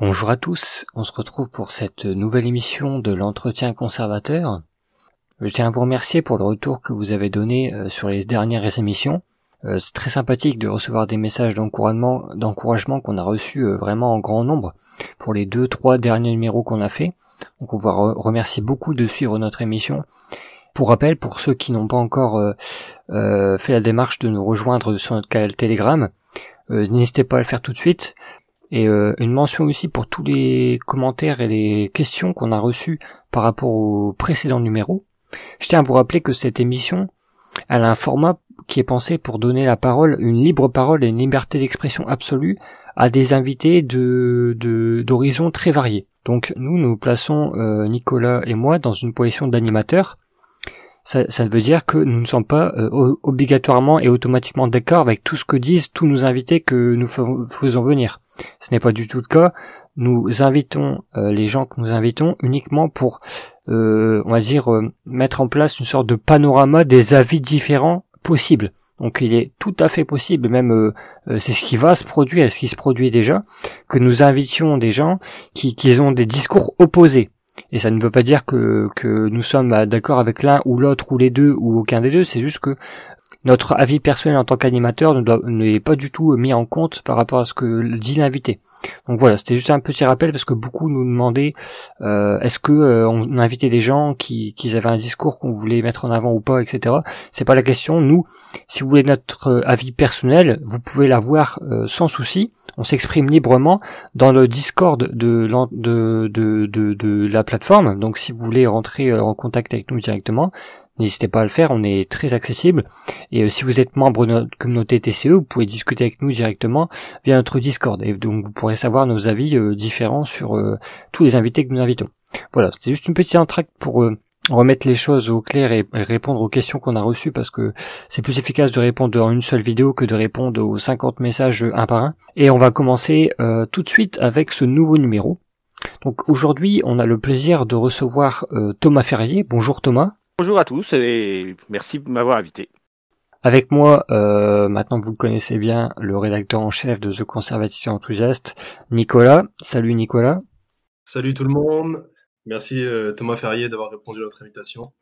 Bonjour à tous, on se retrouve pour cette nouvelle émission de l'entretien conservateur. Je tiens à vous remercier pour le retour que vous avez donné euh, sur les dernières émissions. Euh, c'est très sympathique de recevoir des messages d'encouragement, qu'on a reçus euh, vraiment en grand nombre pour les deux, trois derniers numéros qu'on a fait. Donc on vous remercier beaucoup de suivre notre émission. Pour rappel, pour ceux qui n'ont pas encore fait la démarche de nous rejoindre sur notre canal Telegram, n'hésitez pas à le faire tout de suite. Et euh, une mention aussi pour tous les commentaires et les questions qu'on a reçus par rapport au précédent numéro. Je tiens à vous rappeler que cette émission, elle a un format qui est pensé pour donner la parole, une libre parole et une liberté d'expression absolue à des invités de d'horizons très variés. Donc nous, nous plaçons euh, Nicolas et moi dans une position d'animateur ça, ça, veut dire que nous ne sommes pas euh, obligatoirement et automatiquement d'accord avec tout ce que disent tous nos invités que nous faisons venir. Ce n'est pas du tout le cas. Nous invitons euh, les gens que nous invitons uniquement pour, euh, on va dire, mettre en place une sorte de panorama des avis différents possibles. Donc il est tout à fait possible, même c'est ce qui va se produire, ce qui se produit déjà, que nous invitions des gens qui, qui ont des discours opposés. Et ça ne veut pas dire que, que nous sommes bah, d'accord avec l'un ou l'autre ou les deux ou aucun des deux, c'est juste que notre avis personnel en tant qu'animateur n'est pas du tout mis en compte par rapport à ce que dit l'invité. Donc voilà, c'était juste un petit rappel parce que beaucoup nous demandaient euh, est-ce que euh, on invitait des gens qui, avaient un discours qu'on voulait mettre en avant ou pas, etc. C'est pas la question. Nous, si vous voulez notre euh, avis personnel, vous pouvez l'avoir sans souci. On s'exprime librement dans le Discord de, de, de, de la plateforme. Donc si vous voulez rentrer en contact avec nous directement, N'hésitez pas à le faire, on est très accessible. Et euh, si vous êtes membre de notre communauté TCE, vous pouvez discuter avec nous directement via notre Discord. Et donc vous pourrez savoir nos avis euh, différents sur euh, tous les invités que nous invitons. Voilà, c'était juste une petite entracte pour remettre les choses au clair et répondre aux questions qu'on a reçues parce que c'est plus efficace de répondre en une seule vidéo que de répondre aux 50 messages un par un. Et on va commencer tout de suite avec ce nouveau numéro. Donc aujourd'hui, on a le plaisir de recevoir Thomas Ferrier. Bonjour Thomas. Bonjour à tous et merci de m'avoir invité. Avec moi, euh, maintenant que vous le connaissez bien, le rédacteur en chef de The Conservative Enthusiast, Nicolas. Salut Nicolas. Salut tout le monde. Merci euh, Thomas Ferrier d'avoir répondu à notre invitation.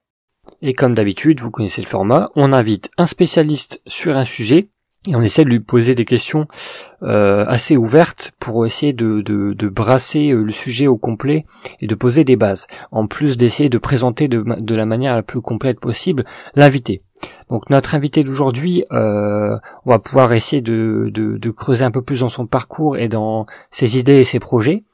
Et comme d'habitude, vous connaissez le format, on invite un spécialiste sur un sujet et on essaie de lui poser des questions euh, assez ouvertes pour essayer de, de, de, brasser euh, le sujet au complet et de poser des bases, en plus d'essayer de présenter de, de, la manière la plus complète possible l'invité. Donc notre invité d'aujourd'hui, euh, on va pouvoir essayer de, de, creuser un peu plus dans son parcours et dans ses idées et ses projets.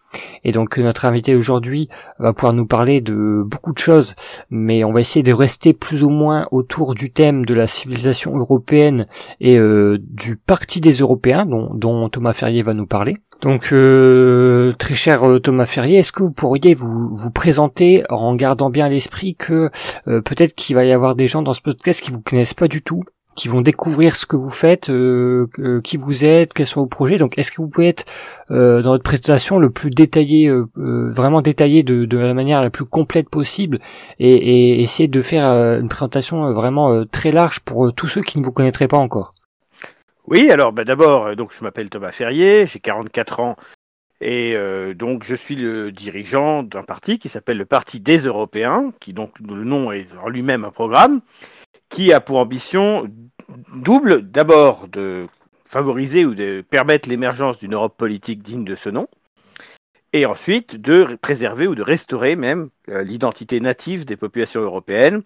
Et donc notre invité aujourd'hui va pouvoir nous parler de beaucoup de choses, mais on va essayer de rester plus ou moins autour du thème de la civilisation européenne et euh, du Parti des Européens, dont, Thomas Ferrier va nous parler. Donc euh, très cher euh, Thomas Ferrier, est-ce que vous pourriez vous, vous présenter en gardant bien à l'esprit que peut-être qu'il va y avoir des gens dans ce podcast qui vous connaissent pas du tout? Qui vont découvrir ce que vous faites, euh, qui vous êtes, quels sont vos projets. Donc, est-ce que vous pouvez être euh, dans votre présentation le plus détaillé, euh, vraiment détaillé de, de, la manière la plus complète possible, et, et essayer de faire une présentation vraiment très large pour tous ceux qui ne vous connaîtraient pas encore? Oui, alors bah, d'abord, donc je m'appelle Thomas Ferrier, j'ai 44 ans. Et donc je suis le dirigeant d'un parti qui s'appelle le Parti des Européens, qui donc le nom est en lui-même un programme, qui a pour ambition double, d'abord de favoriser ou de permettre l'émergence d'une Europe politique digne de ce nom, et ensuite de préserver ou de restaurer même euh, l'identité native des populations européennes,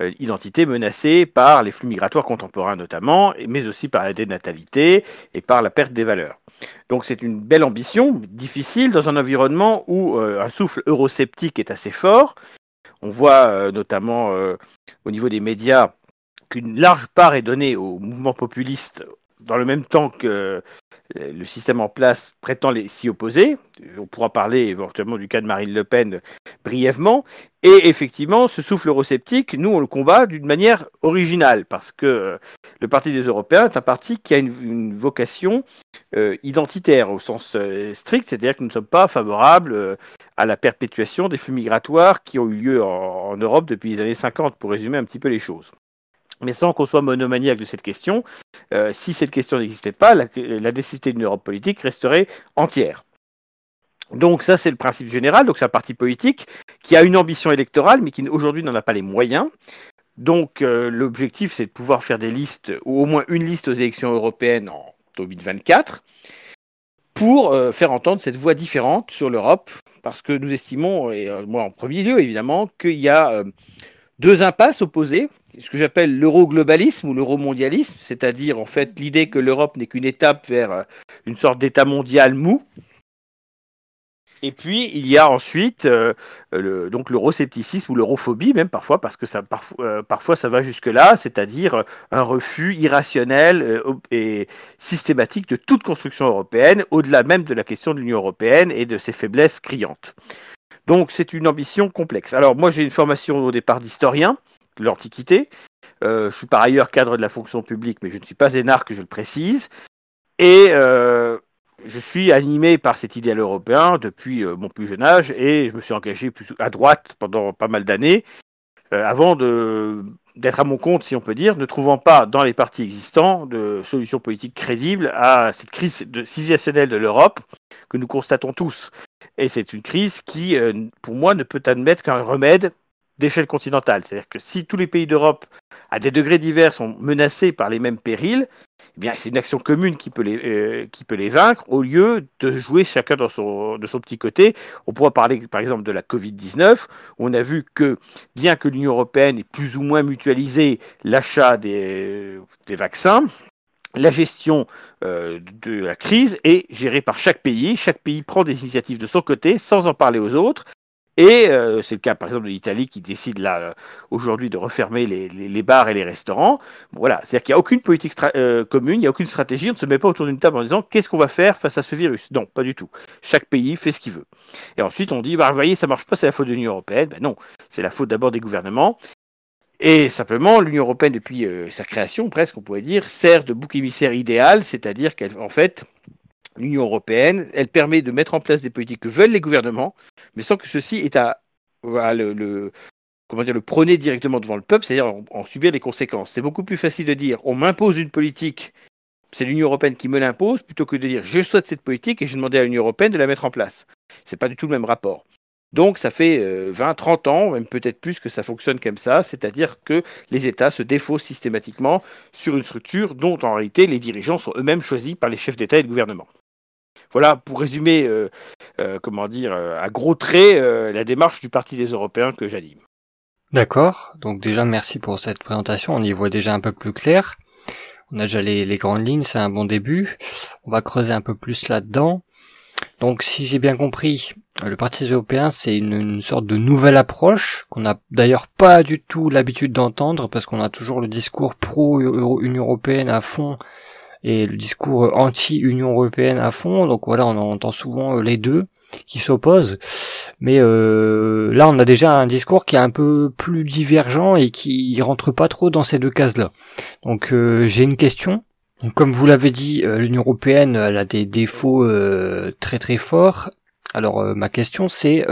euh, identité menacée par les flux migratoires contemporains notamment, mais aussi par la dénatalité et par la perte des valeurs. Donc c'est une belle ambition, difficile dans un environnement où euh, un souffle eurosceptique est assez fort, on voit euh, notamment euh, au niveau des médias qu'une large part est donnée au mouvement populiste dans le même temps que le système en place prétend s'y opposer. On pourra parler éventuellement du cas de Marine Le Pen brièvement. Et effectivement, ce souffle eurosceptique, nous, on le combat d'une manière originale, parce que le Parti des Européens est un parti qui a une, vocation euh, identitaire au sens euh, strict, c'est-à-dire que nous ne sommes pas favorables à la perpétuation des flux migratoires qui ont eu lieu en Europe depuis les années 50, pour résumer un petit peu les choses. Mais sans qu'on soit monomaniaque de cette question, euh, si cette question n'existait pas, la, nécessité d'une Europe politique resterait entière. Donc ça, c'est le principe général. Donc c'est un parti politique qui a une ambition électorale, mais qui aujourd'hui n'en a pas les moyens. Donc euh, l'objectif, c'est de pouvoir faire des listes, ou au moins une liste aux élections européennes en 2024, pour euh, faire entendre cette voix différente sur l'Europe, parce que nous estimons, et moi en premier lieu évidemment, qu'il y a deux impasses opposées, ce que j'appelle l'euroglobalisme ou l'euromondialisme, c'est-à-dire en fait l'idée que l'Europe n'est qu'une étape vers une sorte d'État mondial mou, et puis il y a ensuite euh, donc l'euroscepticisme ou l'europhobie même parfois parce que ça parfois, euh, parfois ça va jusque là, c'est-à-dire euh, un refus irrationnel et systématique de toute construction européenne, au-delà même de la question de l'Union européenne et de ses faiblesses criantes. Donc c'est une ambition complexe. Alors moi j'ai une formation au départ d'historien de l'Antiquité. je suis par ailleurs cadre de la fonction publique, mais je ne suis pas énarque, je le précise. Et je suis animé par cet idéal européen depuis euh, mon plus jeune âge et je me suis engagé plus à droite pendant pas mal d'années euh, avant d'être à mon compte, si on peut dire, ne trouvant pas dans les partis existants de solutions politiques crédibles à cette crise civilisationnelle de l'Europe que nous constatons tous. Et c'est une crise qui, euh, pour moi, ne peut admettre qu'un remède d'échelle continentale. C'est-à-dire que si tous les pays d'Europe, à des degrés divers, sont menacés par les mêmes périls, eh c'est une action commune qui peut, les, euh, qui peut les vaincre, au lieu de jouer chacun de son petit côté. On pourra parler, par exemple, de la Covid-19, où on a vu que, bien que l'Union européenne ait plus ou moins mutualisé l'achat des, des vaccins, la gestion euh, de la crise est gérée par chaque pays. Chaque pays prend des initiatives de son côté sans en parler aux autres. Et euh, c'est le cas, par exemple, de l'Italie qui décide là euh, aujourd'hui de refermer les, les, bars et les restaurants. voilà, c'est-à-dire qu'il n'y a aucune politique euh, commune, il n'y a aucune stratégie. On ne se met pas autour d'une table en disant qu'est-ce qu'on va faire face à ce virus? Non, pas du tout. Chaque pays fait ce qu'il veut. Et ensuite, on dit bah, vous voyez, ça marche pas, c'est la faute de l'Union européenne. Ben non, c'est la faute d'abord des gouvernements. Et simplement, l'Union européenne, depuis sa création, presque, on pourrait dire, sert de bouc émissaire idéal, c'est-à-dire qu'elle, en fait, l'Union européenne, elle permet de mettre en place des politiques que veulent les gouvernements, mais sans que ceci ait à le, comment dire, le prôner directement devant le peuple, c'est-à-dire en, subir les conséquences. C'est beaucoup plus facile de dire on m'impose une politique, c'est l'Union européenne qui me l'impose, plutôt que de dire je souhaite cette politique et je demandé à l'Union européenne de la mettre en place. C'est pas du tout le même rapport. Donc ça fait 20, euh, 30 ans, même peut-être plus que ça fonctionne comme ça, c'est-à-dire que les États se défaussent systématiquement sur une structure dont en réalité les dirigeants sont eux-mêmes choisis par les chefs d'État et de gouvernement. Voilà, pour résumer, euh, euh, comment dire, euh, à gros traits, la démarche du Parti des Européens que j'anime. D'accord, donc déjà merci pour cette présentation, on y voit déjà un peu plus clair. On a déjà les, grandes lignes, c'est un bon début. On va creuser un peu plus là-dedans. Donc si j'ai bien compris, le Parti européen c'est une, une, sorte de nouvelle approche qu'on n'a d'ailleurs pas du tout l'habitude d'entendre parce qu'on a toujours le discours pro-Union européenne à fond et le discours anti-Union européenne à fond. Donc voilà, on entend souvent euh, les deux qui s'opposent. Mais euh, là, on a déjà un discours qui est un peu plus divergent et qui rentre pas trop dans ces deux cases-là. Donc euh, j'ai une question. comme vous l'avez dit, l'Union européenne elle a des défauts très très forts. Alors ma question c'est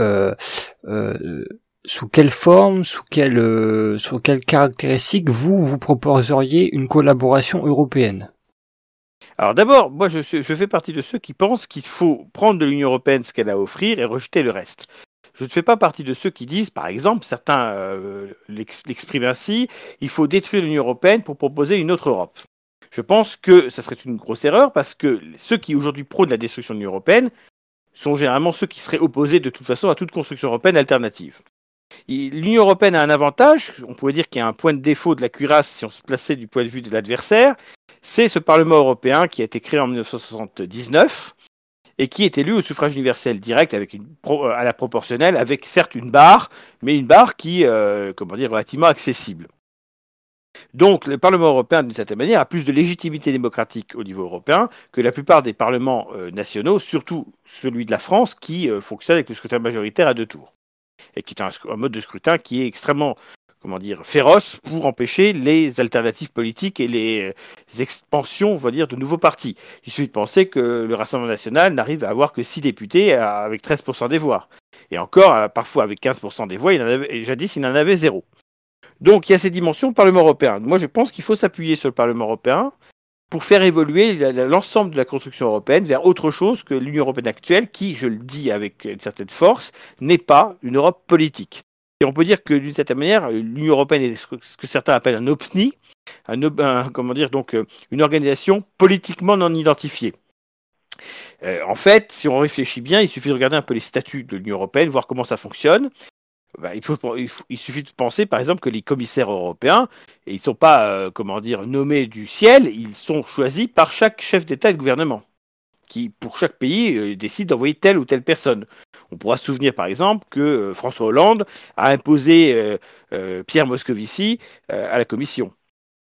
sous quelle forme, sous quelle, sous quelles caractéristiques vous vous proposeriez une collaboration européenne? Alors d'abord, moi je, fais partie de ceux qui pensent qu'il faut prendre de l'Union européenne ce qu'elle a à offrir et rejeter le reste. Je ne fais pas partie de ceux qui disent, par exemple, certains euh, l'expriment ainsi, il faut détruire l'Union européenne pour proposer une autre Europe. Je pense que ça serait une grosse erreur parce que ceux qui aujourd'hui prônent la destruction de l'Union européenne sont généralement ceux qui seraient opposés de toute façon à toute construction européenne alternative. L'Union européenne a un avantage, on pourrait dire qu'il y a un point de défaut de la cuirasse si on se plaçait du point de vue de l'adversaire, c'est ce Parlement européen qui a été créé en 1979 et qui est élu au suffrage universel direct une à la proportionnelle, avec certes une barre, mais une barre qui, euh, comment dire, relativement accessible. Donc, le Parlement européen, d'une certaine manière, a plus de légitimité démocratique au niveau européen que la plupart des parlements euh, nationaux, surtout celui de la France, qui euh, fonctionne avec le scrutin majoritaire à deux tours et qui est un, mode de scrutin qui est extrêmement comment dire, féroce pour empêcher les alternatives politiques et les, expansions, on de nouveaux partis. Il suffit de penser que le Rassemblement national n'arrive à avoir que 6 députés avec 13% des voix. Et encore, euh, parfois avec 15% des voix, il en avait, jadis, il en avait zéro. Donc il y a ces dimensions au Parlement européen. Moi, je pense qu'il faut s'appuyer sur le Parlement européen pour faire évoluer l'ensemble de la construction européenne vers autre chose que l'Union européenne actuelle, qui, je le dis avec une certaine force, n'est pas une Europe politique. Et on peut dire que d'une certaine manière, l'Union européenne est ce que certains appellent un OPNI, un, comment dire donc euh, une organisation politiquement non identifiée. Euh, en fait, si on réfléchit bien, il suffit de regarder un peu les statuts de l'Union européenne, voir comment ça fonctionne. Ben, il, suffit de penser, par exemple, que les commissaires européens, ils ne sont pas, euh, comment dire, nommés du ciel, ils sont choisis par chaque chef d'État et de gouvernement, qui, pour chaque pays, décide d'envoyer telle ou telle personne. On pourra se souvenir, par exemple, que François Hollande a imposé Pierre Moscovici à la Commission.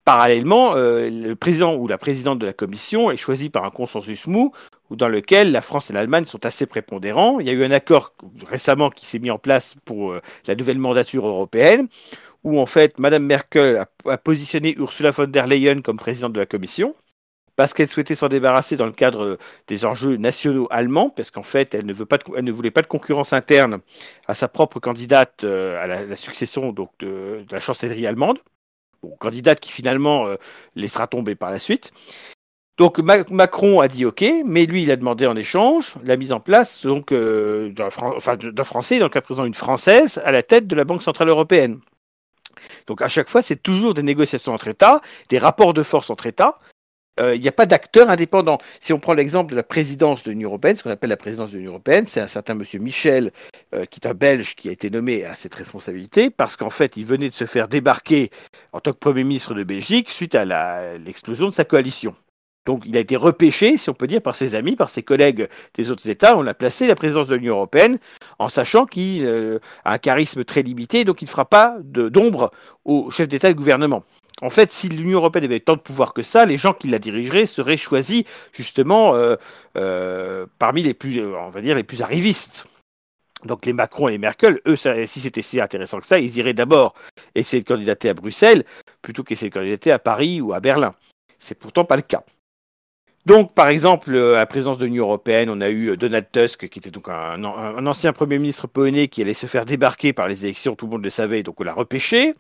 Parallèlement, euh, le président ou la présidente de la commission est choisi par un consensus mou dans lequel la France et l'Allemagne sont assez prépondérants. Il y a eu un accord récemment qui s'est mis en place pour euh, la nouvelle mandature européenne, où en fait Mme Merkel a, positionné Ursula von der Leyen comme présidente de la commission, parce qu'elle souhaitait s'en débarrasser dans le cadre euh, des enjeux nationaux allemands, parce qu'en fait, elle ne, voulait pas de concurrence interne à sa propre candidate à la, succession donc, de, la chancellerie allemande candidate qui finalement euh, laissera tomber par la suite. Donc Macron a dit OK, mais lui il a demandé en échange la mise en place euh, d'un Français, donc à présent une Française, à la tête de la Banque centrale européenne. Donc à chaque fois c'est toujours des négociations entre États, des rapports de force entre États, euh, il n'y a pas d'acteur indépendant. Si on prend l'exemple de la présidence de l'Union européenne, ce qu'on appelle la présidence de l'Union européenne, c'est un certain monsieur Michel, euh, qui est un Belge, qui a été nommé à cette responsabilité, parce qu'en fait, il venait de se faire débarquer en tant que Premier ministre de Belgique suite à l'explosion de sa coalition. Donc il a été repêché, si on peut dire, par ses amis, par ses collègues des autres États. On a placé la présidence de l'Union européenne en sachant qu'il euh, a un charisme très limité, donc il ne fera pas d'ombre au chef d'État et de gouvernement. En fait, si l'Union européenne avait tant de pouvoir que ça, les gens qui la dirigeraient seraient choisis justement euh, euh, parmi dire, les plus arrivistes. Donc les Macron et les Merkel, eux, si c'était si intéressant que ça, ils iraient d'abord essayer de candidater à Bruxelles plutôt qu'essayer de candidater à Paris ou à Berlin. C'est pourtant pas le cas. Donc, par exemple, à la présidence de l'Union européenne, on a eu Donald Tusk, qui était donc un, un, ancien Premier ministre polonais qui allait se faire débarquer par les élections, tout le monde le savait, donc on l'a repêché.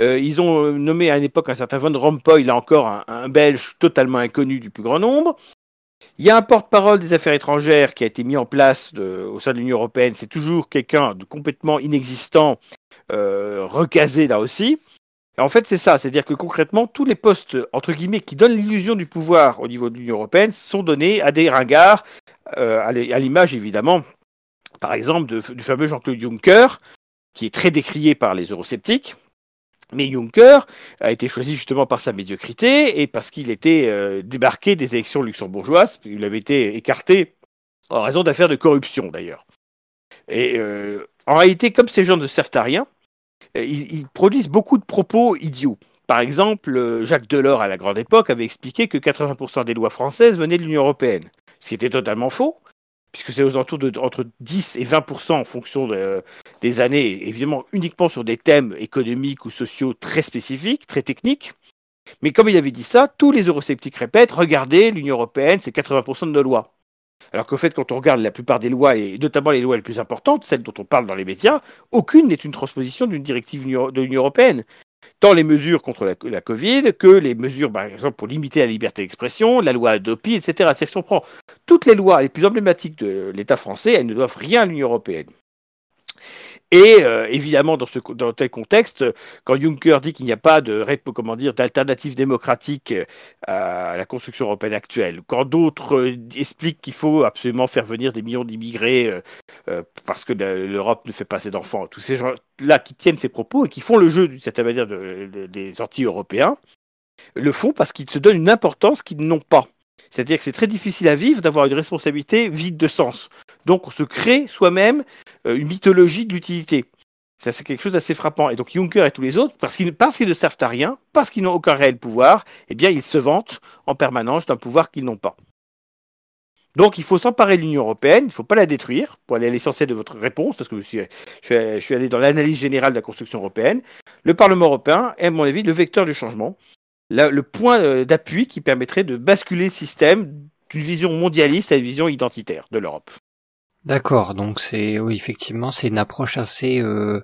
Euh, ils ont nommé à une époque un certain Van Rompuy, là encore un, Belge totalement inconnu du plus grand nombre. Il y a un porte-parole des affaires étrangères qui a été mis en place au sein de l'Union européenne. C'est toujours quelqu'un de complètement inexistant, euh, recasé là aussi. en fait, c'est ça, c'est-à-dire que concrètement, tous les postes, entre guillemets, qui donnent l'illusion du pouvoir au niveau de l'Union européenne sont donnés à des ringards, euh, à l'image évidemment, par exemple, du fameux Jean-Claude Juncker, qui est très décrié par les eurosceptiques, mais Juncker a été choisi justement par sa médiocrité et parce qu'il était euh, débarqué des élections luxembourgeoises. Il avait été écarté en raison d'affaires de corruption d'ailleurs. Et euh, en réalité, comme ces gens ne servent à rien, euh, ils, produisent beaucoup de propos idiots. Par exemple, Jacques Delors, à la grande époque, avait expliqué que 80% des lois françaises venaient de l'Union européenne. C'était totalement faux puisque c'est aux alentours de entre 10 et 20% en fonction des années, évidemment uniquement sur des thèmes économiques ou sociaux très spécifiques, très techniques. Mais comme il avait dit ça, tous les eurosceptiques répètent regardez, l'Union européenne, c'est 80 de nos lois. Alors qu'en fait, quand on regarde la plupart des lois, et notamment les lois les plus importantes, celles dont on parle dans les médias, aucune n'est une transposition d'une directive de l'Union européenne tant les mesures contre la, Covid que les mesures, par exemple, pour limiter la liberté d'expression, la loi Adopi, etc. C'est si on prend toutes les lois les plus emblématiques de l'État français, elles ne doivent rien à l'Union européenne. Et euh, évidemment, dans, ce, tel contexte, quand Juncker dit qu'il n'y a pas de d'alternative démocratique euh, à la construction européenne actuelle, quand d'autres euh, expliquent qu'il faut absolument faire venir des millions d'immigrés parce que l'Europe ne fait pas assez d'enfants, tous ces gens-là qui tiennent ces propos et qui font le jeu d'une certaine manière des anti-européens, le font parce qu'ils se donnent une importance qu'ils n'ont pas. C'est-à-dire que c'est très difficile à vivre d'avoir une responsabilité vide de sens. Donc on se crée soi-même euh, une mythologie de l'utilité. Ça, c'est quelque chose d'assez frappant. Et donc Juncker et tous les autres, parce qu'ils, ne servent à rien, parce qu'ils n'ont aucun réel pouvoir, eh bien ils se vantent en permanence d'un pouvoir qu'ils n'ont pas. Donc il faut s'emparer de l'Union européenne, il ne faut pas la détruire, pour aller à l'essentiel de votre réponse, parce que je suis, je suis allé dans l'analyse générale de la construction européenne. Le Parlement européen est, à mon avis, le vecteur du changement le point euh, d'appui qui permettrait de basculer le système d'une vision mondialiste à une vision identitaire de l'Europe. D'accord, donc c'est oui effectivement c'est une approche assez euh,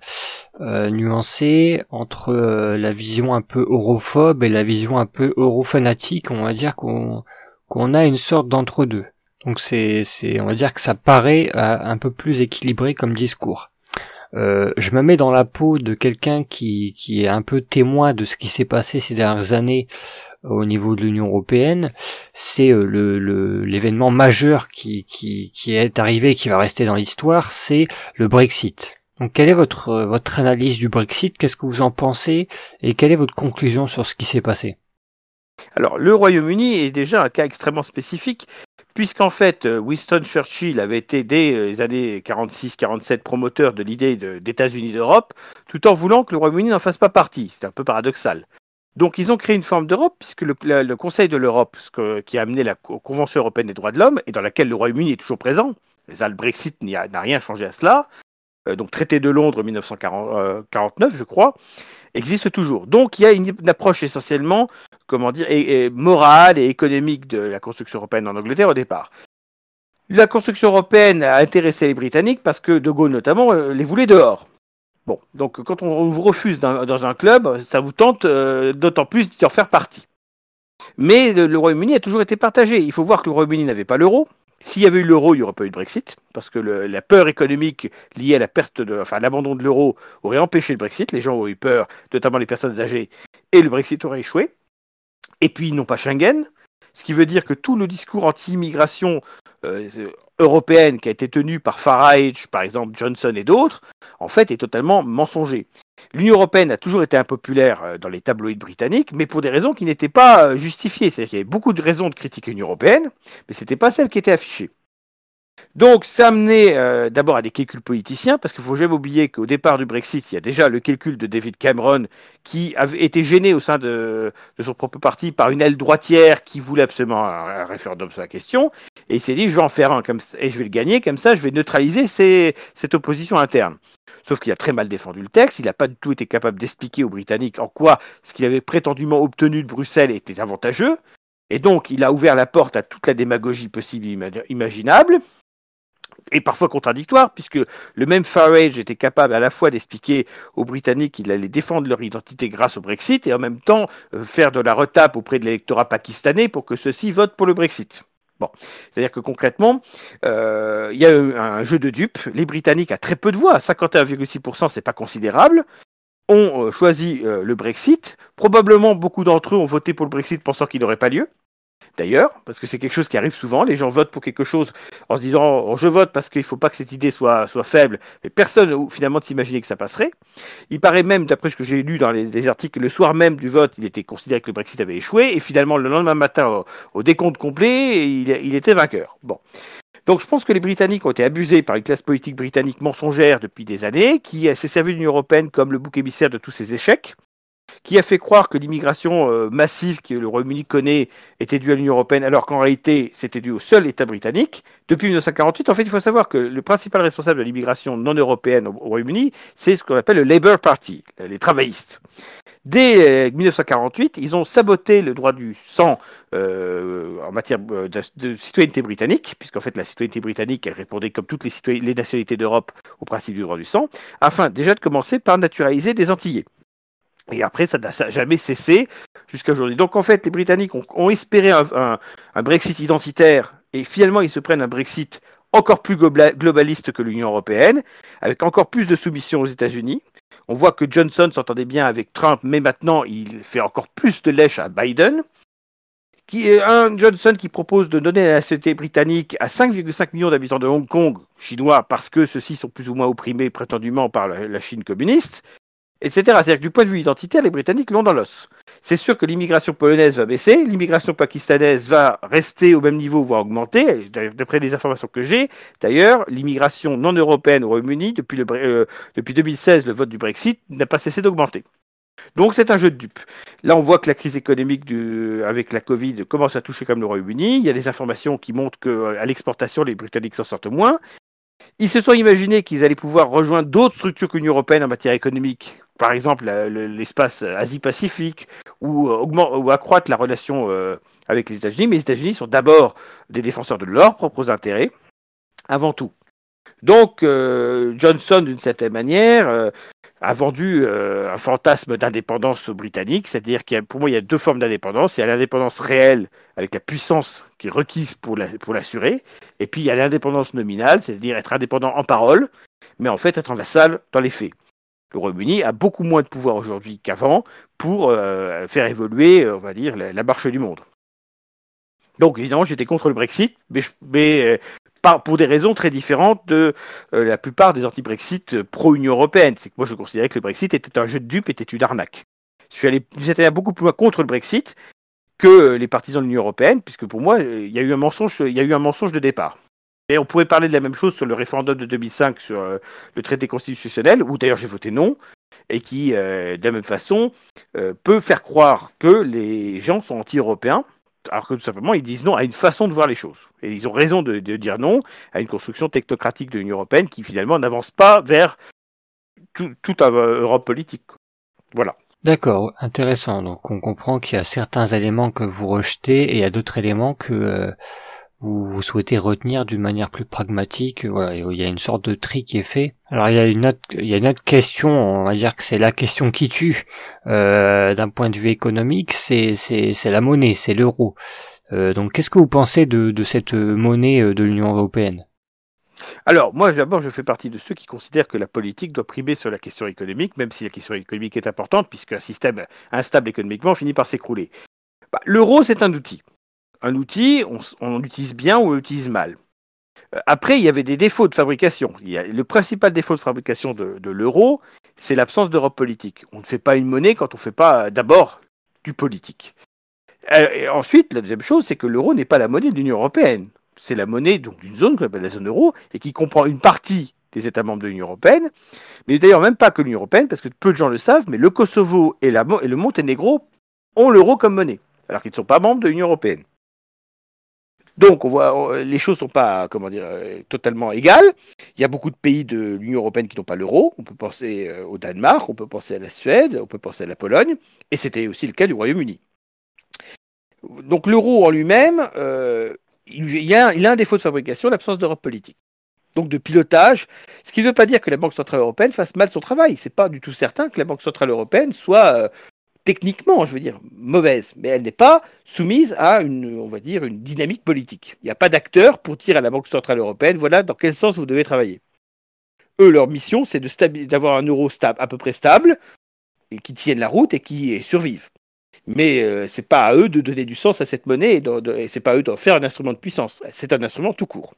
euh, nuancée entre la vision un peu europhobe et la vision un peu eurofanatique. On va dire qu'on a une sorte d'entre deux. Donc c'est on va dire que ça paraît un peu plus équilibré comme discours. Je me mets dans la peau de quelqu'un qui qui est un peu témoin de ce qui s'est passé ces dernières années au niveau de l'Union européenne, c'est euh, le l'événement majeur qui, qui, qui est arrivé et qui va rester dans l'histoire, c'est le Brexit. Donc quelle est votre, votre analyse du Brexit? Qu'est-ce que vous en pensez? Et quelle est votre conclusion sur ce qui s'est passé? Alors le Royaume-Uni est déjà un cas extrêmement spécifique puisqu'en fait euh, Winston Churchill avait été dès euh, les années 46-47 promoteur de l'idée d'États-Unis d'Europe, tout en voulant que le Royaume-Uni n'en fasse pas partie. C'est un peu paradoxal. Donc ils ont créé une forme d'Europe, puisque le, Conseil de l'Europe, qui a amené la Convention européenne des droits de l'homme, et dans laquelle le Royaume-Uni est toujours présent, le Brexit n'a rien changé à cela, euh, donc traité de Londres 1949, je crois, existe toujours. Donc il y a une, approche essentiellement, comment dire, morale et économique de la construction européenne en Angleterre au départ. La construction européenne a intéressé les Britanniques parce que De Gaulle notamment euh, les voulait dehors. Bon, donc quand on vous refuse dans, un club, ça vous tente euh, d'autant plus d'y en faire partie. Mais le, Royaume-Uni a toujours été partagé. Il faut voir que le Royaume-Uni n'avait pas l'euro. S'il y avait eu l'euro, il n'y aurait pas eu de Brexit, parce que la peur économique liée à la perte de, enfin, l'abandon de l'euro aurait empêché le Brexit. Les gens ont eu peur, notamment les personnes âgées, et le Brexit aurait échoué. Et puis, ils n'ont pas Schengen, ce qui veut dire que tout le discours anti-immigration euh, européenne qui a été tenue par Farage, par exemple Johnson et d'autres, en fait est totalement mensonger. L'Union européenne a toujours été impopulaire euh, dans les tabloïds britanniques, mais pour des raisons qui n'étaient pas euh, justifiées. C'est-à-dire qu'il y avait beaucoup de raisons de critiquer l'Union européenne, mais ce n'était pas celle qui était affichée. Donc, ça amenait euh, d'abord à des calculs politiciens, parce qu'il faut jamais oublier qu'au départ du Brexit, il y a déjà le calcul de David Cameron, qui avait été gêné au sein de, son propre parti par une aile droitière qui voulait absolument un, référendum sur la question, et il s'est dit, je vais en faire un, comme, et je vais le gagner, comme ça, je vais neutraliser cette opposition interne. Sauf qu'il a très mal défendu le texte, il n'a pas du tout été capable d'expliquer aux Britanniques en quoi ce qu'il avait prétendument obtenu de Bruxelles était avantageux, et donc il a ouvert la porte à toute la démagogie possible et imaginable et parfois contradictoire, puisque le même Farage était capable à la fois d'expliquer aux Britanniques qu'il allait défendre leur identité grâce au Brexit et en même temps euh, faire de la retape auprès de l'électorat pakistanais pour que ceux-ci votent pour le Brexit. Bon, c'est-à-dire que concrètement, euh, il y a un jeu de dupes. Les Britanniques, à très peu de voix, 51,6%, c'est pas considérable, ont euh, choisi le Brexit. Probablement, beaucoup d'entre eux ont voté pour le Brexit pensant qu'il n'aurait pas lieu d'ailleurs, parce que c'est quelque chose qui arrive souvent. Les gens votent pour quelque chose en se disant oh, je vote parce qu'il ne faut pas que cette idée soit, faible, mais personne finalement ne s'imaginait que ça passerait. Il paraît même, d'après ce que j'ai lu dans les, articles, le soir même du vote, il était considéré que le Brexit avait échoué, et finalement le lendemain matin, au, décompte complet, il, était vainqueur. Bon. Donc je pense que les Britanniques ont été abusés par une classe politique britannique mensongère depuis des années, qui s'est servi de l'Union européenne comme le bouc émissaire de tous ces échecs qui a fait croire que l'immigration euh, massive que le Royaume-Uni connaît était due à l'Union européenne, alors qu'en réalité c'était dû au seul État britannique. Depuis 1948, en fait, il faut savoir que le principal responsable de l'immigration non européenne au Royaume-Uni, c'est ce qu'on appelle le Labour Party, les travaillistes. Dès 1948, euh, ils ont saboté le droit du sang euh, en matière de, citoyenneté britannique, puisqu'en fait la citoyenneté britannique, elle répondait comme toutes les, les nationalités d'Europe au principe du droit du sang, afin déjà de commencer par naturaliser des Antillais. Et après, ça n'a jamais cessé jusqu'à aujourd'hui. Donc en fait, les Britanniques ont, espéré un, Brexit identitaire et finalement ils se prennent un Brexit encore plus globaliste que l'Union européenne, avec encore plus de soumission aux États-Unis. On voit que Johnson s'entendait bien avec Trump, mais maintenant il fait encore plus de lèche à Biden. Qui est un Johnson qui propose de donner la nationalité britannique à 5,5 millions d'habitants de Hong Kong, chinois, parce que ceux-ci sont plus ou moins opprimés prétendument par la Chine communiste etc. C'est-à-dire que du point de vue identitaire, les Britanniques l'ont dans l'os. C'est sûr que l'immigration polonaise va baisser, l'immigration pakistanaise va rester au même niveau, voire augmenter, d'après les informations que j'ai. D'ailleurs, l'immigration non européenne au Royaume-Uni, depuis, le, euh, depuis 2016, le vote du Brexit, n'a pas cessé d'augmenter. Donc c'est un jeu de dupes. Là, on voit que la crise économique avec la Covid commence à toucher comme le Royaume-Uni. Il y a des informations qui montrent qu'à l'exportation, les Britanniques s'en sortent moins. Ils se sont imaginés qu'ils allaient pouvoir rejoindre d'autres structures que l'Union européenne en matière économique, par exemple l'espace Asie-Pacifique, ou, euh, ou, accroître la relation euh, avec les États-Unis. Mais les États-Unis sont d'abord des défenseurs de leurs propres intérêts, avant tout. Donc Johnson, d'une certaine manière, a vendu un fantasme d'indépendance britannique, c'est-à-dire qu'il pour moi il y a deux formes d'indépendance. Il y a l'indépendance réelle avec la puissance qui est requise pour l'assurer, et puis il y a l'indépendance nominale, c'est-à-dire être indépendant en parole, mais en fait être un vassal dans les faits. Le Royaume-Uni a beaucoup moins de pouvoir aujourd'hui qu'avant pour euh, faire évoluer, euh, on va dire, la, marche du monde. Donc évidemment, j'étais contre le Brexit, mais, euh, pour des raisons très différentes de la plupart des anti-Brexit pro-Union européenne. C'est que moi, je considérais que le Brexit était un jeu de dupes, était une arnaque. Je suis allé, j'étais beaucoup plus loin contre le Brexit que les partisans de l'Union européenne, puisque pour moi, il y a eu un mensonge, il y a eu un mensonge de départ. Et on pourrait parler de la même chose sur le référendum de 2005 sur euh, le traité constitutionnel, où d'ailleurs j'ai voté non, et qui, euh, de la même façon, euh, peut faire croire que les gens sont anti-européens, alors que tout simplement ils disent non à une façon de voir les choses. Et ils ont raison de, dire non à une construction technocratique de l'Union européenne qui finalement n'avance pas vers toute Europe politique. Voilà. D'accord, intéressant. Donc on comprend qu'il y a certains éléments que vous rejetez et il y a d'autres éléments que vous, souhaitez retenir d'une manière plus pragmatique. Voilà, il y a une sorte de tri qui est fait. Alors il y a une autre, question, on va dire que c'est la question qui tue euh, d'un point de vue économique, c'est la monnaie, c'est l'euro. Euh, donc qu'est-ce que vous pensez de, cette monnaie euh, de l'Union européenne? Alors, moi, d'abord, je fais partie de ceux qui considèrent que la politique doit primer sur la question économique, même si la question économique est importante, puisqu'un système instable économiquement finit par s'écrouler. Bah, L'euro, c'est un outil un outil, on, l'utilise bien ou on l'utilise mal. Euh, après, il y avait des défauts de fabrication. Le principal défaut de fabrication de, l'euro, c'est l'absence d'Europe politique. On ne fait pas une monnaie quand on ne fait pas euh, d'abord du politique. Euh, ensuite, la deuxième chose, c'est que l'euro n'est pas la monnaie de l'Union européenne. C'est la monnaie d'une zone qu'on appelle la zone euro et qui comprend une partie des États membres de l'Union européenne, mais d'ailleurs même pas que l'Union européenne, parce que peu de gens le savent, mais le Kosovo et le Monténégro ont l'euro comme monnaie, alors qu'ils ne sont pas membres de l'Union européenne. Donc, on les choses ne sont pas, comment dire, euh, totalement égales. Il y a beaucoup de pays de l'Union européenne qui n'ont pas l'euro. On peut penser euh, au Danemark, on peut penser à la Suède, on peut penser à la Pologne, et c'était aussi le cas du Royaume-Uni. Donc, l'euro en lui-même, euh, il, a, il a un défaut de fabrication, l'absence d'Europe politique. Donc de pilotage, ce qui ne veut pas dire que la Banque Centrale Européenne fasse mal son travail. Ce n'est pas du tout certain que la Banque Centrale Européenne soit techniquement, je veux dire, mauvaise, mais elle n'est pas soumise à une, dynamique politique. Il n'y a pas d'acteur pour dire à la Banque centrale européenne, voilà dans quel sens vous devez travailler. Eux, leur mission, c'est d'avoir un euro stable, à peu près stable, qui tienne la route et qui survive. Mais euh, ce n'est pas à eux de donner du sens à cette monnaie et, et c'est pas à eux d'en faire un instrument de puissance. C'est un instrument tout court.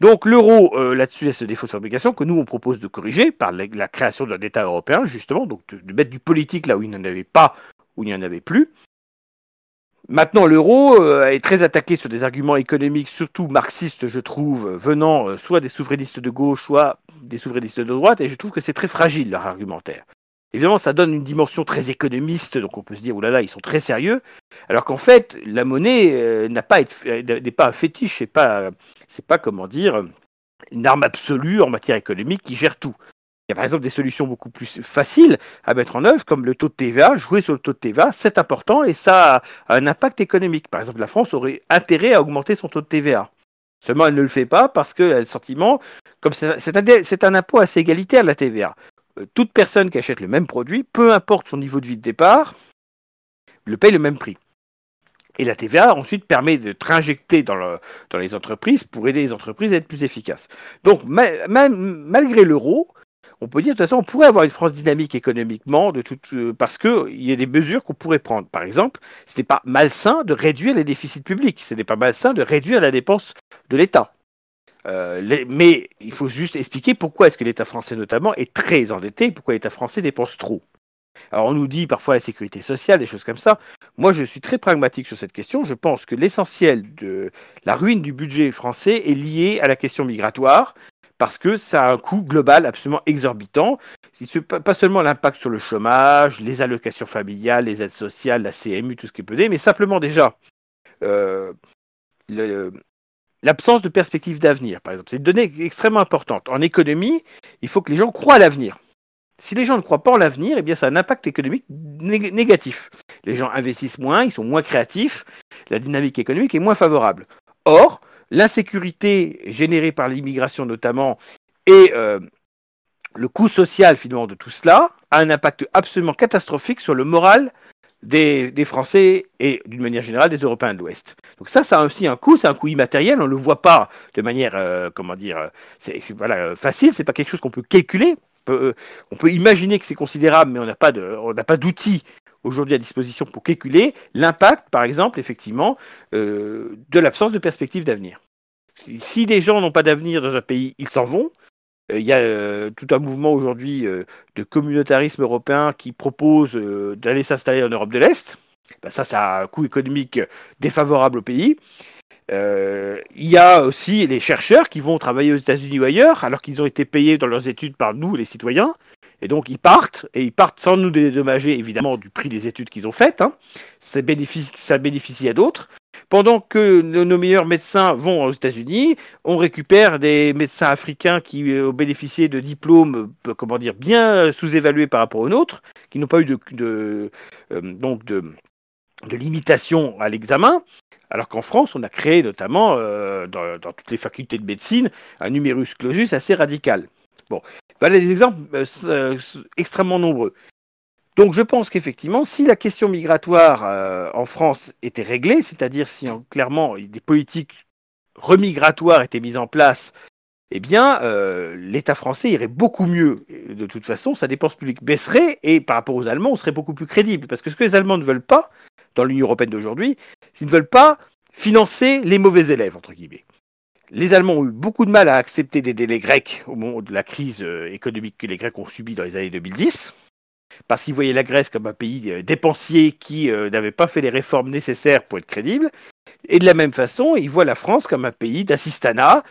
Donc l'euro, euh, là-dessus, a ce défaut de fabrication que nous, on propose de corriger par la, création d'un État européen, justement, donc de, mettre du politique là où il n'y en avait pas, où il n'y en avait plus. Maintenant, l'euro euh, est très attaqué sur des arguments économiques, surtout marxistes, je trouve, venant euh, soit des souverainistes de gauche, soit des souverainistes de droite, et je trouve que c'est très fragile leur argumentaire. Évidemment, ça donne une dimension très économiste, donc on peut se dire, oulala, ils sont très sérieux, alors qu'en fait, la monnaie euh, pas n'est pas un fétiche, c'est pas, c'est pas comment dire, une arme absolue en matière économique qui gère tout. Il y a par exemple des solutions beaucoup plus faciles à mettre en œuvre, comme le taux de TVA. Jouer sur le taux de TVA, c'est important et ça a un impact économique. Par exemple, la France aurait intérêt à augmenter son taux de TVA. Seulement, elle ne le fait pas parce qu'elle a le sentiment, comme c'est un, un impôt assez égalitaire, la TVA. Euh, toute personne qui achète le même produit, peu importe son niveau de vie de départ, le paye le même prix. Et la TVA ensuite permet de injecter dans, les entreprises pour aider les entreprises à être plus efficaces. Donc malgré l'euro, on peut dire de toute façon on pourrait avoir une France dynamique économiquement euh, parce qu'il y a des mesures qu'on pourrait prendre. Par exemple, ce n'est pas malsain de réduire les déficits publics, ce n'est pas malsain de réduire la dépense de l'État. Euh, mais il faut juste expliquer pourquoi est-ce que l'État français notamment est très endetté, pourquoi l'État français dépense trop. Alors on nous dit parfois la sécurité sociale, des choses comme ça. Moi je suis très pragmatique sur cette question. Je pense que l'essentiel de la ruine du budget français est lié à la question migratoire parce que ça a un coût global absolument exorbitant. Pas seulement l'impact sur le chômage, les allocations familiales, les aides sociales, la CMU, tout ce qui peut mais simplement déjà euh, l'absence de perspective d'avenir, par exemple. C'est une donnée extrêmement importante. En économie, il faut que les gens croient à l'avenir. Si les gens ne croient pas en l'avenir, eh bien, ça a un impact économique négatif. Les gens investissent moins, ils sont moins créatifs, la dynamique économique est moins favorable. Or, l'insécurité générée par l'immigration notamment Et euh, le coût social finalement de tout cela a un impact absolument catastrophique sur le moral des, Français et d'une manière générale des Européens de l'Ouest. Donc ça, ça a aussi un coût, c'est un coût immatériel, on ne le voit pas de manière, euh, comment dire, c'est voilà, facile, c'est pas quelque chose qu'on peut calculer. On peut, imaginer que c'est considérable, mais on n'a pas d'outils aujourd'hui à disposition pour calculer l'impact, par exemple, effectivement, euh, de l'absence de perspective d'avenir. Si des gens n'ont pas d'avenir dans un pays, ils s'en vont. Euh, Il y a euh, tout un mouvement aujourd'hui euh, de communautarisme européen qui propose d'aller s'installer en Europe de l'Est. Ben ça, ça a un coût économique défavorable au pays. Il y a aussi les chercheurs qui vont travailler aux États-Unis ou ailleurs, alors qu'ils ont été payés dans leurs études par nous, les citoyens. Et donc ils partent, et ils partent sans nous dédommager évidemment du prix des études qu'ils ont faites. Hein. Ça, bénéficie, à d'autres. Pendant que nos, meilleurs médecins vont aux États-Unis, on récupère des médecins africains qui euh, ont bénéficié de diplômes, euh, comment dire, bien sous-évalués par rapport aux nôtres, qui n'ont pas eu de, euh, donc de, limitation à l'examen. Alors qu'en France, on a créé notamment euh, dans, dans, toutes les facultés de médecine un numerus clausus assez radical. Bon, voilà des exemples euh, extrêmement nombreux. Donc je pense qu'effectivement, si la question migratoire euh, en France était réglée, c'est-à-dire si en, clairement des politiques remigratoires étaient mises en place, eh bien euh, l'État français irait beaucoup mieux. De toute façon, sa dépense publique baisserait et par rapport aux Allemands, on serait beaucoup plus crédible. Parce que ce que les Allemands ne veulent pas, dans l'Union européenne d'aujourd'hui, c'est qu'ils ne veulent pas financer les mauvais élèves, entre guillemets. Les Allemands ont eu beaucoup de mal à accepter d'aider les Grecs au moment de la crise euh, économique que les Grecs ont subie dans les années 2010 parce qu'ils voyaient la Grèce comme un pays euh, dépensier qui euh, n'avait pas fait les réformes nécessaires pour être crédible. Et de la même façon, ils voient la France comme un pays d'assistanat,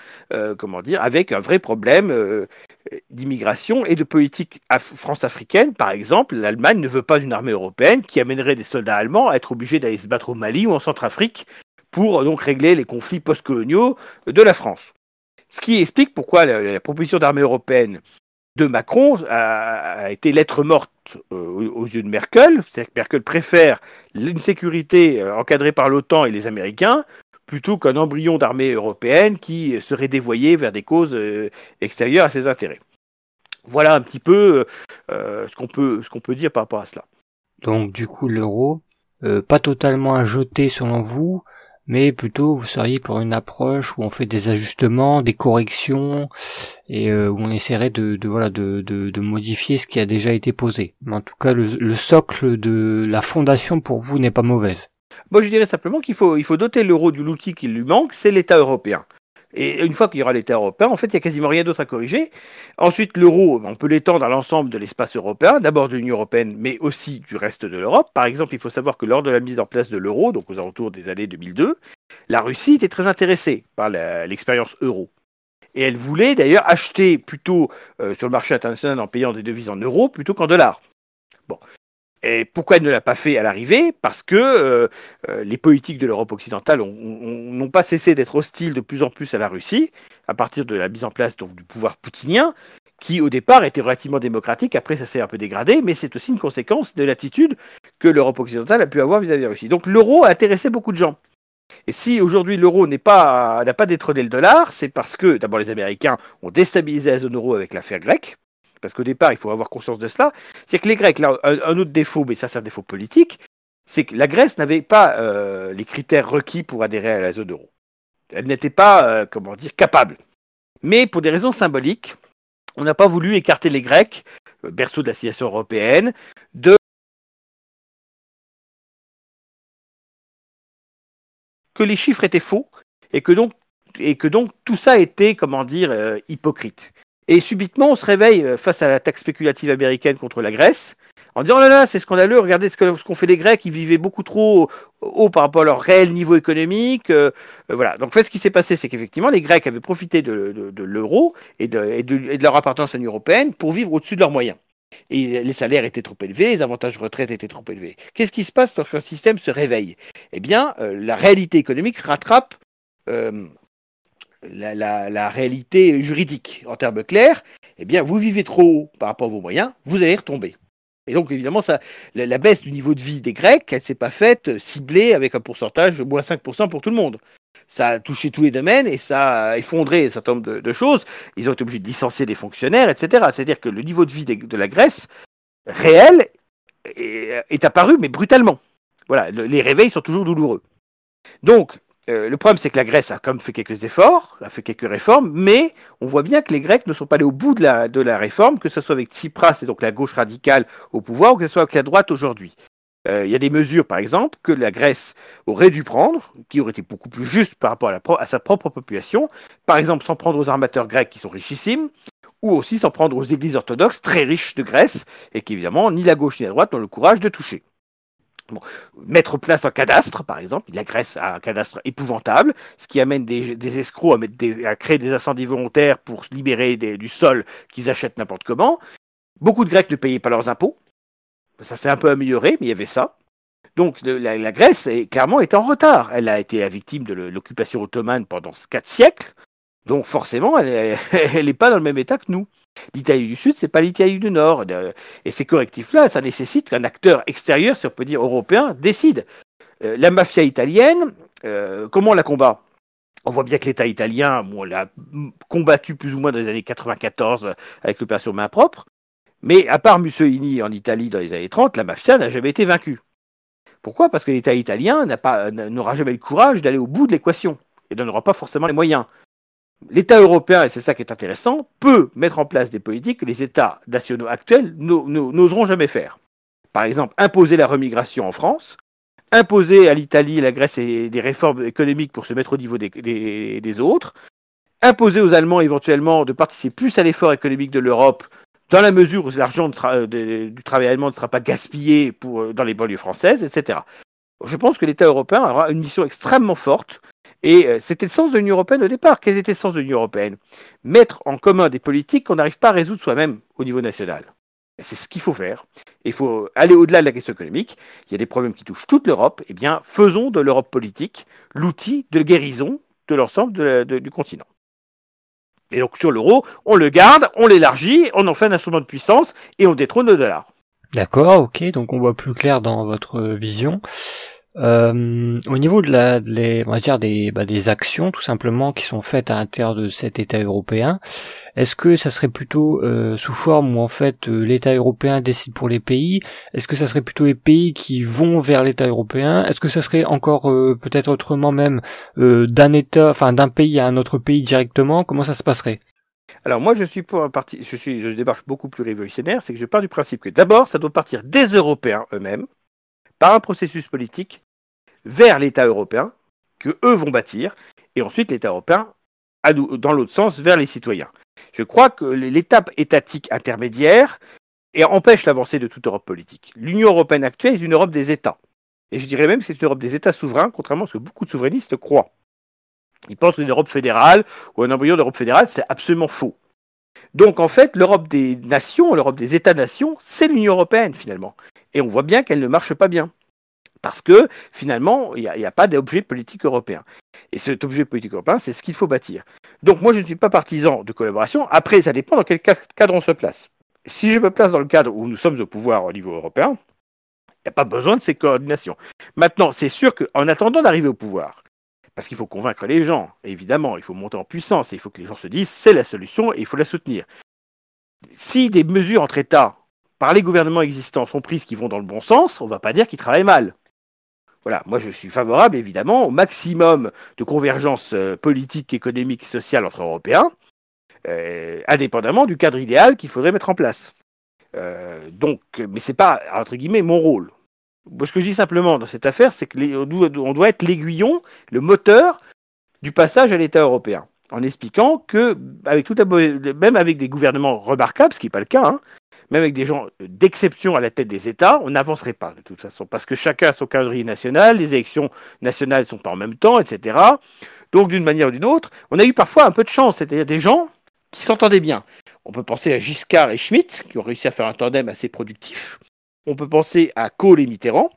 comment dire, avec un vrai problème d'immigration et de politique af France-africaine. Par exemple, l'Allemagne ne veut pas d'une armée européenne qui amènerait des soldats allemands à être obligés d'aller se battre au Mali ou en Centrafrique pour donc régler les conflits postcoloniaux de la France. Ce qui explique pourquoi la, proposition d'armée européenne de Macron a, a été lettre morte euh, aux yeux de Merkel. C'est-à-dire que Merkel préfère une sécurité euh, encadrée par l'OTAN et les Américains plutôt qu'un embryon d'armée européenne qui serait dévoyé vers des causes euh, extérieures à ses intérêts. Voilà un petit peu euh, ce qu'on peut, peut dire par rapport à cela. Donc du coup l'euro, euh, pas totalement à jeter selon vous, mais plutôt vous seriez pour une approche où on fait des ajustements, des corrections et euh, où on essaierait de, voilà de, de, modifier ce qui a déjà été posé. Mais en tout cas, le, le socle de la fondation pour vous n'est pas mauvaise. Moi, je dirais simplement qu'il faut, il faut doter l'euro de l'outil qui lui manque, c'est l'État européen. Et une fois qu'il y aura l'État européen, en fait, il n'y a quasiment rien d'autre à corriger. Ensuite, l'euro, on peut l'étendre à l'ensemble de l'espace européen, d'abord de l'Union européenne, mais aussi du reste de l'Europe. Par exemple, il faut savoir que lors de la mise en place de l'euro, donc aux alentours des années 2002, la Russie était très intéressée par l'expérience euro. Et elle voulait d'ailleurs acheter plutôt euh, sur le marché international en payant des devises en euros plutôt qu'en dollars. Bon. Et pourquoi elle ne l'a pas fait à l'arrivée? Parce que euh, euh, les politiques de l'Europe occidentale n'ont pas cessé d'être hostiles de plus en plus à la Russie, à partir de la mise en place du pouvoir poutinien, qui au départ était relativement démocratique, après ça s'est un peu dégradé, mais c'est aussi une conséquence de l'attitude que l'Europe occidentale a pu avoir vis-à-vis -vis de la Russie. Donc l'euro a intéressé beaucoup de gens. Et si aujourd'hui l'euro n'a pas, pas détrôné le dollar, c'est parce que d'abord les Américains ont déstabilisé la zone euro avec l'affaire grecque, parce qu'au départ, il faut avoir conscience de cela, c'est que les Grecs, là, un, autre défaut, mais ça c'est un défaut politique, c'est que la Grèce n'avait pas euh, les critères requis pour adhérer à la zone euro. Elle n'était pas, euh, comment dire, capable. Mais pour des raisons symboliques, on n'a pas voulu écarter les Grecs, euh, berceau de la civilisation européenne, de que les chiffres étaient faux et que donc, et que donc tout ça était, comment dire, hypocrite. Et subitement, on se réveille face à la taxe spéculative américaine contre la Grèce, en disant oh là là, c'est scandaleux, regardez ce qu'ont fait les Grecs, ils vivaient beaucoup trop haut par rapport à leur réel niveau économique. Euh, voilà. Donc, en fait, ce qui s'est passé, c'est qu'effectivement, les Grecs avaient profité de, l'euro et de, leur appartenance à l'Union européenne pour vivre au-dessus de leurs moyens. Et les salaires étaient trop élevés, les avantages de retraite étaient trop élevés. Qu'est-ce qui se passe lorsqu'un système se réveille? Eh bien, euh, la réalité économique rattrape euh, la, réalité juridique. En termes clairs, eh bien, vous vivez trop haut par rapport à vos moyens, vous allez retomber. Et donc, évidemment, ça, la, baisse du niveau de vie des Grecs, elle ne s'est pas faite ciblée avec un pourcentage de moins 5% pour tout le monde. Ça a touché tous les domaines et ça a effondré un certain nombre de, choses. Ils ont été obligés de licencier des fonctionnaires, etc. C'est-à-dire que le niveau de vie de, la Grèce réel est, apparu, mais brutalement. Voilà, les réveils sont toujours douloureux. Donc, euh, le problème, c'est que la Grèce a comme fait quelques efforts, a fait quelques réformes, mais on voit bien que les Grecs ne sont pas allés au bout de la, réforme, que ce soit avec Tsipras et donc la gauche radicale au pouvoir, ou que ce soit avec la droite aujourd'hui. Euh, il y a des mesures, par exemple, que la Grèce aurait dû prendre, qui auraient été beaucoup plus justes par rapport à, à sa propre population, par exemple s'en prendre aux armateurs grecs qui sont richissimes, ou aussi s'en prendre aux églises orthodoxes très riches de Grèce, et qui évidemment ni la gauche ni la droite n'ont le courage de toucher. Mettre place un cadastre, par exemple, la Grèce a un cadastre épouvantable, ce qui amène des, escrocs à, créer des incendies volontaires pour se libérer du sol qu'ils achètent n'importe comment. Beaucoup de Grecs ne payaient pas leurs impôts. Ça s'est un peu amélioré, mais il y avait ça. Donc la, Grèce est, clairement est en retard. Elle a été victime de l'occupation ottomane pendant quatre siècles. Donc forcément, elle n'est pas dans le même état que nous. L'Italie du Sud, c'est pas l'Italie du Nord. Et ces correctifs-là, ça nécessite qu'un acteur extérieur, si on peut dire européen, décide. Euh, la mafia italienne, euh, comment on la combat? On voit bien que l'État italien on l'a combattu plus ou moins dans les années 94 avec l'opération main propre. Mais à part Mussolini en Italie dans les années 30, la mafia n'a jamais été vaincue. Pourquoi? Parce que l'État italien n'aura jamais le courage d'aller au bout de l'équation et n'aura pas forcément les moyens. L'État européen, et c'est ça qui est intéressant, peut mettre en place des politiques que les États nationaux actuels n'oseront jamais faire. Par exemple, imposer la remigration en France, imposer à l'Italie, la Grèce des réformes économiques pour se mettre au niveau des, autres, imposer aux Allemands éventuellement de participer plus à l'effort économique de l'Europe dans la mesure où l'argent euh, du travail allemand ne sera pas gaspillé euh, dans les banlieues françaises, etc. Je pense que l'État européen aura une mission extrêmement forte et euh, c'était le sens de l'Union européenne au départ. Quel était le sens de l'Union européenne? Mettre en commun des politiques qu'on n'arrive pas à résoudre soi-même au niveau national. C'est ce qu'il faut faire. Il faut aller au-delà de la question économique. Il y a des problèmes qui touchent toute l'Europe. Eh bien, faisons de l'Europe politique l'outil de guérison de l'ensemble du continent. Et donc sur l'euro, on le garde, on l'élargit, on en fait un instrument de puissance et on détrône le dollar. D'accord, ok, donc on voit plus clair dans votre vision. Euh, au niveau de la, on va dire des, bah, des actions tout simplement qui sont faites à l'intérieur de cet État européen, est-ce que ça serait plutôt euh, sous forme où en fait euh, l'État européen décide pour les pays? Est-ce que ça serait plutôt les pays qui vont vers l'État européen? Est-ce que ça serait encore peut-être autrement même d'un État, enfin d'un pays à un autre pays directement? Comment ça se passerait? Alors moi je suis pour un parti, je suis, je démarche beaucoup plus révolutionnaire, c'est que je pars du principe que d'abord ça doit partir des Européens eux-mêmes par un processus politique vers l'État européen que eux vont bâtir, et ensuite l'État européen dans l'autre sens vers les citoyens. Je crois que l'étape étatique intermédiaire empêche l'avancée de toute Europe politique. L'Union européenne actuelle est une Europe des États. Et je dirais même que c'est une Europe des États souverains, contrairement à ce que beaucoup de souverainistes croient. Ils pensent qu'une Europe fédérale ou un embryon d'Europe fédérale, c'est absolument faux. Donc en fait, l'Europe des nations, l'Europe des États-nations, c'est l'Union européenne finalement. Et on voit bien qu'elle ne marche pas bien parce que finalement, il n'y a, pas d'objet politique européen. Et cet objet politique européen, c'est ce qu'il faut bâtir. Donc moi, je ne suis pas partisan de collaboration. Après, ça dépend dans quel cadre on se place. Si je me place dans le cadre où nous sommes au pouvoir au niveau européen, il n'y a pas besoin de ces coordinations. Maintenant, c'est sûr qu'en attendant d'arriver au pouvoir, parce qu'il faut convaincre les gens, évidemment, il faut monter en puissance, et il faut que les gens se disent c'est la solution et il faut la soutenir. Si des mesures entre États par les gouvernements existants sont prises qui vont dans le bon sens, on ne va pas dire qu'ils travaillent mal. Voilà, moi je suis favorable évidemment au maximum de convergence euh, politique, économique, sociale entre Européens, euh, indépendamment du cadre idéal qu'il faudrait mettre en place. Euh, donc, mais c'est pas entre guillemets mon rôle. ce que je dis simplement dans cette affaire, c'est qu'on doit être l'aiguillon, le moteur du passage à l'État européen, en expliquant que, avec même avec des gouvernements remarquables, ce qui n'est pas le cas, hein, même avec des gens d'exception à la tête des États, on n'avancerait pas de toute façon, parce que chacun a son calendrier national, les élections nationales ne sont pas en même temps, etc. Donc d'une manière ou d'une autre, on a eu parfois un peu de chance, c'est-à-dire des gens qui s'entendaient bien. On peut penser à Giscard et Schmitt, qui ont réussi à faire un tandem assez productif. On peut penser à Kohl et Mitterrand.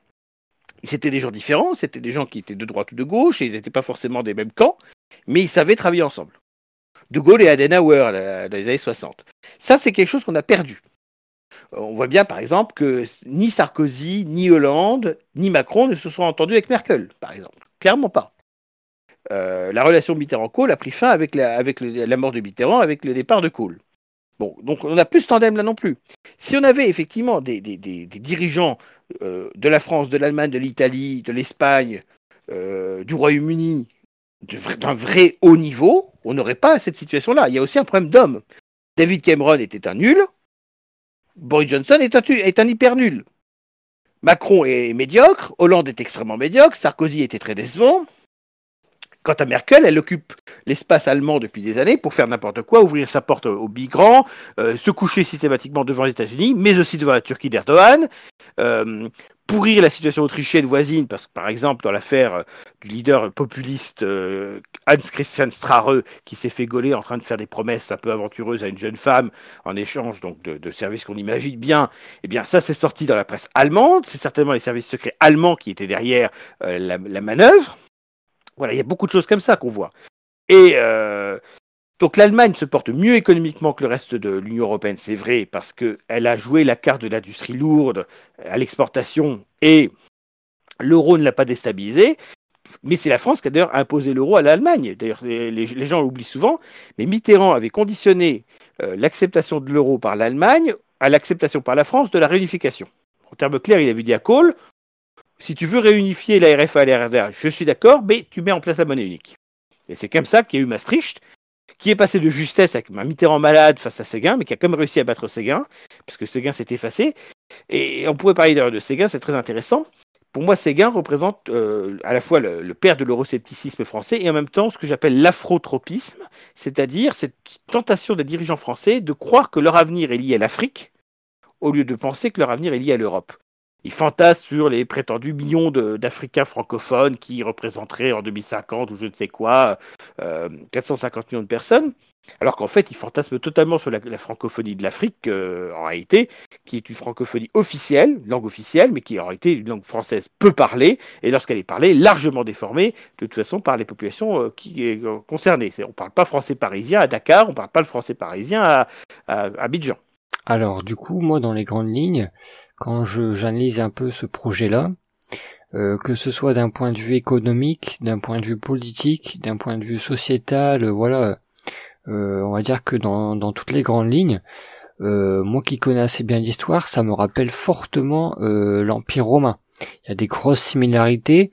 C'était des gens différents, c'était des gens qui étaient de droite ou de gauche, et ils n'étaient pas forcément des mêmes camps, mais ils savaient travailler ensemble. De Gaulle et Adenauer dans les années 60. Ça, c'est quelque chose qu'on a perdu. On voit bien, par exemple, que ni Sarkozy, ni Hollande, ni Macron ne se sont entendus avec Merkel, par exemple. Clairement pas. la relation Mitterrand-Kohl a pris fin avec, la, mort de Mitterrand, avec le départ de Kohl. Bon, donc on n'a plus ce tandem là non plus. Si on avait effectivement des, dirigeants de la France, de l'Allemagne, de l'Italie, de l'Espagne, du Royaume-Uni, d'un vrai haut niveau, on n'aurait pas cette situation-là. Il y a aussi un problème d'homme. David Cameron était un nul, Boris Johnson est un, hyper nul. Macron est médiocre, Hollande est extrêmement médiocre, Sarkozy était très décevant, Quant à Merkel, elle occupe l'espace allemand depuis des années pour faire n'importe quoi, ouvrir sa porte aux migrants, euh, se coucher systématiquement devant les États-Unis, mais aussi devant la Turquie d'Erdogan, euh, pourrir la situation autrichienne voisine, parce que par exemple dans l'affaire euh, du leader populiste Hans Christian Strahe, qui s'est fait gauler en train de faire des promesses un peu aventureuses à une jeune femme en échange donc de, services qu'on imagine bien, eh bien ça c'est sorti dans la presse allemande, c'est certainement les services secrets allemands qui étaient derrière la manœuvre. Voilà, il y a beaucoup de choses comme ça qu'on voit. Et euh, donc l'Allemagne se porte mieux économiquement que le reste de l'Union européenne, c'est vrai, parce qu'elle a joué la carte de l'industrie lourde à l'exportation et l'euro ne l'a pas déstabilisé. Mais c'est la France qui a d'ailleurs imposé l'euro à l'Allemagne. D'ailleurs, les, gens l'oublient souvent, mais Mitterrand avait conditionné euh, l'acceptation de l'euro par l'Allemagne à l'acceptation par la France de la réunification. En termes clairs, il avait dit à Kohl si tu veux réunifier la RFA et la je suis d'accord, mais tu mets en place la monnaie unique. Et c'est comme ça qu'il y a eu Maastricht, qui est passé de justesse avec un Mitterrand malade face à Séguin, mais qui a quand même réussi à battre Séguin, parce que Séguin s'est effacé. Et on pourrait parler d'ailleurs de Séguin, c'est très intéressant. Pour moi, Séguin représente euh, à la fois le, père de l'euroscepticisme français et en même temps ce que j'appelle l'afrotropisme, c'est-à-dire cette tentation des dirigeants français de croire que leur avenir est lié à l'Afrique, au lieu de penser que leur avenir est lié à l'Europe. Il fantasme sur les prétendus millions d'Africains francophones qui représenteraient en 2050 ou je ne sais quoi 450 euh, millions de personnes, alors qu'en fait, il fantasme totalement sur la, francophonie de l'Afrique, euh, en réalité, qui est une francophonie officielle, langue officielle, mais qui est en réalité une langue française peu parlée, et lorsqu'elle est parlée, largement déformée, de toute façon, par les populations euh, qui, concernées. On ne parle pas français parisien à Dakar, on ne parle pas le français parisien à Abidjan. Alors, du coup, moi, dans les grandes lignes, quand j'analyse un peu ce projet-là, euh, que ce soit d'un point de vue économique, d'un point de vue politique, d'un point de vue sociétal, euh, voilà, euh, on va dire que dans, dans toutes les grandes lignes, moi qui connais assez bien l'histoire, ça me rappelle fortement l'Empire romain. Il y a des grosses similarités.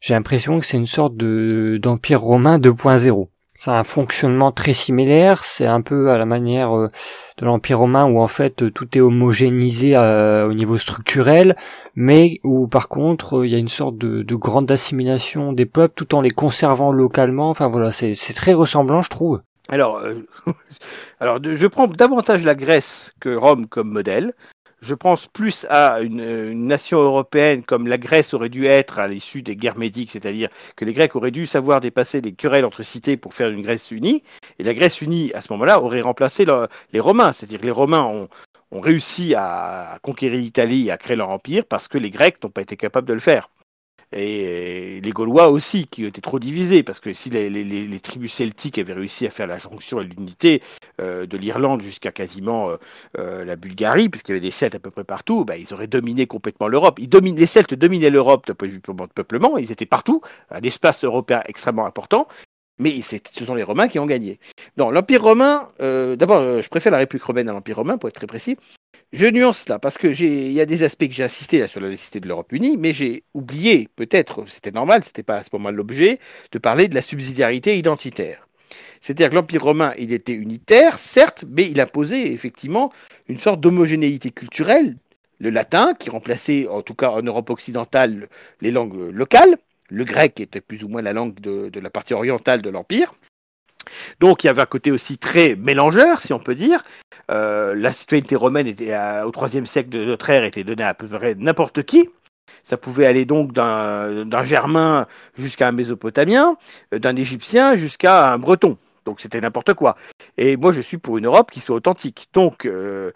J'ai l'impression que c'est une sorte de d'Empire romain 2.0 c'est un fonctionnement très similaire, c'est un peu à la manière euh, de l'Empire romain où en fait tout est homogénéisé euh, au niveau structurel, mais où par contre il y a une sorte de, grande assimilation des peuples tout en les conservant localement. Enfin voilà, c'est très ressemblant je trouve. Alors, euh, alors je prends davantage la Grèce que Rome comme modèle je pense plus à une, nation européenne comme la Grèce aurait dû être à l'issue des guerres médiques, c'est-à-dire que les Grecs auraient dû savoir dépasser les querelles entre cités pour faire une Grèce unie, et la Grèce unie, à ce moment-là, aurait remplacé les Romains, c'est-à-dire que les Romains ont, ont réussi à conquérir l'Italie et à créer leur empire parce que les Grecs n'ont pas été capables de le faire et les Gaulois aussi, qui étaient trop divisés, parce que si les, tribus celtiques avaient réussi à faire la jonction et l'unité euh, de l'Irlande jusqu'à quasiment euh, euh, la Bulgarie, puisqu'il y avait des Celtes à peu près partout, bah, ils auraient dominé complètement l'Europe. les Celtes dominaient l'Europe de peuplement, ils étaient partout, un espace européen extrêmement important, mais ce sont les Romains qui ont gagné. L'Empire romain, d'abord, je préfère la République romaine à l'Empire romain, pour être très précis, je nuance là, parce que il y a des aspects que j'ai insisté sur la nécessité de l'Europe unie, mais j'ai oublié, peut-être, c'était normal, c'était pas à ce moment l'objet, de parler de la subsidiarité identitaire. C'est-à-dire que l'Empire romain, il était unitaire, certes, mais il imposait effectivement une sorte d'homogénéité culturelle, le latin, qui remplaçait, en tout cas en Europe occidentale, les langues locales, le grec était plus ou moins la langue de la partie orientale de l'Empire, donc il y avait un côté aussi très mélangeur, si on peut dire. Euh, la citoyenneté romaine au IIIe siècle de notre ère était donnée à peu près n'importe qui. Ça pouvait aller donc d'un germain jusqu'à un mésopotamien, euh, d'un égyptien jusqu'à un breton. Donc c'était n'importe quoi. Et moi je suis pour une Europe qui soit authentique. Donc euh,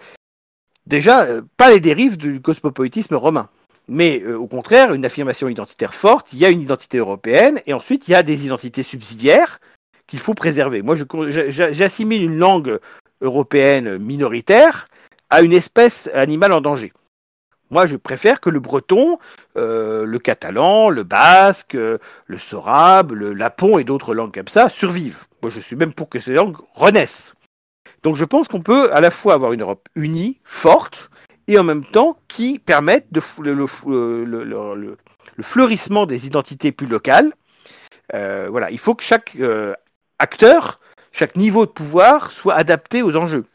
déjà, pas les dérives du cosmopolitisme romain mais au contraire, une affirmation identitaire forte, il y a une identité européenne, et ensuite il y a des identités subsidiaires, qu'il faut préserver. Moi, j'assimile une langue européenne minoritaire à une espèce animale en danger. Moi, je préfère que le breton, euh, le catalan, le basque, euh, le sorabe, le lapon et d'autres langues comme ça survivent. Moi, je suis même pour que ces langues renaissent. Donc, je pense qu'on peut à la fois avoir une Europe unie, forte, et en même temps qui permette de, le, le, fleurissement des identités plus locales. Euh, voilà, il faut que chaque acteur, chaque niveau de pouvoir soit adapté aux enjeux.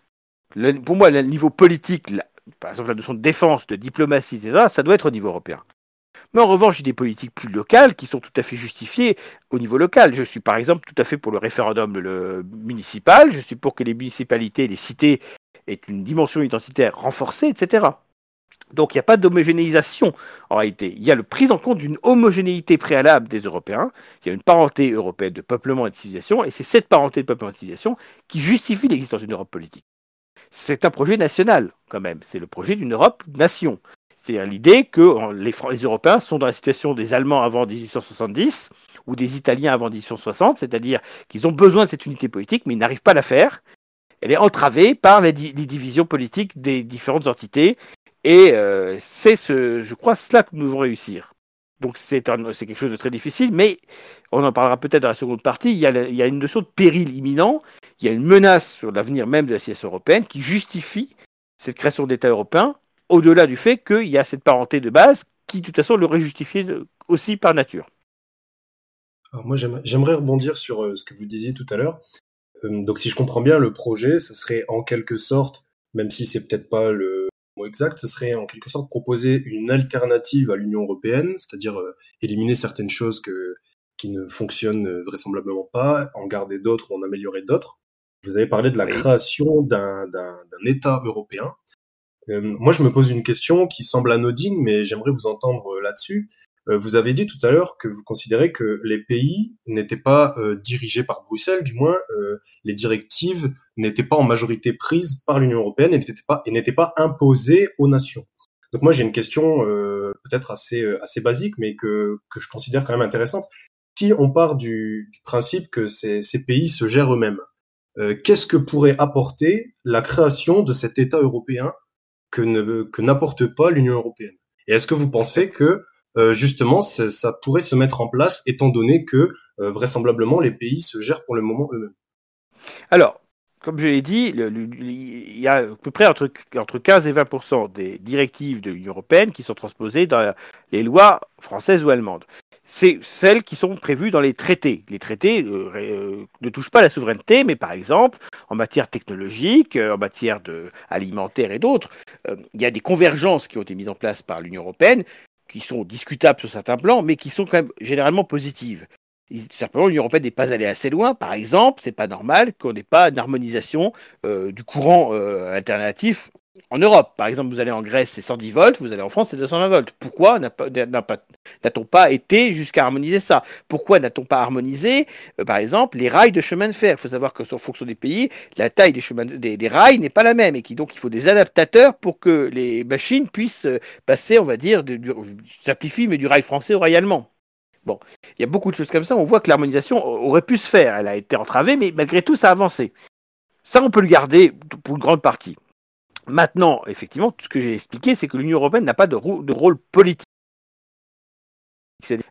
pour moi, le niveau politique, par exemple la notion de défense, de diplomatie, etc., ça doit être au niveau européen. Mais en revanche, j'ai des politiques plus locales qui sont tout à fait justifiées au niveau local. Je suis par exemple tout à fait pour le référendum municipal, je suis pour que les municipalités, les cités aient une dimension identitaire renforcée, etc. Donc il n'y a pas d'homogénéisation en réalité. Il y a le prise en compte d'une homogénéité préalable des Européens. Il y a une parenté européenne de peuplement et de civilisation, et c'est cette parenté de peuplement et de civilisation qui justifie l'existence d'une Europe politique c'est un projet national quand même. C'est le projet d'une Europe nation. C'est-à-dire l'idée que les, Européens sont dans la situation des Allemands avant 1870 ou des Italiens avant 1860, c'est-à-dire qu'ils ont besoin de cette unité politique, mais ils n'arrivent pas à la faire. Elle est entravée par les, divisions politiques des différentes entités, et euh, c'est, ce, je crois, cela que nous devons réussir. Donc c'est, quelque chose de très difficile, mais on en parlera peut-être dans la seconde partie. Il y, a, une notion de péril imminent il y a une menace sur l'avenir même de la civilisation européenne qui justifie cette création d'État européen, au-delà du fait qu'il y a cette parenté de base qui, de toute façon, l'aurait justifié aussi par nature. moi, j'aimerais rebondir sur euh, ce que vous disiez tout à l'heure. Euh, donc, si je comprends bien, le projet, ce serait en quelque sorte, même si c'est peut-être pas le mot exact, ce serait en quelque sorte proposer une alternative à l'Union européenne, c'est-à-dire euh, éliminer certaines choses qui ne fonctionnent vraisemblablement pas, en garder d'autres ou en améliorer d'autres. Vous avez parlé de la création d'un État européen. Euh, moi, je me pose une question qui semble anodine, mais j'aimerais vous entendre euh, là-dessus. Euh, vous avez dit tout à l'heure que vous considérez que les pays n'étaient pas dirigés par Bruxelles, du moins les directives n'étaient pas en majorité prises par l'Union européenne et n'étaient pas, imposées aux nations. Donc moi j'ai une question peut-être assez, basique, mais que, je considère quand même intéressante. Si on part du, principe que ces, pays se gèrent eux-mêmes, euh, qu'est-ce que pourrait apporter la création de cet État européen que n'apporte pas l'Union européenne? Et est-ce que vous pensez que euh, justement ça pourrait se mettre en place étant donné que euh, vraisemblablement les pays se gèrent pour le moment eux-mêmes Alors, comme je l'ai dit, il y a à peu près entre, entre 15 et 20% des directives de l'Union européenne qui sont transposées dans les lois françaises ou allemandes. C'est celles qui sont prévues dans les traités. Les traités euh, ne touchent pas la souveraineté, mais par exemple, en matière technologique, en matière alimentaire et d'autres, il y a des convergences qui ont été mises en place par l'Union européenne qui sont discutables sur certains plans, mais qui sont quand même généralement positives. Simplement, l'Union européenne n'est pas allée assez loin. Par exemple, c'est pas normal qu'on n'ait pas une harmonisation euh, du courant euh, alternatif en Europe. Par exemple, vous allez en Grèce, c'est 110 volts, vous allez en France, c'est 220 volts. Pourquoi n'a-t-on pas été jusqu'à harmoniser ça? Pourquoi n'a-t-on pas harmonisé, euh, par exemple, les rails de chemin de fer? Il faut savoir que, en fonction des pays, la taille des, rails n'est pas la même et qu'il donc il faut des adaptateurs pour que les machines puissent passer, on va dire, de, simplifie, mais du rail français au rail allemand. Bon, il y a beaucoup de choses comme ça. On voit que l'harmonisation aurait pu se faire. Elle a été entravée, mais malgré tout, ça a avancé. Ça, on peut le garder pour une grande partie. Maintenant, effectivement, tout ce que j'ai expliqué, c'est que l'Union européenne n'a pas de, rôle politique.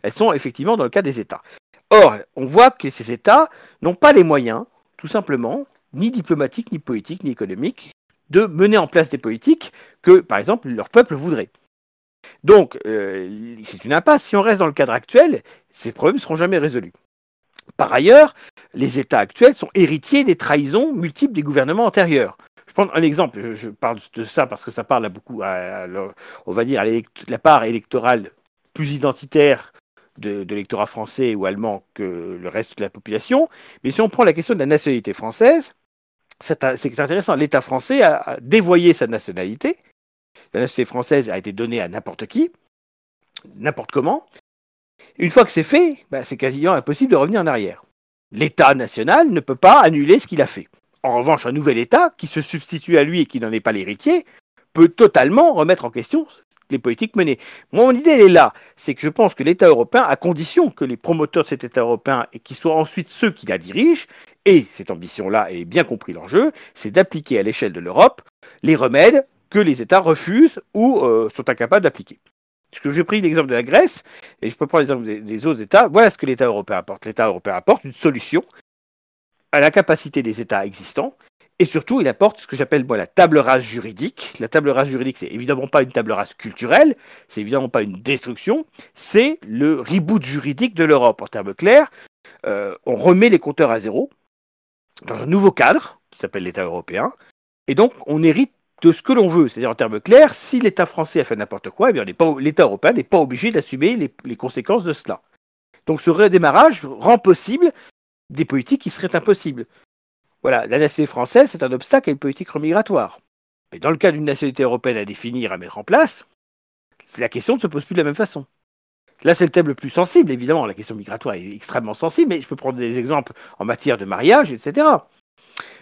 Elles sont effectivement dans le cas des États. Or, on voit que ces États n'ont pas les moyens, tout simplement, ni diplomatiques, ni politiques, ni économiques, de mener en place des politiques que, par exemple, leur peuple voudrait. Donc, euh, c'est une impasse. Si on reste dans le cadre actuel, ces problèmes ne seront jamais résolus. Par ailleurs, les États actuels sont héritiers des trahisons multiples des gouvernements antérieurs. Je prends un exemple, je, parle de ça parce que ça parle à beaucoup, on va dire, à la part électorale plus identitaire de, l'électorat français ou allemand que le reste de la population. Mais si on prend la question de la nationalité française, c'est intéressant. L'État français a dévoyé sa nationalité la nationalité française a été donnée à n'importe qui, n'importe comment. Une fois que c'est fait, bah, c'est quasiment impossible de revenir en arrière. L'État national ne peut pas annuler ce qu'il a fait. En revanche, un nouvel État, qui se substitue à lui et qui n'en est pas l'héritier, peut totalement remettre en question les politiques menées. Mon idée est là, c'est que je pense que l'État européen, à condition que les promoteurs de cet État européen et qui soient ensuite ceux qui la dirigent, et cette ambition-là est bien compris l'enjeu, c'est d'appliquer à l'échelle de l'Europe les remèdes que les États refusent ou sont incapables d'appliquer. Parce que j'ai pris l'exemple de la Grèce, et je peux prendre l'exemple des, autres États. Voilà ce que l'État européen apporte. L'État européen apporte une solution à la capacité des États existants, et surtout, il apporte ce que j'appelle moi la table rase juridique. La table rase juridique, c'est évidemment pas une table rase culturelle, c'est évidemment pas une destruction, c'est le reboot juridique de l'Europe. En termes clairs, euh, on remet les compteurs à zéro dans un nouveau cadre qui s'appelle l'État européen, et donc on hérite de ce que l'on veut. C'est-à-dire en termes clairs, si l'État français a fait n'importe quoi, eh l'État européen n'est pas obligé d'assumer les, conséquences de cela. Donc ce redémarrage rend possible des politiques qui seraient impossibles. Voilà, la nationalité française, c'est un obstacle à une politique migratoire. Mais dans le cas d'une nationalité européenne à définir, à mettre en place, la question ne se pose plus de la même façon. Là, c'est le thème le plus sensible, évidemment. La question migratoire est extrêmement sensible, mais je peux prendre des exemples en matière de mariage, etc.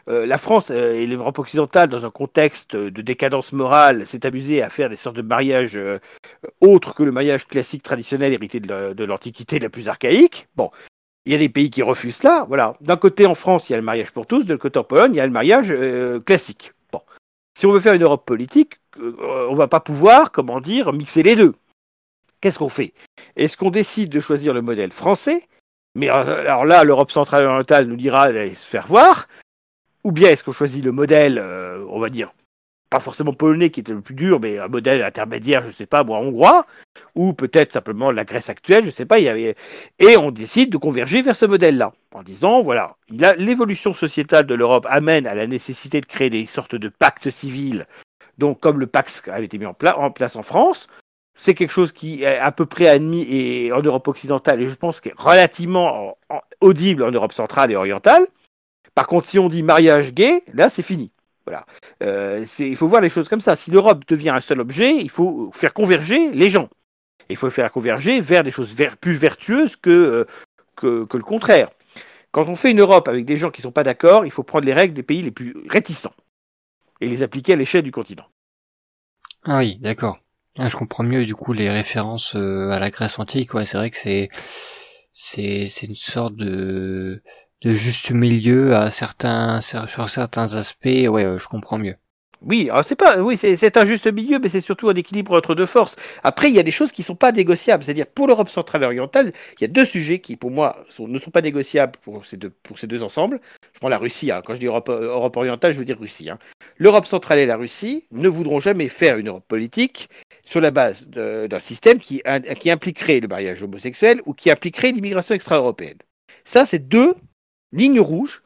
Euh, la France euh, et l'Europe occidentale, dans un contexte de décadence morale, s'est amusée à faire des sortes de mariages euh, autres que le mariage classique traditionnel hérité de l'Antiquité la plus archaïque. Bon, il y a des pays qui refusent cela. Voilà. D'un côté, en France, il y a le mariage pour tous. De l'autre côté, en Pologne, il y a le mariage classique. Bon. Si on veut faire une Europe politique, on ne va pas pouvoir, comment dire, mixer les deux. Qu'est-ce qu'on fait? Est-ce qu'on décide de choisir le modèle français? Mais alors là, l'Europe centrale et orientale nous dira d'aller se faire voir. Ou bien est-ce qu'on choisit le modèle, euh, on va dire, pas forcément polonais qui était le plus dur, mais un modèle intermédiaire, je ne sais pas, moi, hongrois, ou peut-être simplement la Grèce actuelle, je ne sais pas, et on décide de converger vers ce modèle-là, en disant, voilà, l'évolution sociétale de l'Europe amène à la nécessité de créer des sortes de pactes civils, donc comme le Pax avait été mis en, place en France, c'est quelque chose qui est à peu près admis et en Europe occidentale, et je pense qu'il est relativement audible en Europe centrale et orientale, par contre, si on dit mariage gay, là, c'est fini. Voilà. Euh, il faut voir les choses comme ça. Si l'Europe devient un seul objet, il faut faire converger les gens. Il faut faire converger vers des choses plus vertueuses euh, que, que, le contraire. Quand on fait une Europe avec des gens qui ne sont pas d'accord, il faut prendre les règles des pays les plus réticents et les appliquer à l'échelle du continent. Ah oui, d'accord. Ah, je comprends mieux du coup les références euh, à la Grèce antique. Ouais, c'est vrai que c'est c'est une sorte de de juste milieu à certains sur certains aspects ouais euh, je comprends mieux oui, c'est pas, oui, c'est un juste milieu, mais c'est surtout un équilibre entre deux forces. Après, il y a des choses qui sont pas négociables. C'est-à-dire, pour l'Europe centrale et orientale, il y a deux sujets qui, pour moi, ne sont pas négociables pour ces deux, pour ces deux ensembles. Je prends la Russie. Hein. Quand je dis Europe, Europe, orientale, je veux dire Russie. Hein. L'Europe centrale et la Russie ne voudront jamais faire une Europe politique sur la base d'un système qui, qui impliquerait le mariage homosexuel ou qui impliquerait l'immigration extra-européenne. Ça, c'est deux ligne rouge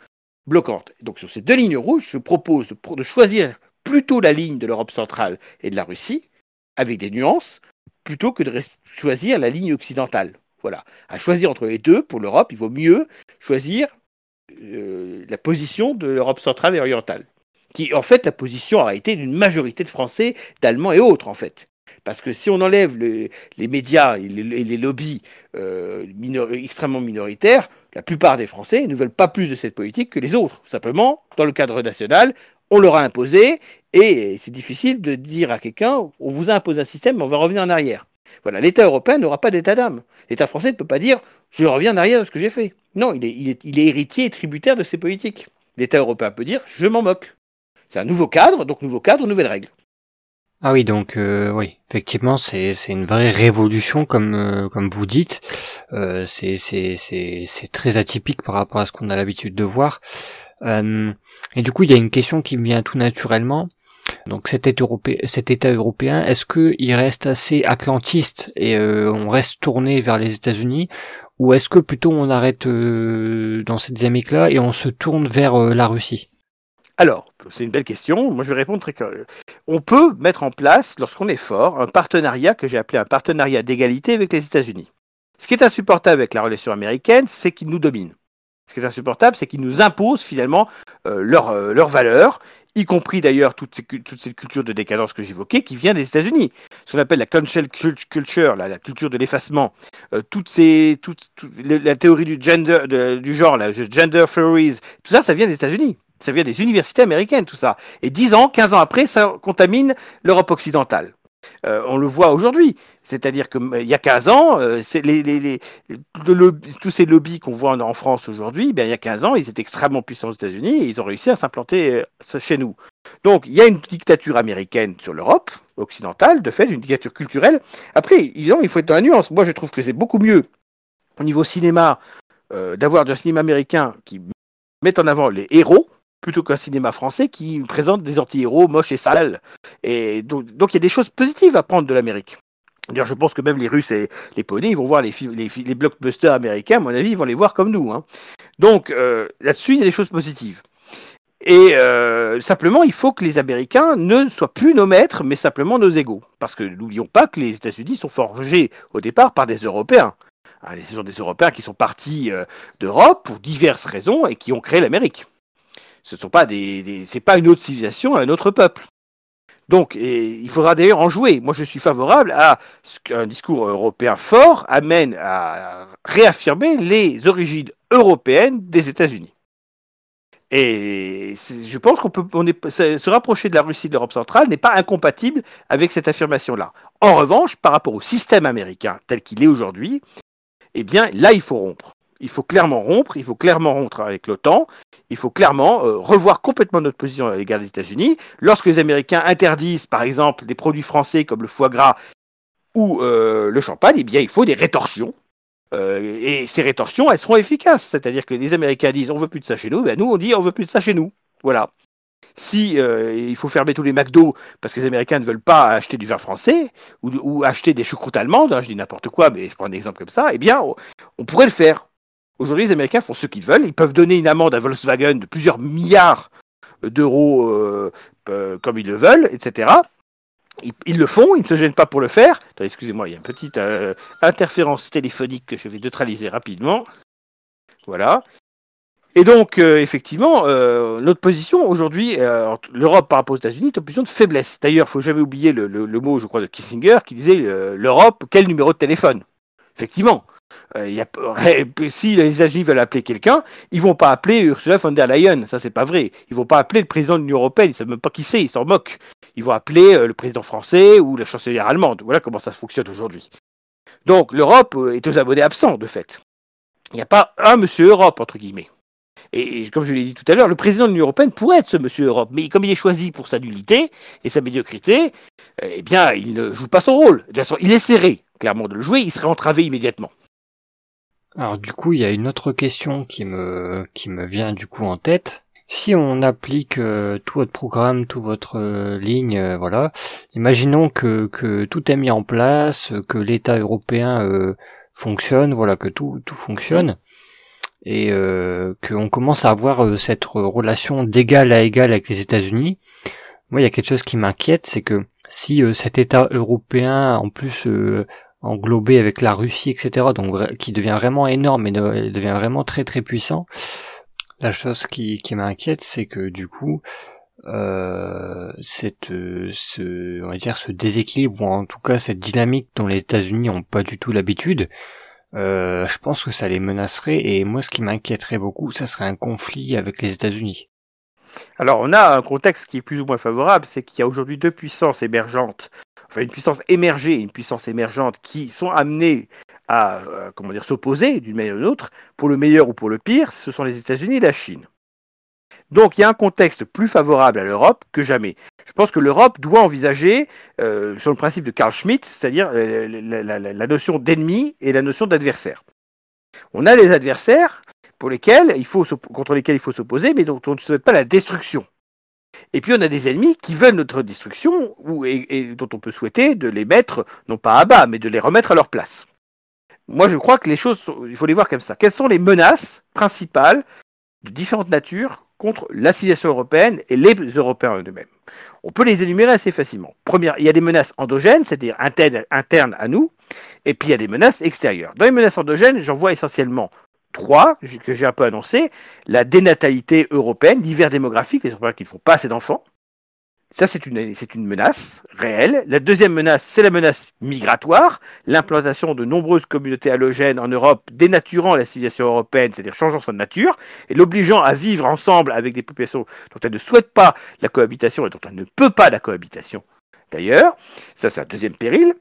bloquante. Donc sur ces deux lignes rouges, je propose de, choisir plutôt la ligne de l'Europe centrale et de la Russie, avec des nuances, plutôt que de choisir la ligne occidentale. Voilà. À choisir entre les deux, pour l'Europe, il vaut mieux choisir euh, la position de l'Europe centrale et orientale, qui en fait la position a été d'une majorité de Français, d'Allemands et autres en fait. Parce que si on enlève les médias et les, lobbies euh, extrêmement minoritaires, la plupart des Français ne veulent pas plus de cette politique que les autres. Simplement, dans le cadre national, on leur a imposé, et c'est difficile de dire à quelqu'un, on vous a imposé un système, mais on va revenir en arrière. Voilà, l'État européen n'aura pas d'état d'âme. L'État français ne peut pas dire, je reviens en arrière de ce que j'ai fait. Non, il est, il est héritier et tributaire de ses politiques. L'État européen peut dire, je m'en moque. C'est un nouveau cadre, donc nouveau cadre, nouvelles règles. Ah oui, donc euh, oui, effectivement, c'est une vraie révolution comme euh, comme vous dites. Euh, c'est très atypique par rapport à ce qu'on a l'habitude de voir. et du coup, il y a une question qui me vient tout naturellement. Donc cet État européen, cet État européen, est-ce que il reste assez atlantiste et on reste tourné vers les États-Unis, ou est-ce que plutôt on arrête dans cette dynamique-là et on se tourne vers la Russie? Alors, c'est une belle question. Moi, je vais répondre très clairement. On peut mettre en place, lorsqu'on est fort, un partenariat que j'ai appelé un partenariat d'égalité avec les États-Unis. Ce qui est insupportable avec la relation américaine, c'est qu'ils nous dominent. Ce qui est insupportable, c'est qu'ils nous imposent finalement euh, euh, leurs valeurs, y compris d'ailleurs toute, cette culture de décadence que j'évoquais, qui vient des États-Unis. Ce qu'on appelle la cancel culture, la, culture de l'effacement, euh, la théorie du du genre, la gender theories, tout ça, ça vient des États-Unis. Ça vient des universités américaines, tout ça. Et 10 ans, 15 ans après, ça contamine l'Europe occidentale. Euh, on le voit aujourd'hui. C'est-à-dire qu'il y a 15 ans, euh, tous ces lobbies qu'on voit en, France aujourd'hui, ben, il y a 15 ans, ils étaient extrêmement puissants aux États-Unis et ils ont réussi à s'implanter euh, chez nous. Donc, il y a une dictature américaine sur l'Europe occidentale, de fait, une dictature culturelle. Après, il faut être dans la nuance. Moi, je trouve que c'est beaucoup mieux, au niveau cinéma, euh, d'avoir un cinéma américain qui met en avant les héros, plutôt qu'un cinéma français qui présente des anti-héros moches et sales. Et donc, il y a des choses positives à prendre de l'Amérique. D'ailleurs, je pense que même les Russes et les Polonais, ils vont voir les blockbusters américains, à mon avis, ils vont les voir comme nous. Hein. Donc, euh, là-dessus, il y a des choses positives. Et euh, simplement, il faut que les Américains ne soient plus nos maîtres, mais simplement nos égaux. Parce que n'oublions pas que les États-Unis sont forgés au départ par des Européens. Hein, ce sont des Européens qui sont partis euh, d'Europe pour diverses raisons et qui ont créé l'Amérique. Ce ne sont pas des, c'est pas une autre civilisation, un autre peuple. Donc, il faudra d'ailleurs en jouer. Moi, je suis favorable à ce qu'un discours européen fort amène à réaffirmer les origines européennes des États-Unis. Et je pense qu'on peut se rapprocher de la Russie de l'Europe centrale n'est pas incompatible avec cette affirmation-là. En revanche, par rapport au système américain tel qu'il est aujourd'hui, eh bien là, il faut rompre. Il faut clairement rompre, il faut clairement rompre avec l'OTAN, il faut clairement euh, revoir complètement notre position à l'égard des États-Unis. Lorsque les Américains interdisent, par exemple, des produits français comme le foie gras ou euh, le champagne, eh bien, il faut des rétorsions. Euh, et ces rétorsions, elles seront efficaces. C'est-à-dire que les Américains disent on veut plus de ça chez nous, ben nous on dit on veut plus de ça chez nous. Voilà. Si il faut fermer tous les McDo parce que les Américains ne veulent pas acheter du vin français ou, acheter des choucroutes allemandes, hein, je dis n'importe quoi, mais je prends un exemple comme ça, eh bien on pourrait le faire. Aujourd'hui, les Américains font ce qu'ils veulent. Ils peuvent donner une amende à Volkswagen de plusieurs milliards d'euros euh, euh, comme ils le veulent, etc. Ils, le font, ils ne se gênent pas pour le faire. Excusez-moi, il y a une petite euh, interférence téléphonique que je vais neutraliser rapidement. Voilà. Et donc, effectivement, notre position aujourd'hui, l'Europe par rapport aux États-Unis est en position de faiblesse. D'ailleurs, il faut jamais oublier le, mot, je crois, de Kissinger qui disait l'Europe, quel numéro de téléphone? Effectivement, euh, si les États-Unis veulent appeler quelqu'un, ils vont pas appeler Ursula von der Leyen, ça c'est pas vrai. Ils vont pas appeler le président de l'Union européenne, ils savent même pas qui c'est, ils s'en moquent. Ils vont appeler euh, le président français ou la chancelière allemande. Voilà comment ça fonctionne aujourd'hui. Donc l'Europe euh, est aux abonnés absents de fait. Il n'y a pas un Monsieur Europe entre guillemets. Et, comme je l'ai dit tout à l'heure, le président de l'Union européenne pourrait être ce Monsieur Europe, mais comme il est choisi pour sa nullité et sa médiocrité, eh bien, il ne joue pas son rôle. De toute façon, il essaierait clairement de le jouer, il serait entravé immédiatement. Alors du coup, il y a une autre question qui me qui me vient du coup en tête. Si on applique euh, tout votre programme, toute votre euh, ligne, euh, voilà, imaginons que, que tout est mis en place, que l'État européen fonctionne, voilà, que tout tout fonctionne, et qu'on commence à avoir cette relation d'égal à égal avec les États-Unis. Moi, il y a quelque chose qui m'inquiète, c'est que si cet État européen, en plus englobé avec la Russie, etc., donc qui devient vraiment énorme et devient vraiment très très puissant. La chose qui, qui m'inquiète, c'est que du coup, euh, cette, ce, on va dire, ce déséquilibre ou en tout cas cette dynamique dont les États-Unis ont pas du tout l'habitude, euh, je pense que ça les menacerait et moi, ce qui m'inquiéterait beaucoup, ça serait un conflit avec les États-Unis. Alors, on a un contexte qui est plus ou moins favorable, c'est qu'il y a aujourd'hui deux puissances émergentes enfin une puissance émergée une puissance émergente qui sont amenées à euh, s'opposer d'une manière ou d'une autre, pour le meilleur ou pour le pire, ce sont les États-Unis et la Chine. Donc il y a un contexte plus favorable à l'Europe que jamais. Je pense que l'Europe doit envisager, euh, sur le principe de Carl Schmitt, c'est-à-dire euh, la, notion d'ennemi et la notion d'adversaire. On a des adversaires contre lesquels il faut s'opposer, mais dont on ne souhaite pas la destruction. Et puis on a des ennemis qui veulent notre destruction ou, et, dont on peut souhaiter de les mettre, non pas à bas, mais de les remettre à leur place. Moi je crois que les choses, il faut les voir comme ça. Quelles sont les menaces principales de différentes natures contre la civilisation européenne et les Européens eux-mêmes? On peut les énumérer assez facilement. Première, il y a des menaces endogènes, c'est-à-dire internes à nous, et puis il y a des menaces extérieures. Dans les menaces endogènes, j'en vois essentiellement 3, que j'ai un peu annoncé, la dénatalité européenne, l'hiver démographique, les Européens qui ne font pas assez d'enfants. Ça, c'est une, c'est une menace réelle. La deuxième menace, c'est la menace migratoire, l'implantation de nombreuses communautés halogènes en Europe, dénaturant la civilisation européenne, c'est-à-dire changeant sa nature, et l'obligeant à vivre ensemble avec des populations dont elle ne souhaite pas la cohabitation et dont elle ne peut pas la cohabitation. D'ailleurs, ça, c'est un deuxième péril.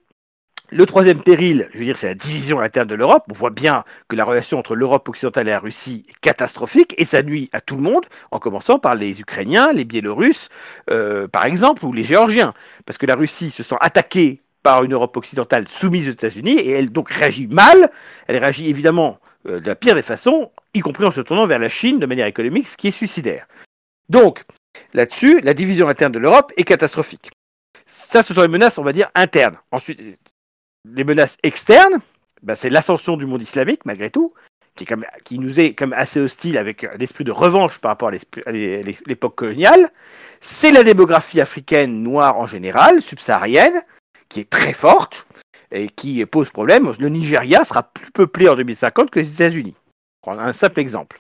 Le troisième péril, je veux dire, c'est la division interne de l'Europe. On voit bien que la relation entre l'Europe occidentale et la Russie est catastrophique et ça nuit à tout le monde, en commençant par les Ukrainiens, les Biélorusses, euh, par exemple, ou les Géorgiens. Parce que la Russie se sent attaquée par une Europe occidentale soumise aux États-Unis et elle donc réagit mal. Elle réagit évidemment euh, de la pire des façons, y compris en se tournant vers la Chine de manière économique, ce qui est suicidaire. Donc, là-dessus, la division interne de l'Europe est catastrophique. Ça, ce sont les menaces, on va dire, internes. Ensuite, les menaces externes, ben, c'est l'ascension du monde islamique, malgré tout, qui, qui nous est comme assez hostile avec l'esprit de revanche par rapport à l'époque coloniale. C'est la démographie africaine noire en général, subsaharienne, qui est très forte et qui pose problème. Le Nigeria sera plus peuplé en 2050 que les États-Unis. Prendre un simple exemple.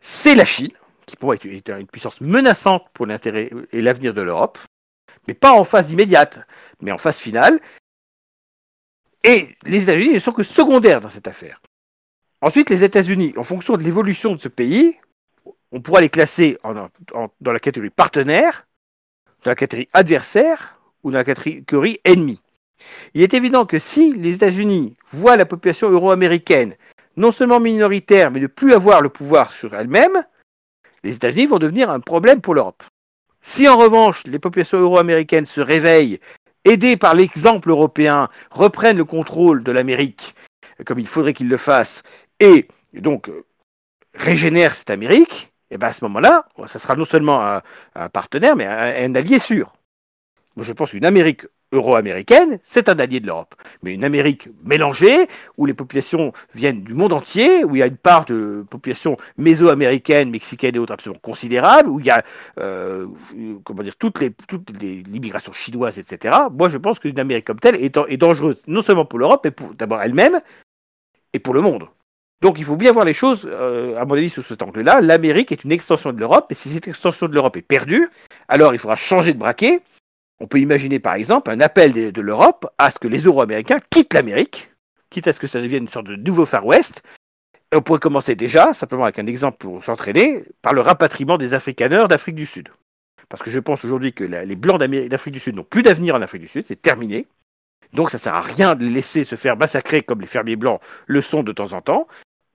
C'est la Chine, qui pourrait être une puissance menaçante pour l'intérêt et l'avenir de l'Europe, mais pas en phase immédiate, mais en phase finale. Et les États-Unis ne sont que secondaires dans cette affaire. Ensuite, les États-Unis, en fonction de l'évolution de ce pays, on pourra les classer dans la catégorie partenaire, dans la catégorie adversaire ou dans la catégorie ennemi. Il est évident que si les États-Unis voient la population euro-américaine non seulement minoritaire, mais ne plus avoir le pouvoir sur elle-même, les États-Unis vont devenir un problème pour l'Europe. Si en revanche les populations euro-américaines se réveillent aidés par l'exemple européen, reprennent le contrôle de l'Amérique, comme il faudrait qu'ils le fassent, et donc euh, régénèrent cette Amérique, et bien à ce moment-là, ça sera non seulement un, partenaire, mais un, allié sûr. je pense qu'une Amérique euro-américaine, c'est un allié de l'Europe. Mais une Amérique mélangée, où les populations viennent du monde entier, où il y a une part de population méso-américaine, mexicaine et autres absolument considérable, où il y a euh, comment dire, toutes les toutes les l'immigration chinoise, etc. Moi, je pense qu'une Amérique comme telle est, dangereuse, non seulement pour l'Europe, mais d'abord elle-même et pour le monde. Donc il faut bien voir les choses, euh, à mon avis, sous cet angle-là. L'Amérique est une extension de l'Europe, et si cette extension de l'Europe est perdue, alors il faudra changer de braquet, on peut imaginer par exemple un appel de, l'Europe à ce que les Euro-Américains quittent l'Amérique, quitte à ce que ça devienne une sorte de nouveau Far West. Et on pourrait commencer déjà, simplement avec un exemple pour s'entraîner, par le rapatriement des Afrikaners d'Afrique du Sud. Parce que je pense aujourd'hui que les Blancs d'Afrique du Sud n'ont plus d'avenir en Afrique du Sud, c'est terminé. Donc ça ne sert à rien de les laisser se faire massacrer comme les fermiers blancs le sont de temps en temps.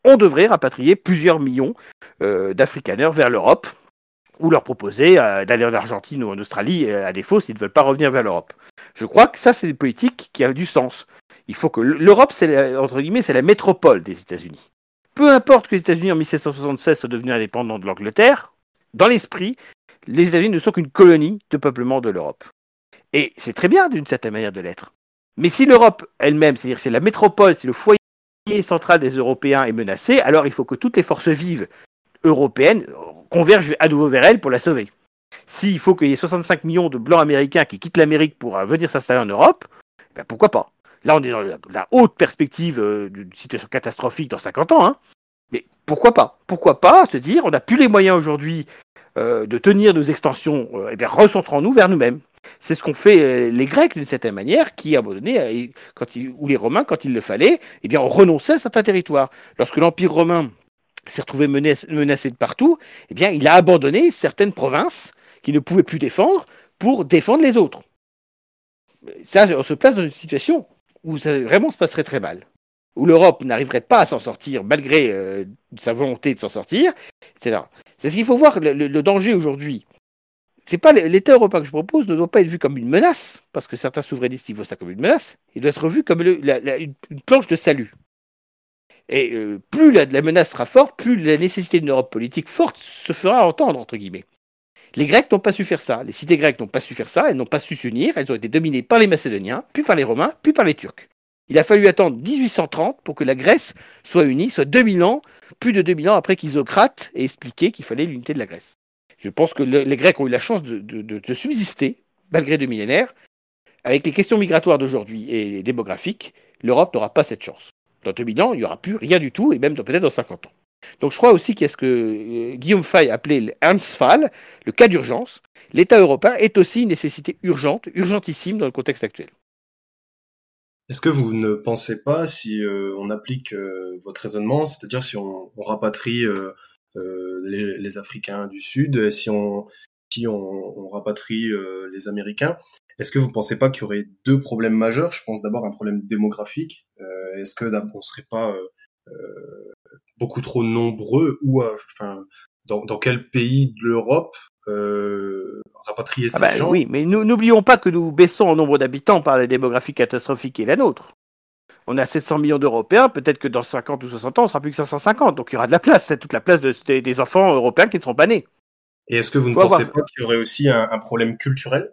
On devrait rapatrier plusieurs millions euh, d'Afrikaners vers l'Europe, ou leur proposer euh, d'aller en Argentine ou en Australie, euh, à défaut, s'ils ne veulent pas revenir vers l'Europe. Je crois que ça, c'est une politique qui a du sens. Il faut que l'Europe, c'est entre guillemets, c'est la métropole des États-Unis. Peu importe que les États-Unis en 1776 soient devenus indépendants de l'Angleterre, dans l'esprit, les États-Unis ne sont qu'une colonie de peuplement de l'Europe. Et c'est très bien d'une certaine manière de l'être. Mais si l'Europe elle-même, c'est-à-dire c'est la métropole, c'est le foyer central des Européens est menacé, alors il faut que toutes les forces vives européennes convergent à nouveau vers elle pour la sauver. S'il faut qu'il y ait 65 millions de blancs américains qui quittent l'Amérique pour euh, venir s'installer en Europe, ben pourquoi pas? Là, on est dans la, haute perspective euh, d'une situation catastrophique dans 50 ans. Hein. Mais pourquoi pas? Pourquoi pas se dire, on n'a plus les moyens aujourd'hui euh, de tenir nos extensions, et bien recentrons-nous vers nous-mêmes. C'est ce qu'ont fait les Grecs d'une certaine manière, qui à un moment donné, quand ou les Romains, quand il le fallait, eh bien, on renonçait à certains territoires. Lorsque l'Empire romain s'est retrouvé menacé de partout, eh bien, il a abandonné certaines provinces qu'il ne pouvait plus défendre pour défendre les autres. Ça, on se place dans une situation où ça vraiment se passerait très mal, où l'Europe n'arriverait pas à s'en sortir malgré euh, sa volonté de s'en sortir, etc. C'est ce qu'il faut voir, le, danger aujourd'hui. C'est pas l'État européen que je propose ne doit pas être vu comme une menace, parce que certains souverainistes y voient ça comme une menace. Il doit être vu comme une planche de salut. Et euh, plus la, menace sera forte, plus la nécessité d'une Europe politique forte se fera entendre, entre guillemets. Les Grecs n'ont pas su faire ça, les cités grecques n'ont pas su faire ça, elles n'ont pas su s'unir, elles ont été dominées par les Macédoniens, puis par les Romains, puis par les Turcs. Il a fallu attendre 1830 pour que la Grèce soit unie, soit 2000 ans, plus de 2000 ans après qu'Isocrate ait expliqué qu'il fallait l'unité de la Grèce. Je pense que les Grecs ont eu la chance de, de subsister, malgré deux millénaires. Avec les questions migratoires d'aujourd'hui et démographiques, l'Europe n'aura pas cette chance. Dans 2000 ans, il n'y aura plus rien du tout, et même peut-être dans 50 ans. Donc je crois aussi qu'il y a ce que euh, Guillaume Fay appelait l'Ernstfall, le cas d'urgence. L'État européen est aussi une nécessité urgente, urgentissime dans le contexte actuel. Est-ce que vous ne pensez pas, si euh, on applique euh, votre raisonnement, c'est-à-dire si on, rapatrie les, Africains du Sud, si on, rapatrie les Américains, Est-ce que vous pensez pas qu'il y aurait deux problèmes majeurs? Je pense d'abord un problème démographique. Est-ce que on serait pas beaucoup trop nombreux ou enfin dans, dans quel pays de l'Europe euh, rapatrier ah ces bah gens? Oui, mais n'oublions pas que nous baissons en nombre d'habitants par la démographie catastrophique qui est la nôtre. On a 700 millions d'Européens, peut-être que dans 50 ou 60 ans, on sera plus que 550. Donc il y aura de la place, c'est toute la place de, des enfants européens qui ne seront pas nés. Et est-ce que vous ne pensez pas qu'il y aurait aussi un, problème culturel?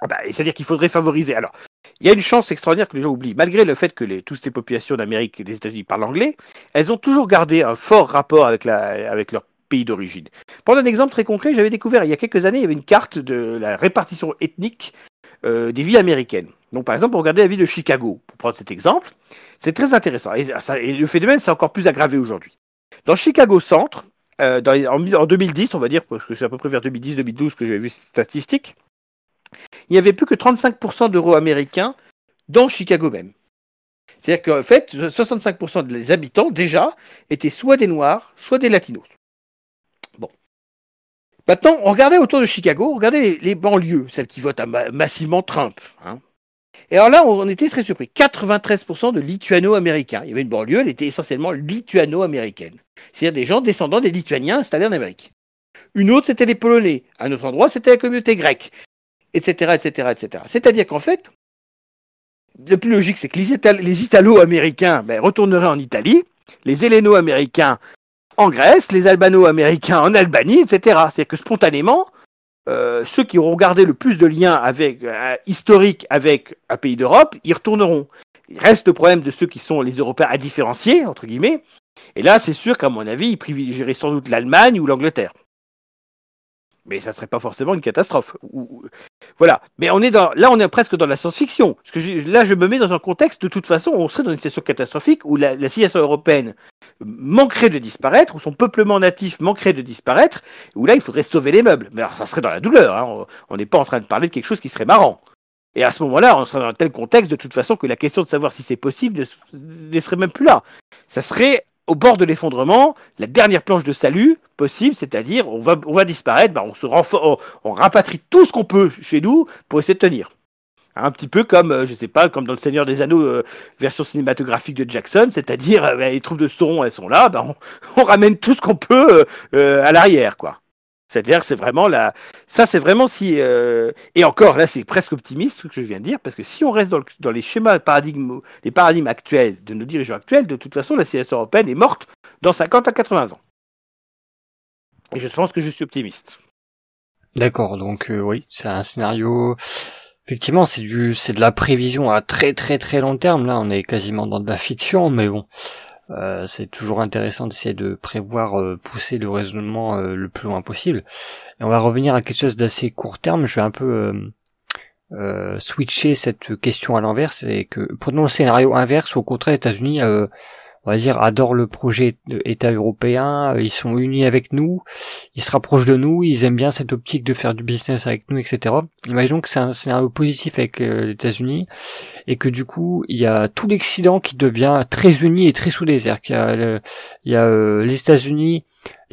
Ah bah, C'est-à-dire qu'il faudrait favoriser. Alors, il y a une chance extraordinaire que les gens oublient. Malgré le fait que toutes ces populations d'Amérique et des États-Unis parlent anglais, elles ont toujours gardé un fort rapport avec, leur pays d'origine. Pour un exemple très concret, j'avais découvert il y a quelques années, il y avait une carte de la répartition ethnique euh, des villes américaines. Donc par exemple, regardez la ville de Chicago, pour prendre cet exemple, c'est très intéressant. Et, le phénomène s'est encore plus aggravé aujourd'hui. Dans Chicago Centre, euh, en, 2010, on va dire, parce que c'est à peu près vers 2010-2012 que j'avais vu ces statistiques, il n'y avait plus que 35% d'euros américains dans Chicago même. C'est-à-dire qu'en fait, 65% des habitants, déjà, étaient soit des Noirs, soit des Latinos. Maintenant, on regardait autour de Chicago, regardez les, banlieues, celles qui votent massivement Trump. Hein. Et alors là, on était très surpris. 93% de lituano-américains. Il y avait une banlieue, elle était essentiellement lituano-américaine. C'est-à-dire des gens descendants des Lituaniens installés en Amérique. Une autre, c'était les Polonais. Un autre endroit, c'était la communauté grecque. Etc., etc., etc. C'est-à-dire qu'en fait, le plus logique, c'est que les, Italo-américains ben, retourneraient en Italie, les Héléno-américains en Grèce, les Albano-Américains en Albanie, etc. C'est-à-dire que spontanément, euh, ceux qui auront gardé le plus de liens avec, euh, historiques avec un pays d'Europe, y retourneront. Il reste le problème de ceux qui sont les Européens à différencier, entre guillemets. Et là, c'est sûr qu'à mon avis, ils privilégieraient sans doute l'Allemagne ou l'Angleterre mais ça serait pas forcément une catastrophe. Voilà. Mais on est dans, là, on est presque dans la science-fiction. Parce que là, je me mets dans un contexte, de toute façon, on serait dans une situation catastrophique où la, civilisation européenne manquerait de disparaître, où son peuplement natif manquerait de disparaître, où là, il faudrait sauver les meubles. Mais alors, ça serait dans la douleur. Hein. On n'est pas en train de parler de quelque chose qui serait marrant. Et à ce moment-là, on serait dans un tel contexte, de toute façon, que la question de savoir si c'est possible ne serait même plus là. Ça serait au bord de l'effondrement, la dernière planche de salut possible, c'est-à-dire on va, on va disparaître, bah, on, se rapatrie tout ce qu'on peut chez nous pour essayer de tenir. Un petit peu comme, euh, je sais pas, comme dans Le Seigneur des Anneaux, euh, version cinématographique de Jackson, c'est-à-dire euh, les troupes de Sauron, elles sont là, on, on, ramène tout ce qu'on peut à l'arrière, quoi. C'est-à-dire, c'est vraiment la. Ça, c'est vraiment si. Euh, et encore, là, c'est presque optimiste ce que je viens de dire, parce que si on reste dans, les schémas paradigmes, les paradigmes actuels de nos dirigeants actuels, de toute façon, la civilisation européenne est morte dans 50 à 80 ans. Et je pense que je suis optimiste. D'accord, donc euh, oui, c'est un scénario. Effectivement, c'est du, c'est de la prévision à très très très long terme. Là, on est quasiment dans de la fiction, mais bon, euh, c'est toujours intéressant d'essayer de prévoir, euh, pousser le raisonnement euh, le plus loin possible. Et on va revenir à quelque chose d'assez court terme. Je vais un peu switcher cette question à l'envers. C'est que prenons le scénario inverse. Au contraire, États-Unis on va dire, adorent le projet État européen, euh, ils sont unis avec nous, ils se rapprochent de nous, ils aiment bien cette optique de faire du business avec nous, etc. Imaginons que c'est un scénario positif avec euh, les États-Unis et que du coup il y a tout l'Occident qui devient très uni et très soudé. C'est-à-dire qu'il y a, il y a euh, les États-Unis,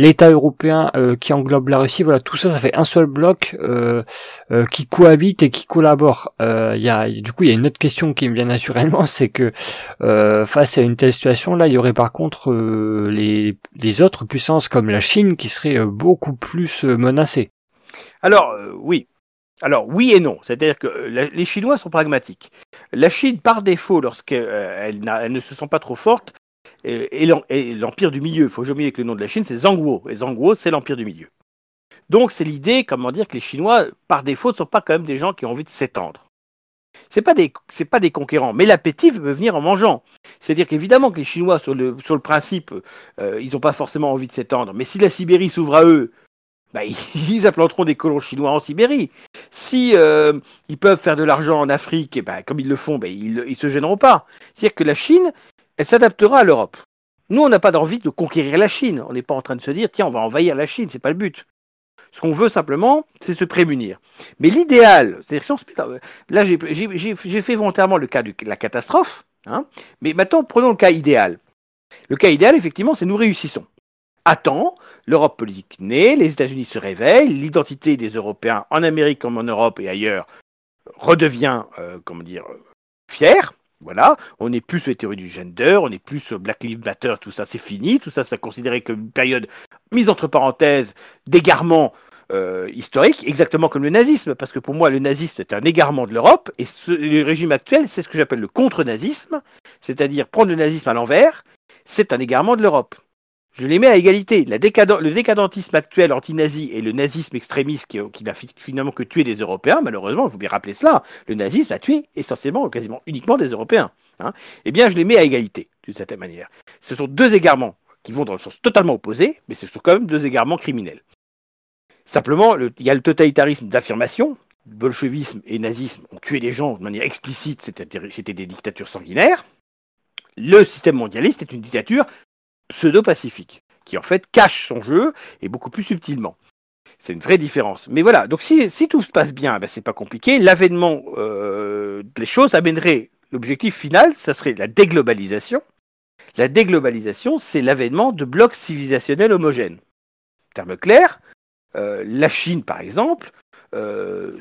l'État européen euh, qui englobe la Russie, voilà, tout ça, ça fait un seul bloc euh, euh, qui cohabite et qui collabore. Il y a, du coup, il y a une autre question qui me vient naturellement, c'est que face à une telle situation, là, il y aurait par contre les, les autres puissances comme la Chine qui seraient beaucoup plus menacées. Alors oui, alors oui et non, c'est-à-dire que les Chinois sont pragmatiques. La Chine, par défaut, lorsqu'elles ne se sont pas trop fortes, et, l'empire du milieu. Il faut jamais oublier que le nom de la Chine, c'est Zhangguo. Et Zhangguo, c'est l'empire du milieu. Donc c'est l'idée, comment dire, que les Chinois, par défaut, ne sont pas quand même des gens qui ont envie de s'étendre. C'est pas des, c'est pas des conquérants, mais l'appétit peut venir en mangeant. C'est-à-dire qu'évidemment que les Chinois, sur le, sur le principe, euh, ils n'ont pas forcément envie de s'étendre. Mais si la Sibérie s'ouvre à eux, bah, ils implanteront des colons chinois en Sibérie. Si euh, ils peuvent faire de l'argent en Afrique, et bah, comme ils le font, bah, ils, ne se gêneront pas. C'est-à-dire que la Chine, elle s'adaptera à l'Europe. Nous, on n'a pas d'envie de conquérir la Chine. On n'est pas en train de se dire, tiens, on va envahir la Chine, c'est pas le but. Ce qu'on veut simplement, c'est se prémunir. Mais l'idéal, c'est-à-dire, là, j'ai fait volontairement le cas de la catastrophe, hein, mais maintenant, prenons le cas idéal. Le cas idéal, effectivement, c'est nous réussissons. Temps, l'Europe politique naît, les États-Unis se réveillent, l'identité des Européens en Amérique comme en Europe et ailleurs redevient, comment dire, fier. Voilà, on n'est plus sur les théories du gender, on n'est plus sur Black Lives Matter, tout ça c'est fini, tout ça c'est considéré comme une période mise entre parenthèses d'égarement euh, historique, exactement comme le nazisme, parce que pour moi le nazisme est un égarement de l'Europe, et le régime actuel c'est ce que j'appelle le contre-nazisme, c'est-à-dire prendre le nazisme à l'envers, c'est un égarement de l'Europe. Je les mets à égalité. le décadentisme actuel anti-nazi et le nazisme extrémiste qui, n'a finalement que tué des Européens, malheureusement, il faut bien rappeler cela, le nazisme a tué essentiellement, quasiment uniquement des Européens. Hein. eh bien, je les mets à égalité, d'une certaine manière. Ce sont deux égarements qui vont dans le sens totalement opposé, mais ce sont quand même deux égarements criminels. Simplement, il y a le totalitarisme d'affirmation. Bolchevisme et nazisme ont tué des gens de manière explicite, c'était des dictatures sanguinaires. Le système mondialiste est une dictature pseudo-pacifique, qui en fait cache son jeu et beaucoup plus subtilement. C'est une vraie différence. Mais voilà, donc si, tout se passe bien, ben c'est pas compliqué. L'avènement euh, des choses amènerait l'objectif final, ça serait la déglobalisation. La déglobalisation, c'est l'avènement de blocs civilisationnels homogènes. En termes clairs, euh, la Chine, par exemple, euh,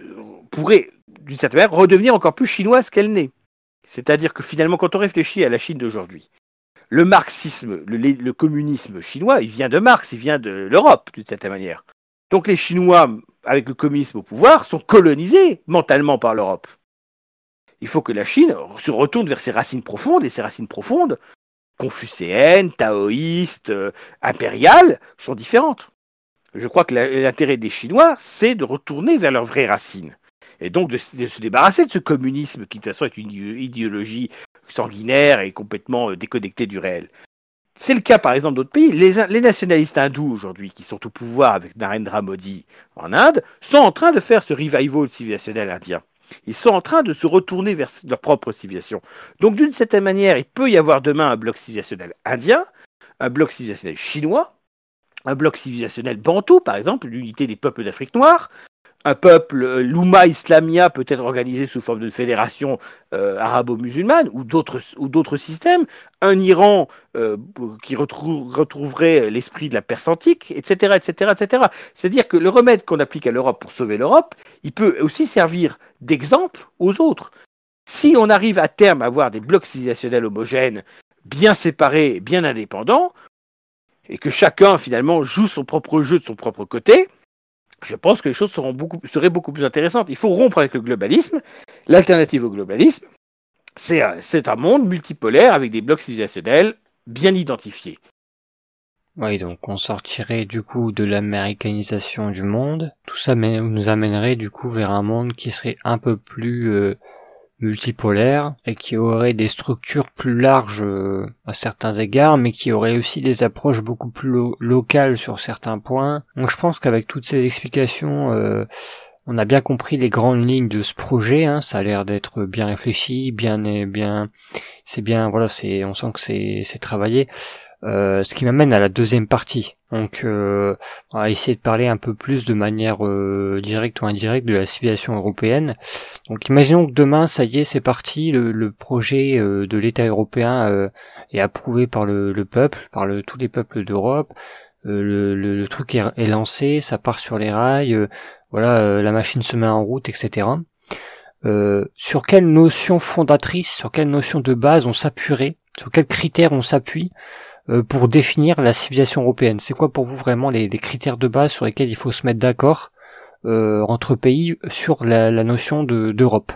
pourrait, d'une certaine manière, redevenir encore plus chinoise qu'elle n'est. C'est-à-dire que finalement, quand on réfléchit à la Chine d'aujourd'hui, le marxisme, le, communisme chinois, il vient de Marx, il vient de l'Europe, d'une certaine manière. Donc les Chinois, avec le communisme au pouvoir, sont colonisés mentalement par l'Europe. Il faut que la Chine se retourne vers ses racines profondes, et ses racines profondes, confucéennes, taoïstes, euh, impériales, sont différentes. Je crois que l'intérêt des Chinois, c'est de retourner vers leurs vraies racines. Et donc de, se débarrasser de ce communisme qui de toute façon est une idéologie sanguinaire et complètement euh, déconnecté du réel. C'est le cas par exemple d'autres pays. Les, nationalistes hindous aujourd'hui, qui sont au pouvoir avec Narendra Modi en Inde, sont en train de faire ce revival civilisationnel indien. Ils sont en train de se retourner vers leur propre civilisation. Donc d'une certaine manière, il peut y avoir demain un bloc civilisationnel indien, un bloc civilisationnel chinois, un bloc civilisationnel bantou, par exemple, l'unité des peuples d'Afrique noire, un peuple, euh, l'Oumma Islamia peut être organisé sous forme de fédération euh, arabo-musulmane ou d'autres, systèmes, un Iran euh, qui retrouverait l'esprit de la Perse antique, etc., etc., etc. C'est-à-dire que le remède qu'on applique à l'Europe pour sauver l'Europe, il peut aussi servir d'exemple aux autres. Si on arrive à terme à avoir des blocs civilisationnels homogènes, bien séparés, bien indépendants, et que chacun finalement joue son propre jeu de son propre côté, je pense que les choses seraient beaucoup plus intéressantes. Il faut rompre avec le globalisme. L'alternative au globalisme, c'est un, monde multipolaire avec des blocs civilisationnels bien identifiés. Oui, donc on sortirait du coup de l'américanisation du monde. Tout ça nous amènerait du coup vers un monde qui serait un peu plus euh, multipolaire et qui aurait des structures plus larges euh, à certains égards, mais qui aurait aussi des approches beaucoup plus locales sur certains points. Donc je pense qu'avec toutes ces explications, euh, on a bien compris les grandes lignes de ce projet. Hein. ça a l'air d'être bien réfléchi, bien, bien, c'est bien, voilà, c'est, on sent que c'est travaillé. Euh, ce qui m'amène à la deuxième partie. Donc, euh, on va essayer de parler un peu plus de manière euh, directe ou indirecte de la civilisation européenne. Donc, imaginons que demain, ça y est, c'est parti, le, projet de l'État européen est approuvé par le, peuple, par le, tous les peuples d'Europe. Le, le, truc est, est, lancé, ça part sur les rails, voilà, la machine se met en route, etc. sur quelle notion fondatrice, sur quelle notion de base on s'appuierait, sur quels critères on s'appuie euh, pour définir la civilisation européenne. C'est quoi pour vous vraiment les, critères de base sur lesquels il faut se mettre d'accord euh, entre pays sur la, notion d'Europe?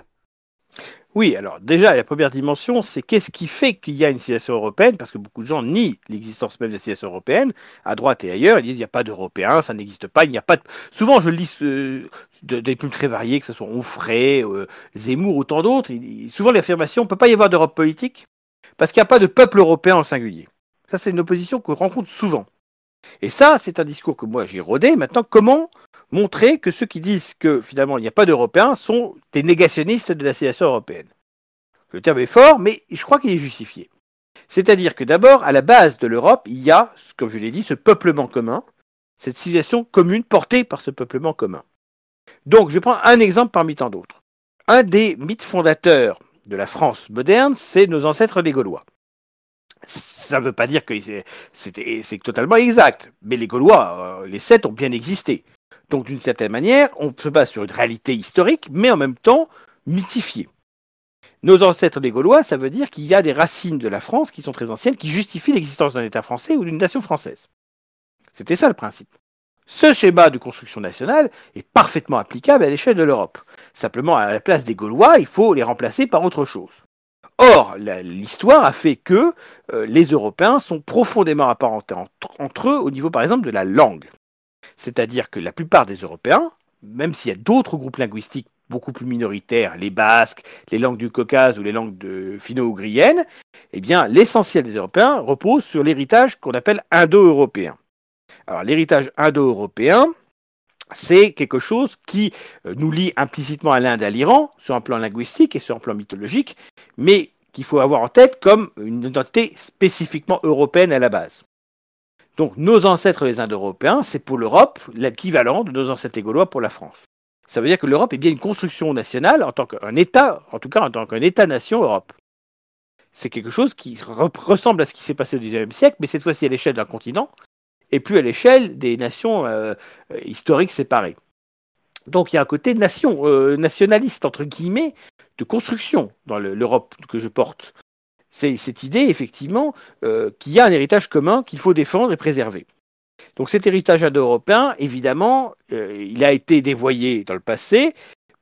Oui, alors déjà, la première dimension, c'est qu'est-ce qui fait qu'il y a une civilisation européenne Parce que beaucoup de gens nient l'existence même de la civilisation européenne, à droite et ailleurs, ils disent il n'y a pas d'Européens, ça n'existe pas, il n'y a pas de... Souvent, je lis des plumes très variées, que ce soit Onfray, euh, Zemmour ou tant d'autres, souvent l'affirmation, il ne peut pas y avoir d'Europe politique, parce qu'il n'y a pas de peuple européen en singulier. Ça, c'est une opposition que rencontre souvent. Et ça, c'est un discours que moi j'ai rodé. Maintenant, comment montrer que ceux qui disent que finalement il n'y a pas d'Européens sont des négationnistes de la civilisation européenne? Le terme est fort, mais je crois qu'il est justifié. C'est-à-dire que d'abord, à la base de l'Europe, il y a, comme je l'ai dit, ce peuplement commun, cette civilisation commune portée par ce peuplement commun. Donc, je prendre un exemple parmi tant d'autres. Un des mythes fondateurs de la France moderne, c'est nos ancêtres les Gaulois. Ça ne veut pas dire que c'est totalement exact, mais les Gaulois, euh, les sept, ont bien existé. Donc d'une certaine manière, on se base sur une réalité historique, mais en même temps mythifié. Nos ancêtres des Gaulois, ça veut dire qu'il y a des racines de la France qui sont très anciennes, qui justifient l'existence d'un État français ou d'une nation française. C'était ça le principe. Ce schéma de construction nationale est parfaitement applicable à l'échelle de l'Europe. Simplement, à la place des Gaulois, il faut les remplacer par autre chose. Or, l'histoire a fait que euh, les Européens sont profondément apparentés entre, eux au niveau, par exemple, de la langue. C'est-à-dire que la plupart des Européens, même s'il y a d'autres groupes linguistiques beaucoup plus minoritaires, les Basques, les langues du Caucase ou les langues finno-ougriennes, eh bien, l'essentiel des Européens repose sur l'héritage qu'on appelle indo-européen. Alors, l'héritage indo-européen, c'est quelque chose qui euh, nous lie implicitement à l'Inde et à l'Iran, sur un plan linguistique et sur un plan mythologique, mais qu'il faut avoir en tête comme une identité spécifiquement européenne à la base. Donc nos ancêtres les Indo-Européens, c'est pour l'Europe l'équivalent de nos ancêtres les Gaulois pour la France. Ça veut dire que l'Europe est bien une construction nationale en tant qu'un État, en tout cas en tant qu'un État-nation Europe. C'est quelque chose qui ressemble à ce qui s'est passé au XIXe siècle, mais cette fois-ci à l'échelle d'un continent, et plus à l'échelle des nations euh, historiques séparées. Donc il y a un côté nation, euh, nationaliste, entre guillemets, de construction dans l'Europe que je porte. C'est cette idée, effectivement, euh, qu'il y a un héritage commun qu'il faut défendre et préserver. Donc cet héritage indo-européen, évidemment, il a été dévoyé dans le passé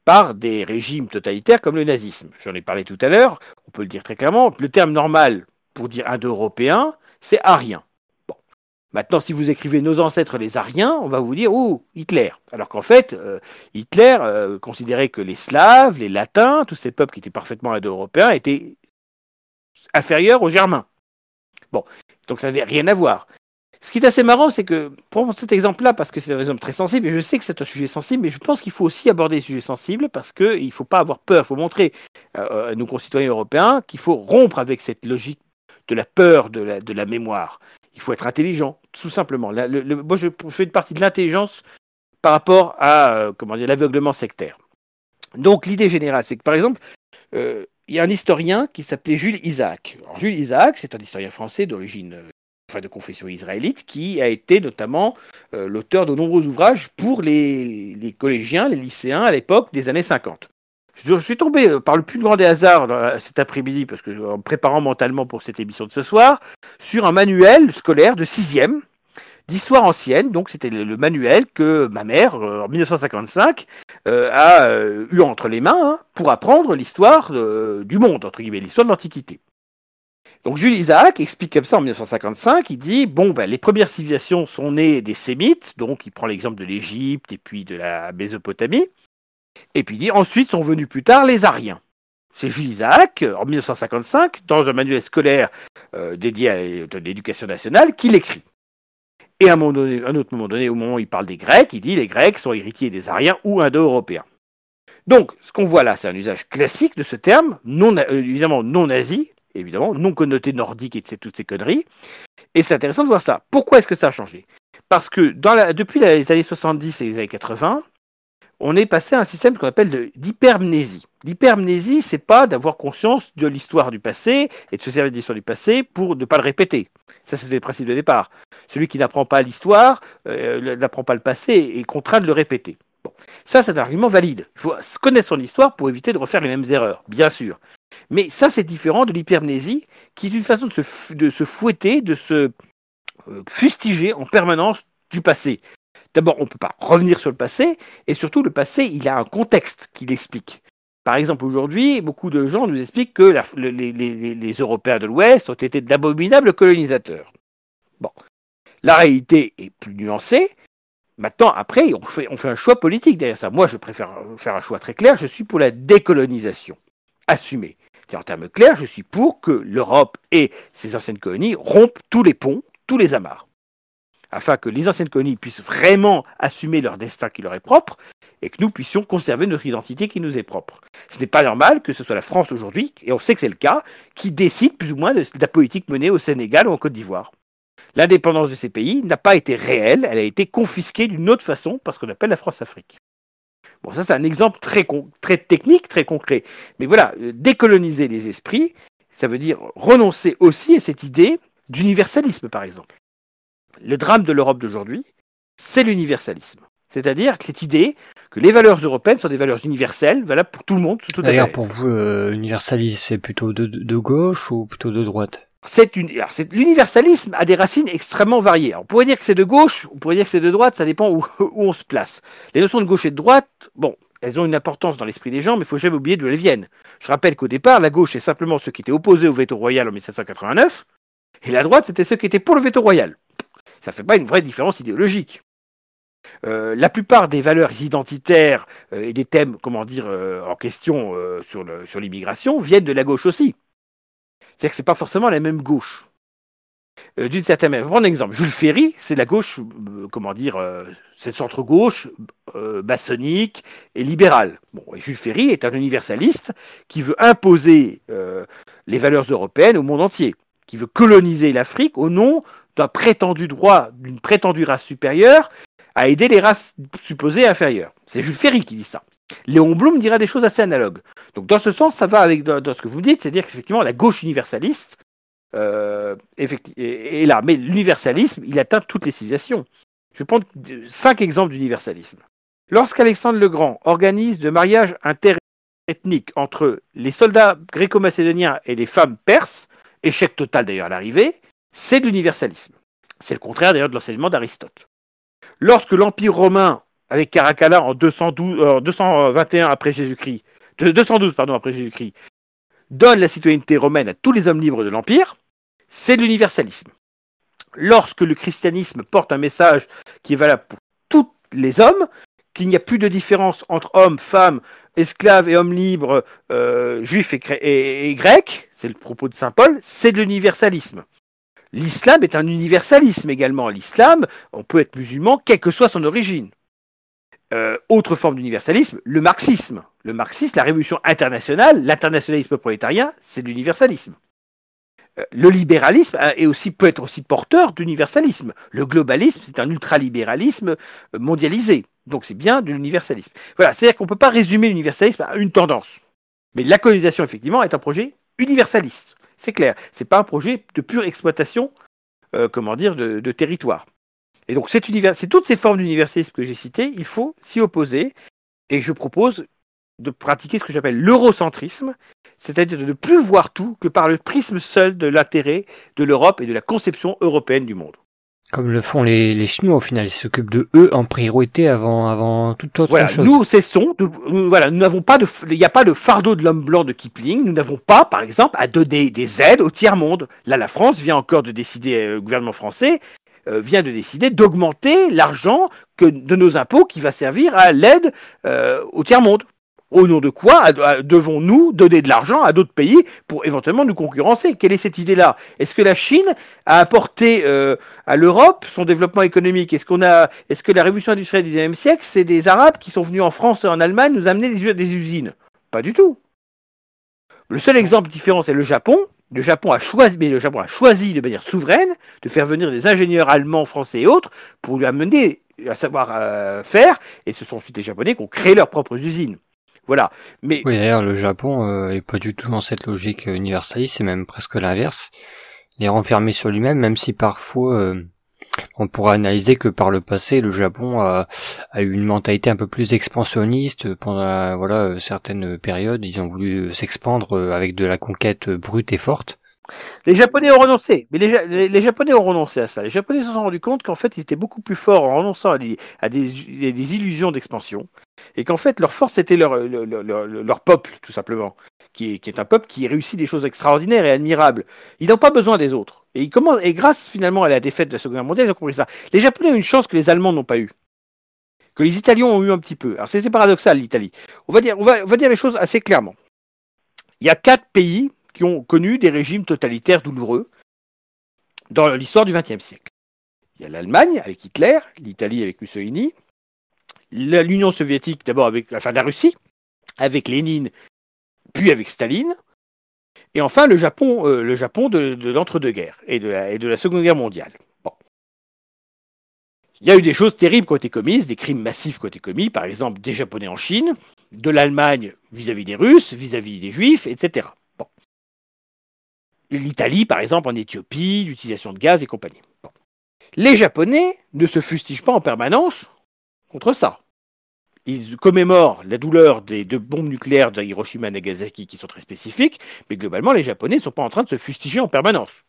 par des régimes totalitaires comme le nazisme. J'en ai parlé tout à l'heure, on peut le dire très clairement. Le terme normal pour dire indo-européen, c'est arien. Maintenant, si vous écrivez nos ancêtres les Ariens, on va vous dire oh Hitler. Alors qu'en fait, euh, Hitler euh, considérait que les Slaves, les Latins, tous ces peuples qui étaient parfaitement indo-européens étaient inférieurs aux Germains. Bon, donc ça n'avait rien à voir. Ce qui est assez marrant, c'est que, pour cet exemple-là, parce que c'est un exemple très sensible, et je sais que c'est un sujet sensible, mais je pense qu'il faut aussi aborder les sujets sensibles parce qu'il ne faut pas avoir peur, il faut montrer euh, à nos concitoyens européens qu'il faut rompre avec cette logique de la peur de la mémoire il faut être intelligent, tout simplement. moi, je fais une partie de l'intelligence par rapport à euh, comment dire l'aveuglement sectaire. Donc, l'idée générale, c'est que par exemple, euh, il y a un historien qui s'appelait Jules Isaac. Jules Isaac, c'est un historien français d'origine, euh, enfin de confession israélite, qui a été notamment l'auteur de nombreux ouvrages pour les, les collégiens, les lycéens à l'époque des années 50. Je suis tombé euh, par le plus grand des hasards cet après-midi, parce que en préparant mentalement pour cette émission de ce soir, sur un manuel scolaire de sixième d'histoire ancienne. Donc c'était le, manuel que ma mère, euh, en 1955, euh, a eu entre les mains hein, pour apprendre l'histoire du monde, entre guillemets, l'histoire de l'Antiquité. Donc Jules Isaac explique comme ça en 1955, il dit, bon, ben, les premières civilisations sont nées des Sémites, donc il prend l'exemple de l'Égypte et puis de la Mésopotamie. Et puis il dit ensuite sont venus plus tard les Ariens. C'est Jules Isaac, en 1955, dans un manuel scolaire euh, dédié à l'éducation nationale, qu'il écrit. Et à un, autre moment donné, au moment où il parle des Grecs, il dit les Grecs sont héritiers des Ariens ou Indo-Européens. Donc, ce qu'on voit là, c'est un usage classique de ce terme, euh, évidemment non nazi, évidemment, non connoté nordique et toutes ces conneries. Et c'est intéressant de voir ça. Pourquoi est-ce que ça a changé? Parce que depuis les années 70 et les années 80, on est passé à un système qu'on appelle d'hypermnésie. L'hypermnésie, c'est pas d'avoir conscience de l'histoire du passé et de se servir de l'histoire du passé pour ne pas le répéter. Ça, c'était le principe de départ. Celui qui n'apprend pas l'histoire, euh, n'apprend pas le passé, est contraint de le répéter. Bon. Ça, c'est un argument valide. Il faut connaître son histoire pour éviter de refaire les mêmes erreurs, bien sûr. Mais ça, c'est différent de l'hypermnésie, qui est une façon de se, de se fouetter, de se euh, fustiger en permanence du passé. D'abord, on ne peut pas revenir sur le passé, et surtout, le passé, il a un contexte qui l'explique. Par exemple, aujourd'hui, beaucoup de gens nous expliquent que les, Européens de l'Ouest ont été d'abominables colonisateurs. Bon, la réalité est plus nuancée. Maintenant, après, on fait, un choix politique derrière ça. Moi, je préfère faire un choix très clair. Je suis pour la décolonisation, assumée. En termes clairs, je suis pour que l'Europe et ses anciennes colonies rompent tous les ponts, tous les amarres afin que les anciennes colonies puissent vraiment assumer leur destin qui leur est propre et que nous puissions conserver notre identité qui nous est propre. Ce n'est pas normal que ce soit la France aujourd'hui, et on sait que c'est le cas, qui décide plus ou moins de la politique menée au Sénégal ou en Côte d'Ivoire. L'indépendance de ces pays n'a pas été réelle, elle a été confisquée d'une autre façon par ce qu'on appelle la France-Afrique. Bon, ça c'est un exemple très, très technique, très concret. Mais voilà, euh, décoloniser les esprits, ça veut dire renoncer aussi à cette idée d'universalisme, par exemple le drame de l'Europe d'aujourd'hui, c'est l'universalisme. C'est-à-dire que cette idée que les valeurs européennes sont des valeurs universelles, valables pour tout le monde, sous toute D'ailleurs, pour vous, euh, universalisme, c'est plutôt de, de gauche ou plutôt de droite? C'est une, alors, c'est- l'universalisme a des racines extrêmement variées. Alors, on pourrait dire que c'est de gauche, on pourrait dire que c'est de droite, ça dépend où, où on se place. Les notions de gauche et de droite, bon, elles ont une importance dans l'esprit des gens, mais il faut jamais oublier d'où elles viennent. Je rappelle qu'au départ, la gauche, c'est simplement ceux qui étaient opposés au veto royal en 1789, et la droite, c'était ceux qui étaient pour le veto royal. Ça fait pas une vraie différence idéologique. Euh, la plupart des valeurs identitaires euh, et des thèmes, comment dire, euh, en question sur, l'immigration viennent de la gauche aussi. C'est-à-dire que c'est pas forcément la même gauche. D'une certaine manière, prendre un exemple. Jules Ferry, c'est la gauche, comment dire, c'est centre-gauche, maçonnique et libéral. Bon, Jules Ferry est un universaliste qui veut imposer les valeurs européennes au monde entier, qui veut coloniser l'Afrique au nom d'un prétendu droit, d'une prétendue race supérieure à aider les races supposées inférieures. C'est Jules Ferry qui dit ça. Léon Blum dira des choses assez analogues. Donc dans ce sens, ça va avec dans, ce que vous me dites, c'est-à-dire qu'effectivement la gauche universaliste euh, est là, mais l'universalisme, il atteint toutes les civilisations. Je vais prendre cinq exemples d'universalisme. Lorsqu'Alexandre le Grand organise de mariages interethniques entre les soldats gréco-macédoniens et les femmes perses, échec total d'ailleurs à l'arrivée, c'est de l'universalisme. C'est le contraire d'ailleurs de l'enseignement d'Aristote. Lorsque l'Empire romain, avec Caracalla en 212, euh, 221 après Jésus-Christ, de- 212 pardon après Jésus-Christ, donne la citoyenneté romaine à tous les hommes libres de l'Empire, c'est l'universalisme. Lorsque le christianisme porte un message qui est valable pour tous les hommes, qu'il n'y a plus de différence entre hommes, femmes, esclaves et hommes libres, euh, juifs et, et- et grecs, c'est le propos de saint Paul, c'est l'universalisme. L'islam est un universalisme également. L'islam, on peut être musulman, quelle que soit son origine. Euh, autre forme d'universalisme, le marxisme. Le marxisme, la révolution internationale, l'internationalisme prolétarien, c'est l'universalisme. Euh, Le libéralisme hein, est aussi, peut être aussi porteur d'universalisme. Le globalisme, c'est un ultralibéralisme euh, mondialisé. Donc c'est bien de l'universalisme. Voilà, c'est-à-dire qu'on ne peut pas résumer l'universalisme à une tendance. Mais la colonisation, effectivement, est un projet universaliste. C'est clair. C'est pas un projet de pure exploitation, euh, comment dire, de, territoire. Et donc, c'est toutes ces formes d'universalisme que j'ai citées, il faut s'y opposer. Et je propose de pratiquer ce que j'appelle l'eurocentrisme, c'est-à-dire de ne plus voir tout que par le prisme seul de l'intérêt de l'Europe et de la conception européenne du monde. Comme le font les, les Chinois au final, ils s'occupent de eux en priorité avant, avant toute autre Voilà, chose. nous cessons de, nous, voilà, nous n'avons pas de, il n'y a pas de fardeau de l'homme blanc de Kipling. Nous n'avons pas, par exemple, à donner des aides au tiers monde. Là, la France vient encore de décider, euh, le gouvernement français euh, vient de décider d'augmenter l'argent que de nos impôts qui va servir à l'aide euh, au tiers monde. Au nom de quoi devons-nous donner de l'argent à d'autres pays pour éventuellement nous concurrencer? Quelle est cette idée-là? Est-ce que la Chine a apporté euh, à l'Europe son développement économique? Est-ce que la révolution industrielle du XIXe siècle, c'est des Arabes qui sont venus en France et en Allemagne nous amener des, usines? Pas du tout. Le seul exemple différent, c'est le Japon. Le Japon a choisi, mais le Japon a choisi de manière souveraine de faire venir des ingénieurs allemands, français et autres pour lui amener à savoir euh, faire. Et ce sont ensuite les Japonais qui ont créé leurs propres usines. Voilà. Mais Oui, d'ailleurs, le Japon euh, est pas du tout dans cette logique euh, universaliste, c'est même presque l'inverse. Il est renfermé sur lui-même, même si parfois euh, on pourra analyser que par le passé, le Japon a, a eu une mentalité un peu plus expansionniste pendant voilà euh, certaines périodes. Ils ont voulu euh, s'expandre euh, avec de la conquête euh, brute et forte. Les Japonais ont renoncé, mais les, Ja- les- les Japonais ont renoncé à ça. Les Japonais se sont rendus compte qu'en fait, ils étaient beaucoup plus forts en renonçant à des, illusions d'expansion, et qu'en fait, leur force était leur, peuple, tout simplement, qui est, un peuple qui réussit des choses extraordinaires et admirables. Ils n'ont pas besoin des autres. Et, grâce finalement à la défaite de la Seconde Guerre mondiale, ils ont compris ça. Les Japonais ont une chance que les Allemands n'ont pas eu, que les Italiens ont eu un petit peu. Alors c'était paradoxal, l'Italie. On va dire les choses assez clairement. Il y a quatre pays qui ont connu des régimes totalitaires douloureux dans l'histoire du XXe siècle. Il y a l'Allemagne avec Hitler, l'Italie avec Mussolini, l'Union soviétique d'abord avec, enfin la Russie avec Lénine, puis avec Staline, et enfin le Japon, euh, le Japon de, de l'entre-deux-guerres et de, la, et de la Seconde Guerre mondiale. Il y a eu des choses terribles qui ont été commises, des crimes massifs qui ont été commis, par exemple des Japonais en Chine, de l'Allemagne vis-à-vis des Russes, vis-à-vis des Juifs, etc. L'Italie, par exemple, en Éthiopie, l'utilisation de gaz et compagnie. Les Japonais ne se fustigent pas en permanence contre ça. Ils commémorent la douleur des deux bombes nucléaires de Hiroshima et Nagasaki qui sont très spécifiques, mais globalement, les Japonais ne sont pas en train de se fustiger en permanence.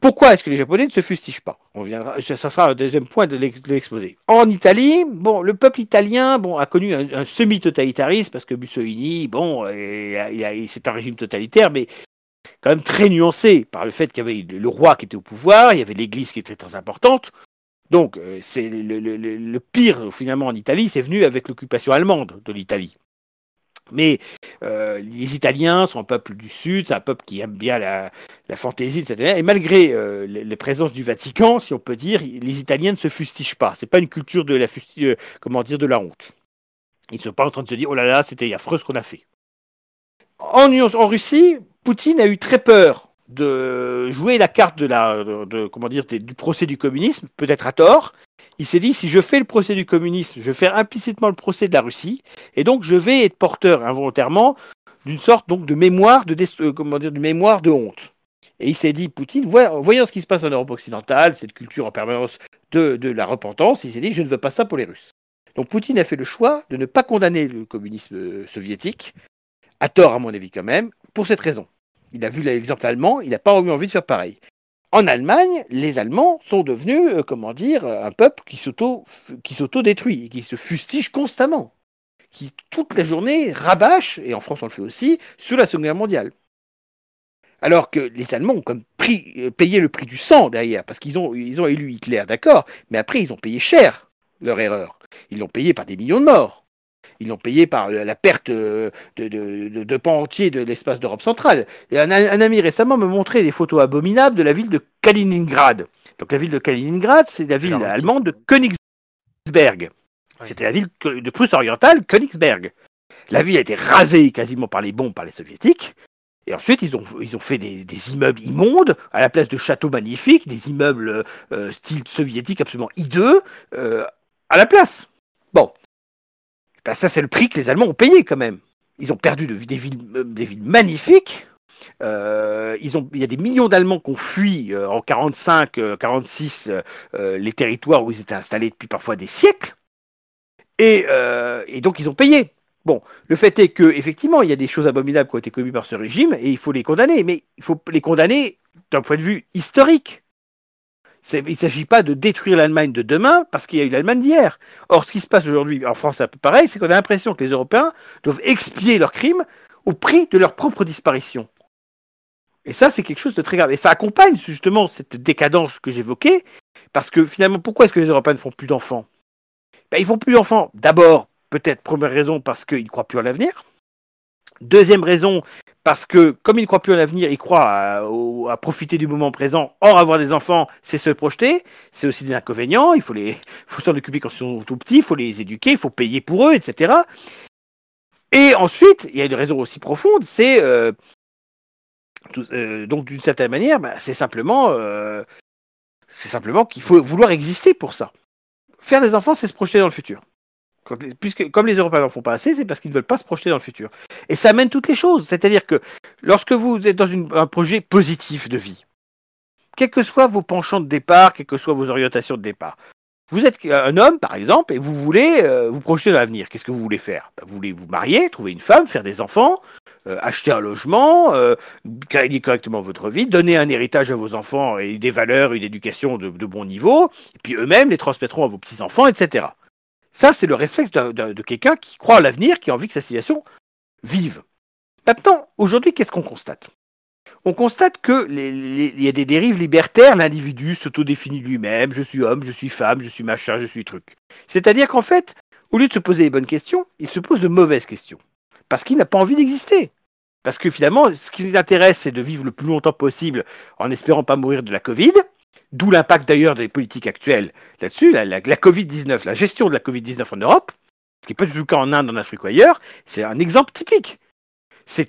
Pourquoi est-ce que les Japonais ne se fustigent pas? On viendra, ça sera un deuxième point de l'exposé. En Italie, bon, le peuple italien, bon, a connu un, semi-totalitarisme parce que Mussolini, bon, c'est un régime totalitaire, mais quand même très nuancé par le fait qu'il y avait le roi qui était au pouvoir, il y avait l'Église qui était très importante. Donc, euh, c'est le, pire finalement en Italie, c'est venu avec l'occupation allemande de l'Italie. Mais euh, les Italiens sont un peuple du Sud, c'est un peuple qui aime bien la, fantaisie, etc. Et malgré euh, les, présences du Vatican, si on peut dire, les Italiens ne se fustigent pas. C'est pas une culture de la euh, comment dire, de la honte. Ils ne sont pas en train de se dire oh là là, c'était affreux ce qu'on a fait. En, Russie, Poutine a eu très peur de jouer la carte de la, comment dire, du procès du communisme, peut-être à tort, il s'est dit si je fais le procès du communisme, je vais faire implicitement le procès de la Russie, et donc je vais être porteur involontairement d'une sorte donc de mémoire de, euh, comment dire, de mémoire de honte. Et il s'est dit, Poutine, voyant ce qui se passe en Europe occidentale, cette culture en permanence de, de la repentance, il s'est dit, je ne veux pas ça pour les Russes. Donc Poutine a fait le choix de ne pas condamner le communisme euh, soviétique, à tort à mon avis quand même, pour cette raison. Il a vu l'exemple allemand, il n'a pas eu envie de faire pareil. En Allemagne, les Allemands sont devenus, euh, comment dire, un peuple qui s'auto, qui s'auto-détruit, qui se fustige constamment, qui toute la journée rabâche, et en France on le fait aussi, sur la Seconde Guerre mondiale. Alors que les Allemands ont comme euh, payé le prix du sang derrière, parce qu'ils ont, ont élu Hitler, d'accord, mais après ils ont payé cher leur erreur. Ils l'ont payé par des millions de morts. Ils l'ont payé par la perte de, de, de, de pans entiers de l'espace d'Europe centrale. Et un, ami récemment me montrait des photos abominables de la ville de Kaliningrad. Donc la ville de Kaliningrad, c'est la ville allemande de Königsberg. C'était la ville de Prusse orientale, Königsberg. La ville a été rasée quasiment par les bombes par les soviétiques. Et ensuite, ils ont, ils ont fait des, immeubles immondes à la place de châteaux magnifiques, des immeubles euh, style soviétique absolument hideux euh, à la place. Bon, bah, ça c'est le prix que les Allemands ont payé quand même. Ils ont perdu de, des, villes, euh, des villes magnifiques. Euh, il y a des millions d'Allemands qui ont fui euh, en 45, 46 les territoires où ils étaient installés depuis parfois des siècles. Et, et, donc ils ont payé. Bon, le fait est que effectivement il y a des choses abominables qui ont été commises par ce régime et il faut les condamner, mais il faut les condamner d'un point de vue historique. Il ne s'agit pas de détruire l'Allemagne de demain parce qu'il y a eu l'Allemagne d'hier. Or, ce qui se passe aujourd'hui en France, c'est un peu pareil, c'est qu'on a l'impression que les Européens doivent expier leurs crimes au prix de leur propre disparition. Et ça, c'est quelque chose de très grave. Et ça accompagne justement cette décadence que j'évoquais, parce que finalement, pourquoi est-ce que les Européens ne font plus d'enfants? Ben, Ils font plus d'enfants, d'abord, peut-être première raison, parce qu'ils ne croient plus en l'avenir. Deuxième raison, parce que comme il ne croit plus en l'avenir, il croit à, profiter du moment présent. Or, avoir des enfants, c'est se projeter. C'est aussi des inconvénients. Il faut les, faut s'en occuper quand ils sont tout petits. Il faut les éduquer. Il faut payer pour eux, etc. Et ensuite, il y a une raison aussi profonde. C'est euh, euh, donc d'une certaine manière, bah, c'est simplement, euh, c'est simplement qu'il faut vouloir exister pour ça. Faire des enfants, c'est se projeter dans le futur puisque comme les Européens n'en font pas assez, c'est parce qu'ils ne veulent pas se projeter dans le futur. Et ça amène toutes les choses. C'est-à-dire que lorsque vous êtes dans un projet positif de vie, quels que soient vos penchants de départ, quelles que soient vos orientations de départ, vous êtes un homme, par exemple, et vous voulez euh, vous projeter dans l'avenir. Qu'est-ce que vous voulez faire? Ben, Vous voulez vous marier, trouver une femme, faire des enfants, euh, acheter un logement, euh, correctement votre vie, donner un héritage à vos enfants et des valeurs, une éducation de, de bon niveau, et puis eux-mêmes les transmettront à vos petits-enfants, etc. Ça, c'est le réflexe de, quelqu'un qui croit à l'avenir, qui a envie que sa situation vive. Maintenant, aujourd'hui, qu'est-ce qu'on constate? On constate qu'il y a des dérives libertaires, l'individu s'autodéfinit lui-même, je suis homme, je suis femme, je suis machin, je suis truc. C'est-à-dire qu'en fait, au lieu de se poser les bonnes questions, il se pose de mauvaises questions. Parce qu'il n'a pas envie d'exister. Parce que finalement, ce qui l'intéresse, c'est de vivre le plus longtemps possible en espérant pas mourir de la Covid, D'où l'impact d'ailleurs des politiques actuelles là-dessus, la, la, Covid-19, la gestion de la Covid-19 en Europe, ce qui n'est pas du tout le cas en Inde, en Afrique ou ailleurs, c'est un exemple typique. C'est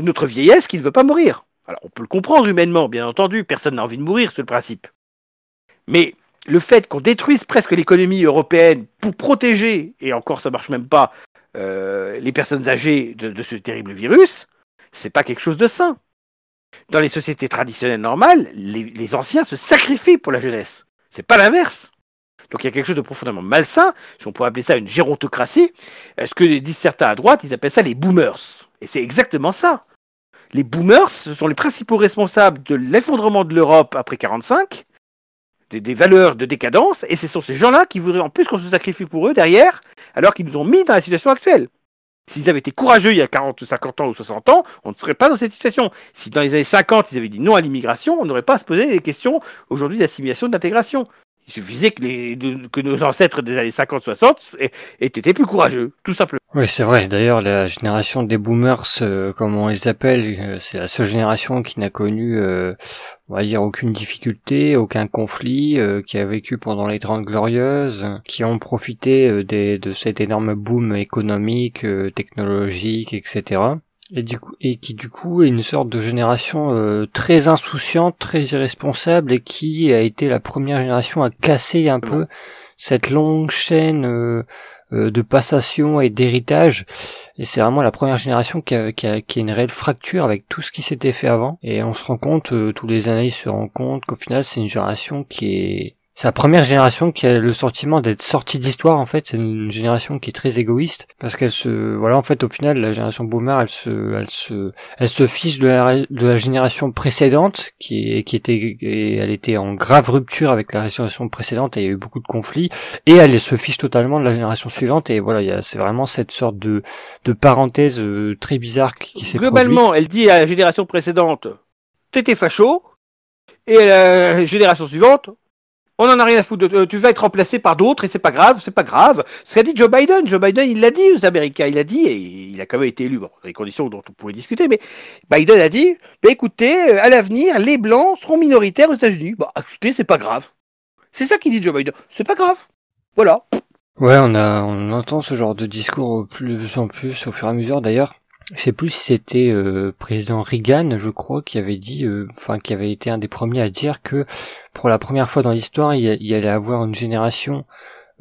notre vieillesse qui ne veut pas mourir. Alors on peut le comprendre humainement, bien entendu, personne n'a envie de mourir, c'est le principe. Mais le fait qu'on détruise presque l'économie européenne pour protéger, et encore ça marche même pas, euh, les personnes âgées de, de ce terrible virus, c'est pas quelque chose de sain. Dans les sociétés traditionnelles normales, les, anciens se sacrifient pour la jeunesse. C'est pas l'inverse. Donc il y a quelque chose de profondément malsain, si on pourrait appeler ça une gérontocratie. Ce que disent certains à droite, ils appellent ça les boomers. Et c'est exactement ça. Les boomers, ce sont les principaux responsables de l'effondrement de l'Europe après 45, des, des, valeurs de décadence, et ce sont ces gens-là qui voudraient en plus qu'on se sacrifie pour eux derrière, alors qu'ils nous ont mis dans la situation actuelle. S'ils avaient été courageux il y a 40, 50 ans ou 60 ans, on ne serait pas dans cette situation. Si dans les années 50, ils avaient dit non à l'immigration, on n'aurait pas à se poser les questions aujourd'hui d'assimilation, d'intégration. Il suffisait que, les, que, nos ancêtres des années 50-60 aient, été plus courageux, tout simplement. Oui, c'est vrai. D'ailleurs, la génération des boomers, euh, comme on les appelle, euh, c'est la seule génération qui n'a connu, euh, on va dire, aucune difficulté, aucun conflit, qui a vécu pendant les Trente Glorieuses, qui ont profité de cet énorme boom économique, technologique, etc et du coup et qui du coup est une sorte de génération euh, très insouciante, très irresponsable et qui a été la première génération à casser un peu cette longue chaîne euh, euh, de passation et d'héritage. Et c'est vraiment la première génération qui a, qui, a, qui a, une réelle fracture avec tout ce qui s'était fait avant. Et on se rend compte, tous les analystes se rendent compte qu'au final c'est une génération qui est c'est la première génération qui a le sentiment d'être sortie d'histoire en fait. C'est une génération qui est très égoïste parce qu'elle se, voilà en fait au final la génération boomer elle se, elle se, elle se fiche de la, de la génération précédente qui, qui était, elle était en grave rupture avec la génération précédente et il y a eu beaucoup de conflits et elle se fiche totalement de la génération suivante et voilà c'est vraiment cette sorte de, de parenthèse euh, très bizarre qui, s'est globalement elle dit à la génération précédente t'étais facho et à la génération suivante on en a rien à foutre. De, tu vas être remplacé par d'autres et c'est pas grave, c'est pas grave. Ce qu'a dit Joe Biden. Joe Biden, il l'a dit aux Américains. Il a dit, et il a quand même été élu, bon, dans les conditions dont on pouvait discuter, mais Biden a dit, bah, écoutez, euh, à l'avenir, les Blancs seront minoritaires aux États-Unis. Bah, écoutez, c'est pas grave. C'est ça qu'il dit Joe Biden. C'est pas grave. Voilà. Ouais, on a, on entend ce genre de discours plus en plus au fur et à mesure d'ailleurs. Je sais plus si c'était euh, président Reagan, je crois, qui avait dit, euh, enfin, qui avait été un des premiers à dire que pour la première fois dans l'histoire, il, y allait avoir une génération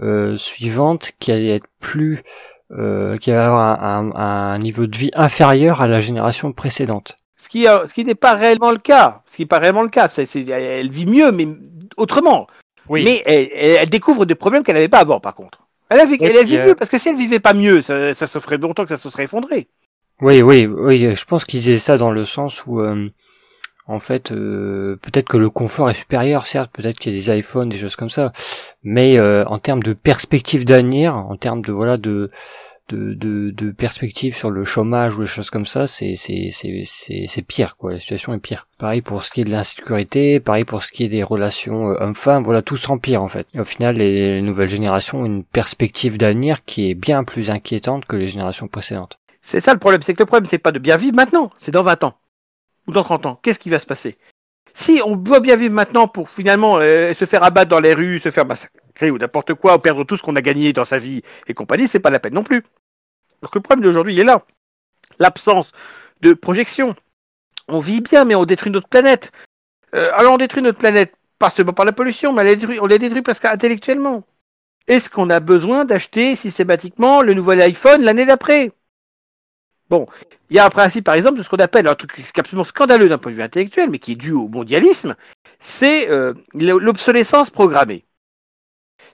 euh, suivante qui allait être plus, qui allait avoir un, niveau de vie inférieur à la génération précédente. Ce qui, ce qui n'est pas réellement le cas. Ce qui n'est pas réellement le cas. C'est, elle vit mieux, mais autrement. Oui. Mais elle, découvre des problèmes qu'elle n'avait pas avant, par contre. Elle a, elle vit mieux, parce que si elle vivait pas mieux, ça, ça se ferait longtemps que ça se serait effondré. Oui, oui, oui, je pense qu'ils disaient ça dans le sens où, euh, en fait, euh, peut-être que le confort est supérieur, certes, peut-être qu'il y a des iPhones, des choses comme ça, mais euh, en termes de perspective d'avenir, en termes de voilà de de, de, perspective sur le chômage ou des choses comme ça, c'est c'est c'est c'est pire quoi. La situation est pire. Pareil pour ce qui est de l'insécurité, pareil pour ce qui est des relations hommes-femmes, voilà tout s'empire en fait. Au final, les nouvelles générations ont une perspective d'avenir qui est bien plus inquiétante que les générations précédentes. C'est ça le problème, c'est que le problème, c'est pas de bien vivre maintenant, c'est dans 20 ans ou dans 30 ans. Qu'est-ce qui va se passer? Si on doit bien vivre maintenant pour finalement euh, se faire abattre dans les rues, se faire massacrer ou n'importe quoi, ou perdre tout ce qu'on a gagné dans sa vie et compagnie, c'est pas la peine non plus. Donc le problème d'aujourd'hui, est là. L'absence de projection. On vit bien, mais on détruit notre planète. Euh, alors on détruit notre planète, pas seulement par la pollution, mais on la détruit presque intellectuellement. Est-ce qu'on a besoin d'acheter systématiquement le nouvel iPhone l'année d'après? Bon, il y a un principe, par exemple, de ce qu'on appelle un truc qui est absolument scandaleux d'un point de vue intellectuel, mais qui est dû au mondialisme, c'est euh, l'obsolescence programmée.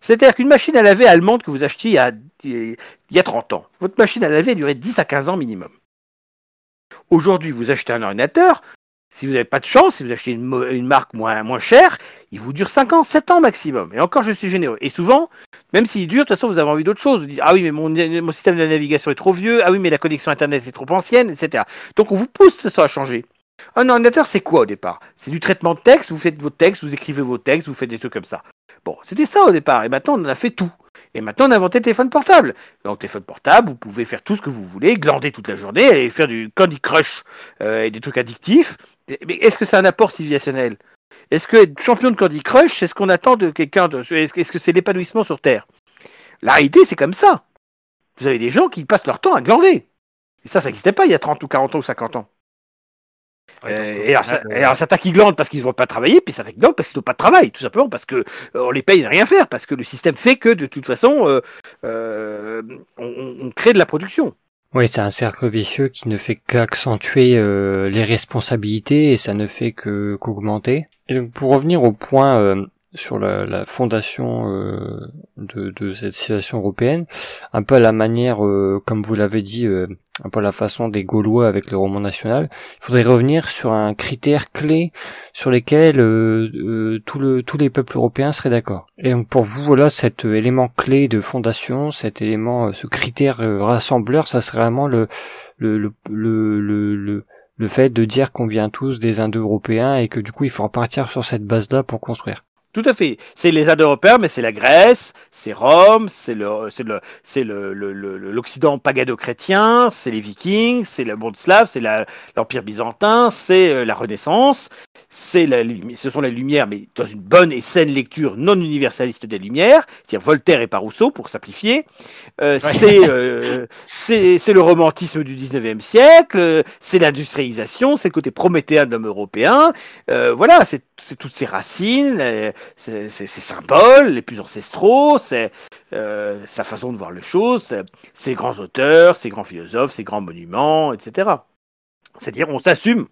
C'est-à-dire qu'une machine à laver allemande que vous achetiez il y, a, 30 ans, votre machine à laver duré 10 à 15 ans minimum. Aujourd'hui, vous achetez un ordinateur, si vous n'avez pas de chance, si vous achetez une, marque moins, chère, il vous dure 5 ans, 7 ans maximum. Et encore, je suis généreux. Et souvent, même s'il dure, de toute façon, vous avez envie d'autre chose. Vous dites, ah oui, mais mon, système de navigation est trop vieux, ah oui, mais la connexion Internet est trop ancienne, etc. Donc, on vous pousse ça à changer. Un ordinateur, c'est quoi au départ? C'est du traitement de texte, vous faites vos textes, vous écrivez vos textes, vous faites des trucs comme ça. Bon, c'était ça au départ. Et maintenant, on en a fait tout. Et maintenant, on a inventé le téléphone portable. Donc, téléphone portable, vous pouvez faire tout ce que vous voulez, glander toute la journée et faire du Candy Crush euh, et des trucs addictifs. Mais est-ce que c'est un apport civilisationnel? Est-ce que être champion de Candy Crush, c'est ce qu'on attend de quelqu'un de... Est-ce que c'est l'épanouissement sur Terre? La réalité, c'est comme ça. Vous avez des gens qui passent leur temps à glander. Et ça, ça n'existait pas il y a 30 ou 40 ans ou 50 ans. Euh, et, alors, ça, certains qui glandent parce qu'ils ne vont pas travailler, puis certains qui glandent parce qu'ils n'ont pas de travail, tout simplement parce que euh, on les paye à rien faire, parce que le système fait que de toute façon, euh, on, crée de la production. Oui, c'est un cercle vicieux qui ne fait qu'accentuer les responsabilités et ça ne fait que qu'augmenter. Et pour revenir au point sur la, fondation euh, de, cette situation européenne, un peu à la manière, euh, comme vous l'avez dit, euh, un peu à la façon des Gaulois avec le roman national. Il faudrait revenir sur un critère clé sur lesquels tout le, tous les peuples européens seraient d'accord. Et donc pour vous, voilà, cet élément clé de fondation, cet élément, ce critère rassembleur, ça serait vraiment le, le, le, le, le le fait de dire qu'on vient tous des Indo-Européens et que du coup il faut repartir sur cette base-là pour construire. Tout à fait. C'est les Indo-Européens, mais c'est la Grèce, c'est Rome, c'est le, c'est le, c'est le, l'Occident pagano-chrétien, c'est les Vikings, c'est le monde slave, c'est l'Empire byzantin, c'est euh, la Renaissance, la, ce sont les Lumières, mais dans une bonne et saine lecture non universaliste des Lumières, c'est-à-dire Voltaire et pas Rousseau, pour simplifier. Euh, euh, c'est, le romantisme du 19e siècle, c'est l'industrialisation, c'est le côté prométhéen de l'homme européen. voilà, c'est, toutes ces racines ses, symboles les plus ancestraux, c'est euh, sa façon de voir les choses, ses grands auteurs, ses grands philosophes, ses grands monuments, etc. C'est-à-dire on s'assume,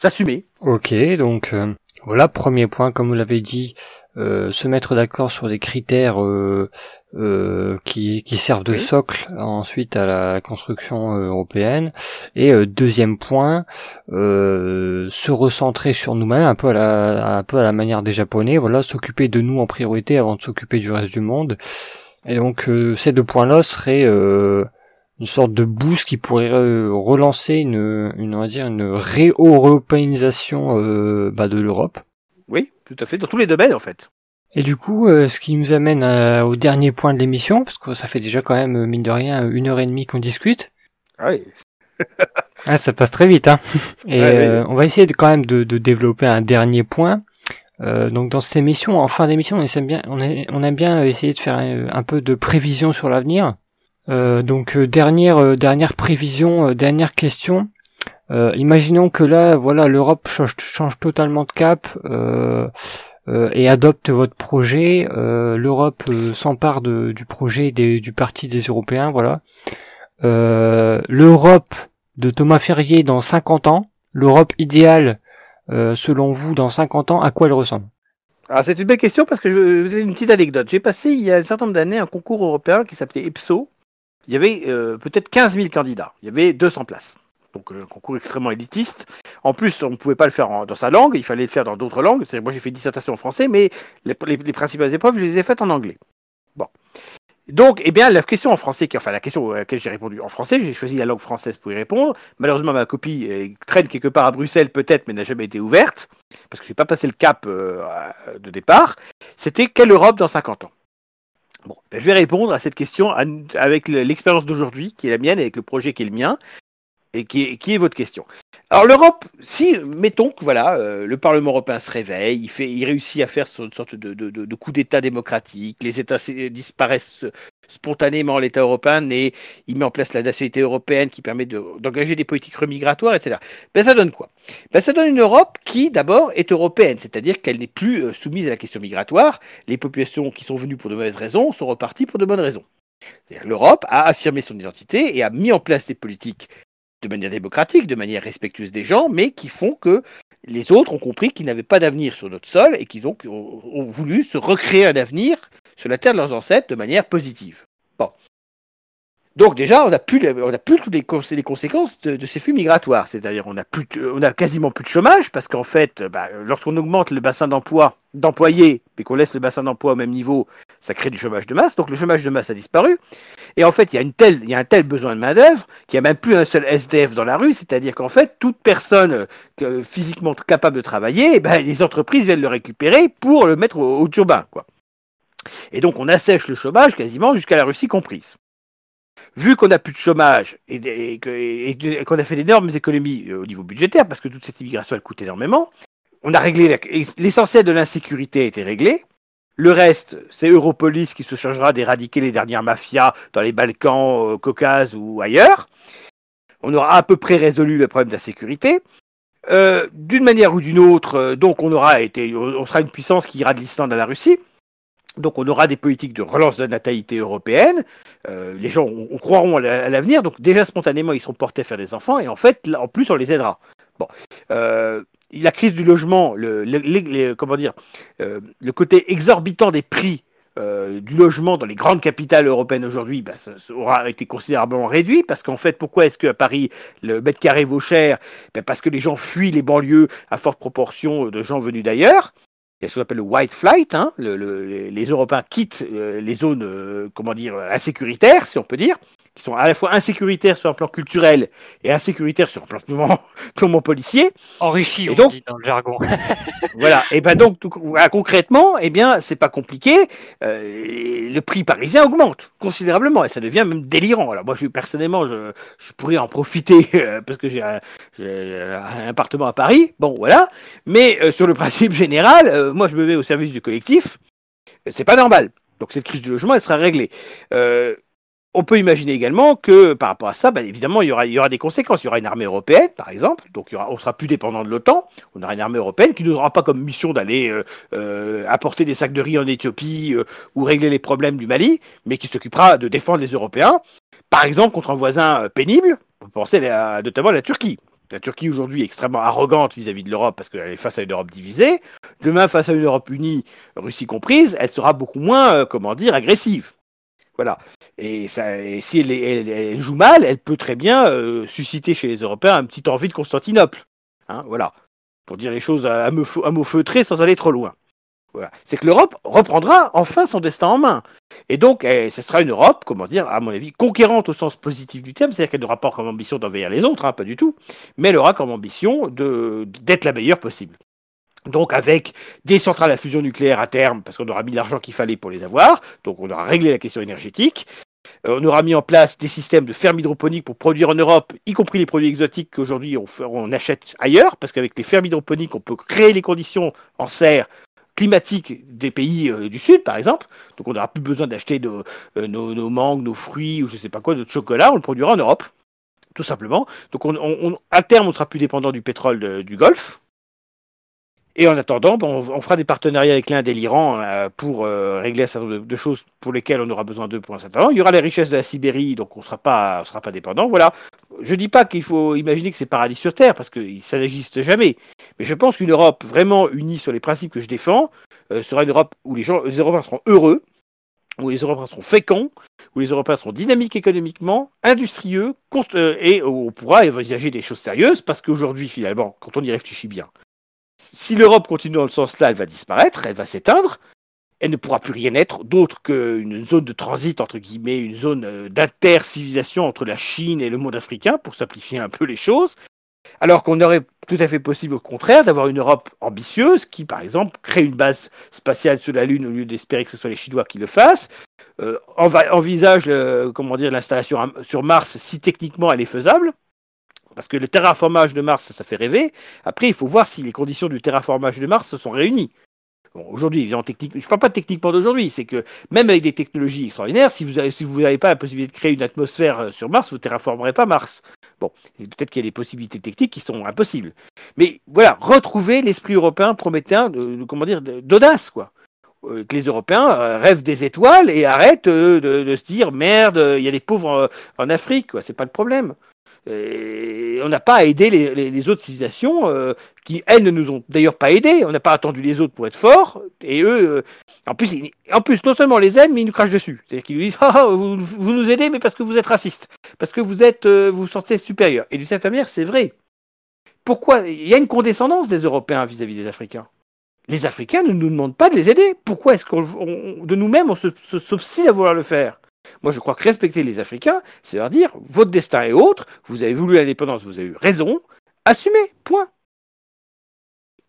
s'assumer. Ok, donc euh, voilà, premier point, comme vous l'avez dit, euh, se mettre d'accord sur des critères euh, euh, qui, qui, servent de socle ensuite à la construction européenne. Et deuxième point, se recentrer sur nous-mêmes, un peu à la, un peu à la manière des Japonais. Voilà, s'occuper de nous en priorité avant de s'occuper du reste du monde. Et donc ces deux points-là seraient une sorte de boost qui pourrait relancer une, une on va dire une réeuropéanisation bah, de l'Europe. Oui, tout à fait, dans tous les domaines en fait. Et du coup, euh, ce qui nous amène euh, au dernier point de l'émission, parce que ça fait déjà quand même, mine de rien, une heure et demie qu'on discute. Ah oui. ah, ça passe très vite, hein. Et euh, on va essayer de, quand même de, de développer un dernier point. donc dans cette émission, en fin d'émission, on aime bien, on, on aime bien essayer de faire un, peu de prévision sur l'avenir. Donc dernière dernière prévision, dernière question. Euh, imaginons que là, voilà, l'Europe change, totalement de cap euh, euh, et adopte votre projet. L'Europe s'empare du projet du parti des Européens, voilà. L'Europe de Thomas Ferrier dans 50 ans, l'Europe idéale selon vous dans 50 ans, à quoi elle ressemble? Alors c'est une belle question parce que je vous ai une petite anecdote. J'ai passé il y a un certain nombre d'années un concours européen qui s'appelait EPSO. Il y avait peut-être 15 000 candidats. Il y avait 200 places donc un concours extrêmement élitiste. En plus, on ne pouvait pas le faire dans sa langue, il fallait le faire dans d'autres langues. Moi, j'ai fait dissertation en français, mais les, principales épreuves, je les ai faites en anglais. Bon. Donc, eh bien, la question en français, enfin la question à laquelle j'ai répondu en français, j'ai choisi la langue française pour y répondre. Malheureusement, ma copie traîne quelque part à Bruxelles, peut-être, mais n'a jamais été ouverte, parce que je n'ai pas passé le cap euh, de départ. C'était quelle Europe dans 50 ans? Ben, je vais répondre à cette question avec l'expérience d'aujourd'hui, qui est la mienne, avec le projet qui est le mien, et qui est, votre question? Alors l'Europe, si mettons que voilà, euh, le Parlement européen se réveille, il fait, il réussit à faire une sorte de, coup d'État démocratique, les États disparaissent spontanément, l'État européen et il met en place la nationalité européenne qui permet d'engager des politiques remigratoires, etc. Ben ça donne quoi? Ben ça donne une Europe qui d'abord est européenne, c'est-à-dire qu'elle n'est plus euh, soumise à la question migratoire. Les populations qui sont venues pour de mauvaises raisons sont reparties pour de bonnes raisons. L'Europe a affirmé son identité et a mis en place des politiques de manière démocratique, de manière respectueuse des gens, mais qui font que les autres ont compris qu'ils n'avaient pas d'avenir sur notre sol et qui donc ont, voulu se recréer un avenir sur la terre de leurs ancêtres de manière positive. Donc déjà, on n'a plus, plus toutes les, conséquences de, ces flux migratoires. C'est-à-dire, on a quasiment plus de chômage parce qu'en fait, bah, lorsqu'on augmente le bassin d'emploi d'employés, et qu'on laisse le bassin d'emploi au même niveau, ça crée du chômage de masse. Donc le chômage de masse a disparu. Et en fait, il y a, un tel besoin de main-d'œuvre qu'il n'y a même plus un seul SDF dans la rue. C'est-à-dire qu'en fait, toute personne euh, physiquement capable de travailler, eh ben, les entreprises viennent le récupérer pour le mettre au, au turbin. Et donc on assèche le chômage quasiment jusqu'à la Russie comprise vu qu'on n'a plus de chômage et, qu'on a fait d'énormes économies euh, au niveau budgétaire, parce que toute cette immigration coûte énormément, on a réglé l'essentiel de l'insécurité a été réglé. Le reste, c'est Europolis qui se chargera d'éradiquer les dernières mafias dans les Balkans, au Caucase ou ailleurs. On aura à peu près résolu le problème de la sécurité. Euh, d'une manière ou d'une autre, euh, donc on aura été, on sera une puissance qui ira de l'Islande à la Russie. Donc on aura des politiques de relance de la natalité européenne. Euh, les gens on, croiront à l'avenir. Donc déjà spontanément ils seront portés à faire des enfants et en fait en plus on les aidera. Bon, euh, la crise du logement, le, comment dire, euh, le côté exorbitant des prix du logement dans les grandes capitales européennes aujourd'hui bah, aura été considérablement réduit parce qu'en fait pourquoi est-ce qu'à Paris le mètre carré vaut cher? Ben, Parce que les gens fuient les banlieues à forte proportion de gens venus d'ailleurs. Il y a ce qu'on appelle le white flight, hein, le, les, Européens quittent euh, les zones, comment dire, insécuritaires, si on peut dire qui sont à la fois insécuritaires sur un plan culturel et insécuritaires sur un plan purement, policier. Enrichi, on dit dans le jargon. voilà. Et ben donc concrètement, eh bien c'est pas compliqué. Euh, le prix parisien augmente considérablement et ça devient même délirant. Alors moi, je personnellement, je, je pourrais en profiter euh, parce que j'ai un, appartement à Paris. Bon, voilà. Mais euh, sur le principe général, moi, je me mets au service du collectif. C'est pas normal. Donc cette crise du logement, elle sera réglée. On peut imaginer également que par rapport à ça, ben, évidemment, il y, aura, des conséquences. Il y aura une armée européenne, par exemple, donc il y aura, on sera plus dépendant de l'OTAN. On aura une armée européenne qui n'aura pas comme mission d'aller euh, euh, apporter des sacs de riz en Éthiopie euh, ou régler les problèmes du Mali, mais qui s'occupera de défendre les Européens, par exemple contre un voisin pénible. On peut penser notamment à la Turquie. La Turquie aujourd'hui est extrêmement arrogante vis-à-si -vis de l'Europe parce qu'elle est face à une Europe divisée. Demain, face à une Europe unie, Russie comprise, elle sera beaucoup moins, comment dire, agressive. Voilà. Et, si elle, joue mal, elle peut très bien euh, susciter chez les Européens un petit envie de Constantinople. Hein, voilà. Pour dire les choses à, mot, feutré sans aller trop loin. Voilà. C'est que l'Europe reprendra enfin son destin en main. Et donc, eh, ce sera une Europe, comment dire, à mon avis, conquérante au sens positif du terme, c'est-à-dire qu'elle n'aura pas comme ambition d'envahir les autres, hein, pas du tout, mais elle aura comme ambition d'être la meilleure possible. Donc avec des centrales à fusion nucléaire à terme, parce qu'on aura mis l'argent qu'il fallait pour les avoir, donc on aura réglé la question énergétique. Euh, on aura mis en place des systèmes de fermes hydroponiques pour produire en Europe, y compris les produits exotiques qu'aujourd'hui on, achète ailleurs, parce qu'avec les fermes hydroponiques, on peut créer les conditions en serre climatiques des pays euh, du Sud, par exemple. Donc on n'aura plus besoin d'acheter euh, nos, mangues, nos fruits ou je ne sais pas quoi, notre chocolat, on le produira en Europe, tout simplement. Donc à terme, on sera plus dépendant du pétrole du Golfe, et en attendant, on, fera des partenariats avec l'Inde et l'Iran euh, pour euh, régler un certain nombre de, choses pour lesquelles on aura besoin d'eux pour un certain temps. Il y aura les richesses de la Sibérie, donc on ne sera pas, dépendant. Voilà. Je ne dis pas qu'il faut imaginer que c'est paradis sur terre, parce que ça n'existe jamais. Mais je pense qu'une Europe vraiment unie sur les principes que je défends euh, sera une Europe où les gens, les Européens seront heureux, où les Européens seront féconds, où les Européens seront dynamiques économiquement, industrieux, et où on pourra envisager des choses sérieuses, parce qu'aujourd'hui, finalement, quand on y réfléchit bien, si l'Europe continue dans le sens-là, elle va disparaître, elle va s'éteindre. Elle ne pourra plus rien être d'autre qu'une zone de transit, entre guillemets, une zone euh, d'inter-civilisation entre la Chine et le monde africain, pour simplifier un peu les choses. Alors qu'on aurait tout à fait possible, au contraire, d'avoir une Europe ambitieuse qui, par exemple, crée une base spatiale sur la Lune au lieu d'espérer que ce soit les Chinois qui le fassent, euh, envisage dire l'installation sur Mars si techniquement elle est faisable, parce que le terraformage de Mars, ça, fait rêver. Après, il faut voir si les conditions du terraformage de Mars sont réunies. Bon, aujourd'hui, technique, je ne parle pas techniquement d'aujourd'hui, c'est que même avec des technologies extraordinaires, si vous n'avez pas la possibilité de créer une atmosphère euh, sur Mars, vous ne terraformerez pas Mars. Bon, peut-être qu'il y a des possibilités techniques qui sont impossibles. Mais voilà, retrouver l'esprit européen prométhéen, de, comment dire, d'audace, quoi. Euh, que les Européens euh, rêvent des étoiles et arrêtent de, se dire merde, il y a des pauvres en, en Afrique, quoi. C'est pas le problème. On n'a pas à aider les, autres civilisations euh, qui, elles, ne nous ont d'ailleurs pas aidés. On n'a pas attendu les autres pour être forts. Et eux, euh, en, plus, en plus, non seulement les aident, mais ils nous crachent dessus. C'est-à-dire qu'ils nous disent ah, vous, nous aidez, mais parce que vous êtes raciste. Parce que vous êtes, euh, vous vous sentez supérieur. Et d'une certaine manière, c'est vrai. Pourquoi? Il y a une condescendance des Européens vis-à-vis des Africains. Les Africains ne nous demandent pas de les aider. Pourquoi est-ce qu'on, de nous-mêmes, on s'obstine à vouloir le faire? Moi, je crois que respecter les Africains, c'est leur dire votre destin est autre, vous avez voulu l'indépendance, vous avez eu raison, assumez, point.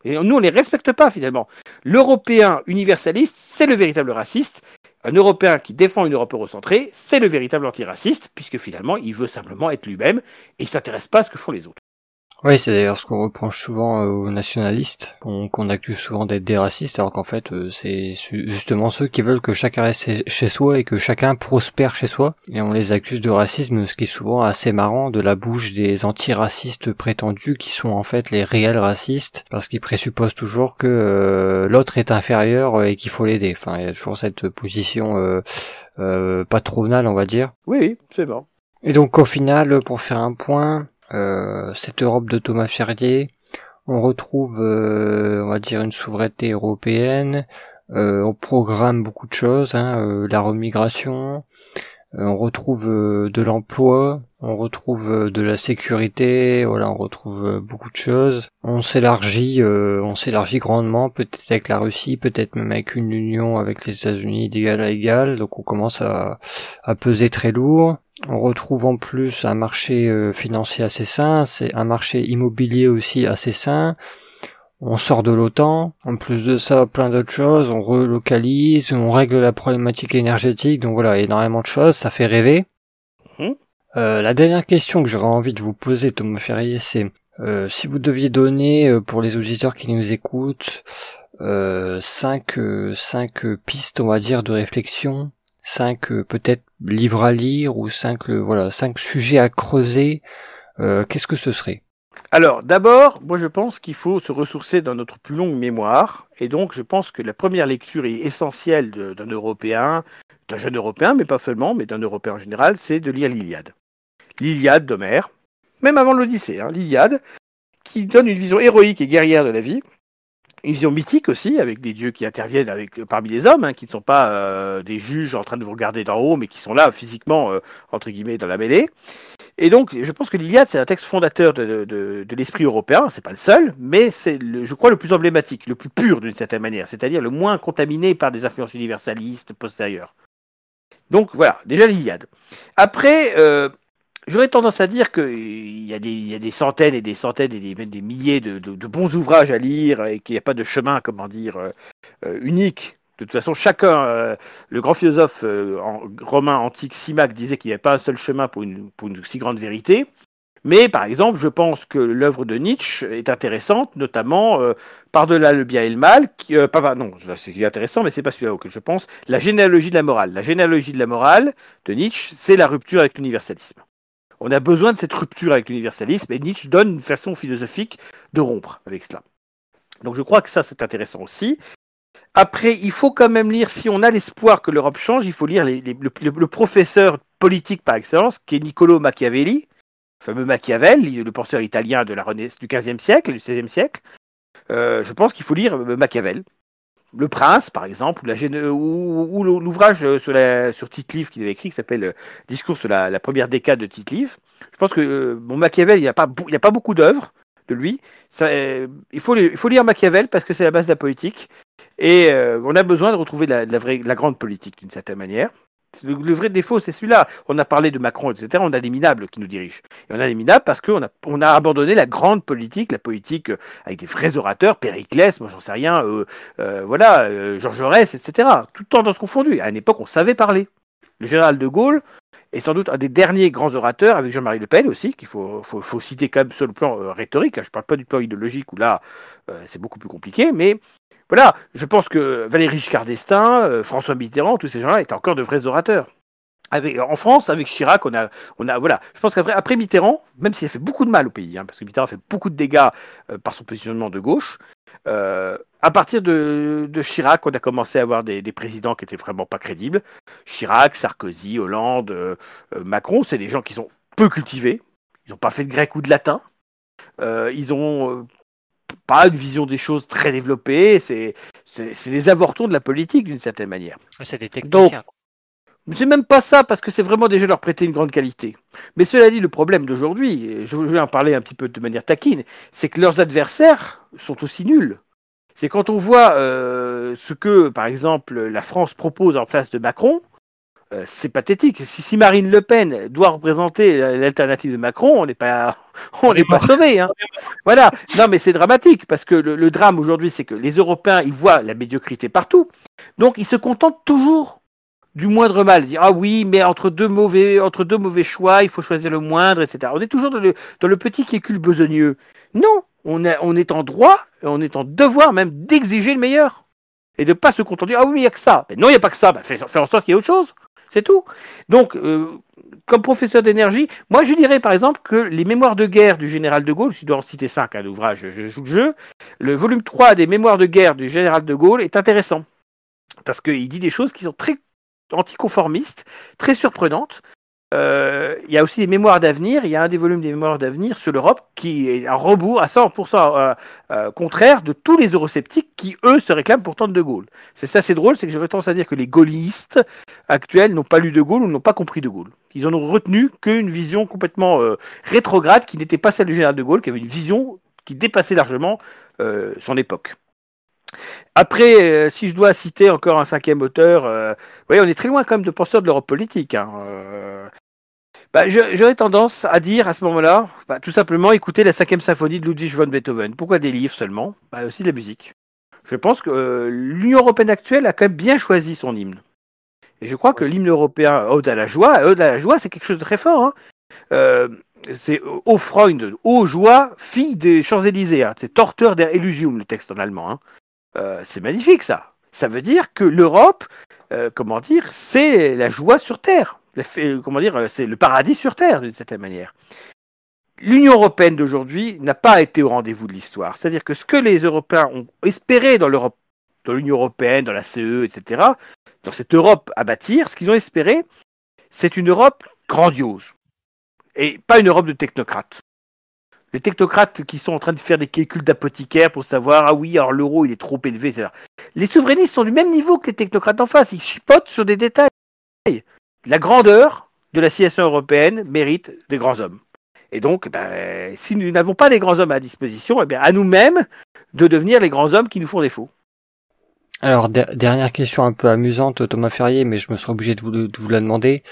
Et nous, on ne les respecte pas finalement. L'Européen universaliste, c'est le véritable raciste. Un Européen qui défend une Europe eurocentrée, c'est le véritable antiraciste, puisque finalement, il veut simplement être lui-même et il ne s'intéresse pas à ce que font les autres. Oui, c'est d'ailleurs ce qu'on reproche souvent euh, aux nationalistes, qu'on accuse souvent d'être des racistes, alors qu'en fait, euh, c'est justement ceux qui veulent que chacun reste chez soi et que chacun prospère chez soi. Et on les accuse de racisme, ce qui est souvent assez marrant de la bouche des antiracistes prétendus, qui sont en fait les réels racistes, parce qu'ils présupposent toujours que euh, l'autre est inférieur et qu'il faut l'aider. Enfin, il y a toujours cette position euh, patronale, on va dire. Oui, c'est bon. Et donc au final, pour faire un point, euh, cette Europe de Thomas Ferrier, on retrouve, on va dire, une souveraineté européenne. on programme beaucoup de choses, hein, la remigration, euh, on retrouve euh, de l'emploi, on retrouve euh, de la sécurité, voilà, on retrouve beaucoup de choses. On s'élargit, on s'élargit grandement, peut-être avec la Russie, peut-être même avec une union avec les États-Unis d'égal à égal, donc on commence à, à, peser très lourd. On retrouve en plus un marché financier assez sain, c'est un marché immobilier aussi assez sain on sort de l'OTAN, en plus de ça, plein d'autres choses, on relocalise, on règle la problématique énergétique, donc voilà, énormément de choses, ça fait rêver. Mhm. Euh, la dernière question que j'aurais envie de vous poser, Thomas Ferrier, c'est euh, si vous deviez donner, euh, pour les auditeurs qui nous écoutent, cinq, cinq pistes, on va dire, de réflexion, cinq peut-être livres à lire, ou cinq, voilà, cinq sujets à creuser, qu'est-ce que ce serait? Alors, d'abord, moi je pense qu'il faut se ressourcer dans notre plus longue mémoire, et donc je pense que la première lecture est essentielle d'un Européen, d'un jeune Européen, mais pas seulement, mais d'un Européen en général, c'est de lire l'Iliade. L'Iliade d'Homère, même avant l'Odyssée, hein, l'Iliade, qui donne une vision héroïque et guerrière de la vie, une vision mythique aussi, avec des dieux qui interviennent parmi les hommes, hein, qui ne sont pas euh, des juges en train de vous regarder d'en haut, mais qui sont là physiquement, euh, entre guillemets, dans la mêlée. Et donc, je pense que l'Iliade, c'est un texte fondateur de, l'esprit européen, c'est pas le seul, mais c'est, je crois, le plus emblématique, le plus pur d'une certaine manière, c'est-à-dire le moins contaminé par des influences universalistes postérieures. Donc voilà, déjà l'Iliade. Après, euh, J'aurais tendance à dire qu'il y, a des centaines et des centaines et des, des milliers de, bons ouvrages à lire et qu'il n'y a pas de chemin, comment dire, euh, euh, unique. De toute façon, chacun, euh, le grand philosophe romain antique Simac disait qu'il n'y avait pas un seul chemin pour une, si grande vérité. Mais par exemple, je pense que l'œuvre de Nietzsche est intéressante, notamment par-delà le bien et le mal. Qui, pas, non, c'est intéressant, mais c'est pas celui-là auquel je pense. La généalogie de la morale. La généalogie de la morale de Nietzsche, c'est la rupture avec l'universalisme on a besoin de cette rupture avec l'universalisme et Nietzsche donne une façon philosophique de rompre avec cela. Donc je crois que ça c'est intéressant aussi. Après, il faut quand même lire, si on a l'espoir que l'Europe change, il faut lire le, professeur politique par excellence, qui est Niccolo Machiavelli, le fameux Machiavel, le penseur italien de la du XVe siècle, du XVIe siècle. Euh, je pense qu'il faut lire Machiavel. Le Prince, par exemple, ou, l'ouvrage euh, sur, sur Tite-Live qu'il avait écrit, qui s'appelle euh, Discours sur la, première décade de Tite-Live. Je pense que euh, bon, Machiavel, il n'y a, pas, a pas beaucoup d'œuvres de lui. il faut lire Machiavel parce que c'est la base de la politique. Et on a besoin de retrouver la, la grande politique d'une certaine manière. Le, vrai défaut, c'est celui-là. On a parlé de Macron, etc. On a des minables qui nous dirigent. Et on a des minables parce qu'on a, on a abandonné la grande politique, la politique euh, avec des vrais orateurs, Périclès, moi j'en sais rien, euh, euh, voilà, Georges Jaurès, etc. Tout le temps dans ce confondu. À une époque, on savait parler. Le général de Gaulle est sans doute un des derniers grands orateurs, avec Jean-Marie Le Pen aussi, qu'il faut, faut, citer quand même sur le plan rhétorique. Je ne parle pas du plan idéologique où là, c'est beaucoup plus compliqué, mais voilà, je pense que Valéry Giscard d'Estaing, euh, François Mitterrand, tous ces gens-là étaient encore de vrais orateurs. en France, avec Chirac, on a, on a, voilà. Je pense qu'après, après Mitterrand, même s'il a fait beaucoup de mal au pays, hein, parce que Mitterrand a fait beaucoup de dégâts euh, par son positionnement de gauche, euh, à partir de, Chirac, on a commencé à avoir des, présidents qui étaient vraiment pas crédibles. Chirac, Sarkozy, Hollande, Macron, c'est des gens qui sont peu cultivés. Ils n'ont pas fait de grec ou de latin. ils ont pas une vision des choses très développée. C'est des avortons de la politique d'une certaine manière. C'est des techniciens. c'est même pas ça, parce que c'est vraiment déjà leur prêter une grande qualité. Mais cela dit, le problème d'aujourd'hui, je vais en parler un petit peu de manière taquine, c'est que leurs adversaires sont aussi nuls. C'est quand on voit euh, ce que, par exemple, la France propose en place de Macron, c'est pathétique. Si, Marine Le Pen doit représenter l'alternative de Macron, on n'est pas, on n'est pas sauvé. Hein. Voilà. Non, mais c'est dramatique parce que le, drame aujourd'hui, c'est que les Européens, ils voient la médiocrité partout, donc ils se contentent toujours du moindre mal. Dire ah oui, mais entre deux mauvais, entre deux mauvais choix, il faut choisir le moindre, etc. On est toujours dans le, dans le petit calcul besogneux. Non, on, on est en droit, on est en devoir même d'exiger le meilleur et de pas se contenter. Ah oui, mais il n'y a que ça. Mais non, il n'y a pas que ça. Bah, fais, en sorte qu'il y ait autre chose. C'est tout. Donc, euh, comme professeur d'énergie, moi je dirais par exemple que les mémoires de guerre du général de Gaulle, si je dois en citer 5 à l'ouvrage, je joue le jeu, le volume 3 des mémoires de guerre du général de Gaulle est intéressant. Parce qu'il dit des choses qui sont très anticonformistes, très surprenantes, euh, il y a aussi des mémoires d'avenir. Il y a un des volumes des mémoires d'avenir sur l'Europe qui est un rebours à 100% euh, euh, contraire de tous les eurosceptiques qui, eux, se réclament pourtant de De Gaulle. C'est ça, c'est drôle, c'est que j'aurais tendance à dire que les gaullistes actuels n'ont pas lu De Gaulle ou n'ont pas compris De Gaulle. Ils en ont retenu qu'une vision complètement rétrograde qui n'était pas celle du général De Gaulle, qui avait une vision qui dépassait largement son époque. Après, si je dois citer encore un cinquième auteur, euh, on est très loin quand même de penseurs de l'Europe politique. Hein, bah, J'aurais tendance à dire à ce moment-là, bah, tout simplement écouter la cinquième symphonie de Ludwig von Beethoven. Pourquoi des livres seulement? Bah, Aussi de la musique. Je pense que euh, l'Union européenne actuelle a quand même bien choisi son hymne. Et je crois que l'hymne européen Ode à la joie, Ode à la joie, c'est quelque chose de très fort. Hein. Euh, c'est Ô Freund, Ô joie, fille des Champs-Élysées. Hein. C'est Torteur der Elysium, le texte en allemand. Hein. Euh, c'est magnifique ça. Ça veut dire que l'Europe, comment dire, c'est la joie sur terre comment dire, euh, c'est le paradis sur Terre d'une certaine manière. L'Union européenne d'aujourd'hui n'a pas été au rendez-vous de l'histoire. C'est-à-dire que ce que les Européens ont espéré dans l'Europe, dans l'Union européenne, dans la CE, etc., dans cette Europe à bâtir, ce qu'ils ont espéré, c'est une Europe grandiose. Et pas une Europe de technocrates. Les technocrates qui sont en train de faire des calculs d'apothicaire pour savoir, ah oui, alors l'euro il est trop élevé, etc. Les souverainistes sont du même niveau que les technocrates en face. Ils chipotent sur des détails la grandeur de la civilisation européenne mérite des grands hommes. Et donc, ben, si nous n'avons pas des grands hommes à disposition, eh à nous-mêmes de devenir les grands hommes qui nous font défaut. Alors, dernière question un peu amusante, Thomas Ferrier, mais je me serais obligé de vous la demander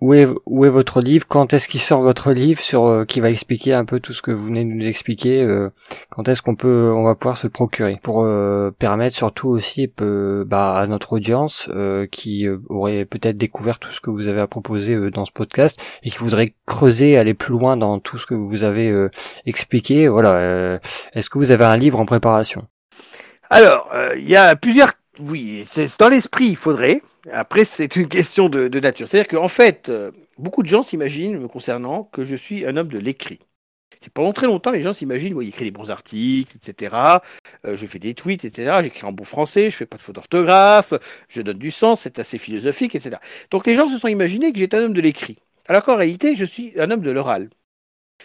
où est, où est votre livre? Quand est-ce qu'il sort votre livre? Sur euh, qui va expliquer un peu tout ce que vous venez de nous expliquer euh, Quand est-ce qu'on peut, on va pouvoir se procurer? Pour euh, permettre surtout aussi bah, à notre audience qui aurait peut-être découvert tout ce que vous avez à proposer dans ce podcast et qui voudrait creuser, aller plus loin dans tout ce que vous avez expliqué. Voilà, est-ce que vous avez un livre en préparation? Alors, il y a plusieurs. Oui, c'est dans l'esprit. Il faudrait. Après, c'est une question de, nature. C'est-à-dire qu'en fait, euh, beaucoup de gens s'imaginent, me concernant, que je suis un homme de l'écrit. C'est pendant très longtemps, les gens s'imaginent, moi, il écrit des bons articles, etc. Euh, je fais des tweets, etc. J'écris en bon français, je fais pas de faute d'orthographe, je donne du sens, c'est assez philosophique, etc. Donc les gens se sont imaginés que j'étais un homme de l'écrit. Alors qu'en réalité, je suis un homme de l'oral.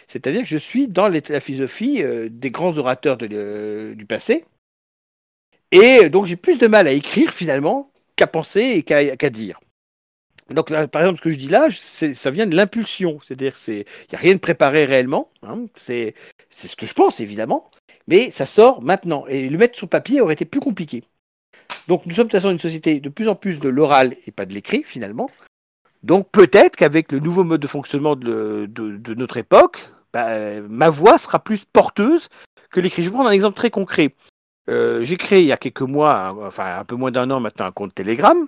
C'est-à-dire que je suis dans la philosophie euh, des grands orateurs du passé. Et donc j'ai plus de mal à écrire finalement qu'à penser et qu'à dire. Donc, par exemple, ce que je dis là, ça vient de l'impulsion. C'est-à-dire, il n'y a rien de préparé réellement. Hein. c'est ce que je pense, évidemment. Mais ça sort maintenant. Et le mettre sur papier aurait été plus compliqué. Donc, nous sommes de toute façon une société de plus en plus de l'oral et pas de l'écrit, finalement. Donc, peut-être qu'avec le nouveau mode de fonctionnement de, notre époque, bah, ma voix sera plus porteuse que l'écrit. Je vais prendre un exemple très concret. Euh, j'ai créé il y a quelques mois, enfin un peu moins d'un an maintenant, un compte Telegram.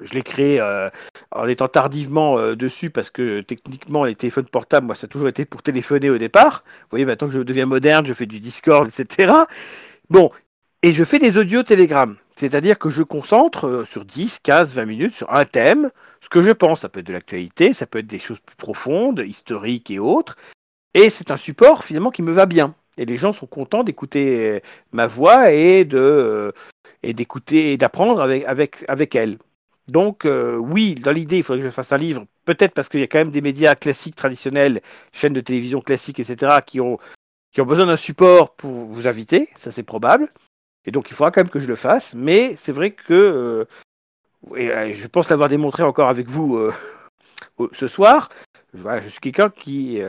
Je l'ai créé euh, en étant tardivement euh, dessus parce que techniquement les téléphones portables, moi ça a toujours été pour téléphoner au départ. Vous voyez, maintenant que je deviens moderne, je fais du Discord, etc. Bon, et je fais des audios Telegram. C'est-à-dire que je concentre sur 10, 15, 20 minutes sur un thème, ce que je pense. Ça peut être de l'actualité, ça peut être des choses plus profondes, historiques et autres. Et c'est un support finalement qui me va bien. Et les gens sont contents d'écouter euh, ma voix et de euh, d'écouter et d'apprendre avec, avec, elle. Donc euh, oui, dans l'idée, il faudrait que je fasse un livre, peut-être parce qu'il y a quand même des médias classiques traditionnels, chaînes de télévision classiques, etc., qui ont, qui ont besoin d'un support pour vous inviter, ça c'est probable. Et donc il faudra quand même que je le fasse, mais c'est vrai que, et, je pense l'avoir démontré encore avec vous ce soir, je suis quelqu'un qui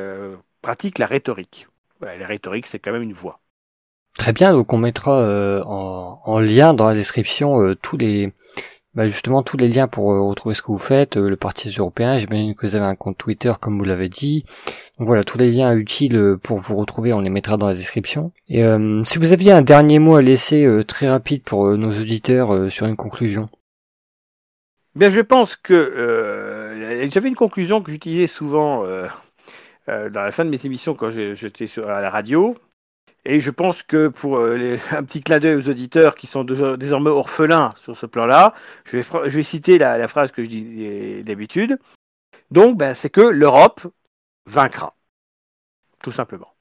pratique la rhétorique la rhétorique, c'est quand même une voix. Très bien, donc on mettra euh, en, lien dans la description euh, tous les bah, justement tous les liens pour euh, retrouver ce que vous faites, le Parti européen, j'imagine que vous avez un compte Twitter comme vous l'avez dit. Donc voilà, tous les liens utiles pour vous retrouver, on les mettra dans la description. Et si vous aviez un dernier mot à laisser très rapide pour nos auditeurs sur une conclusion. Bien, je pense que j'avais une conclusion que j'utilisais souvent euh, dans la fin de mes émissions quand j'étais à la radio. Et je pense que pour euh, un petit clin d'œil aux auditeurs qui sont désormais orphelins sur ce plan-là, je vais, je vais citer la, phrase que je dis d'habitude. Donc, ben, c'est que l'Europe vaincra. Tout simplement.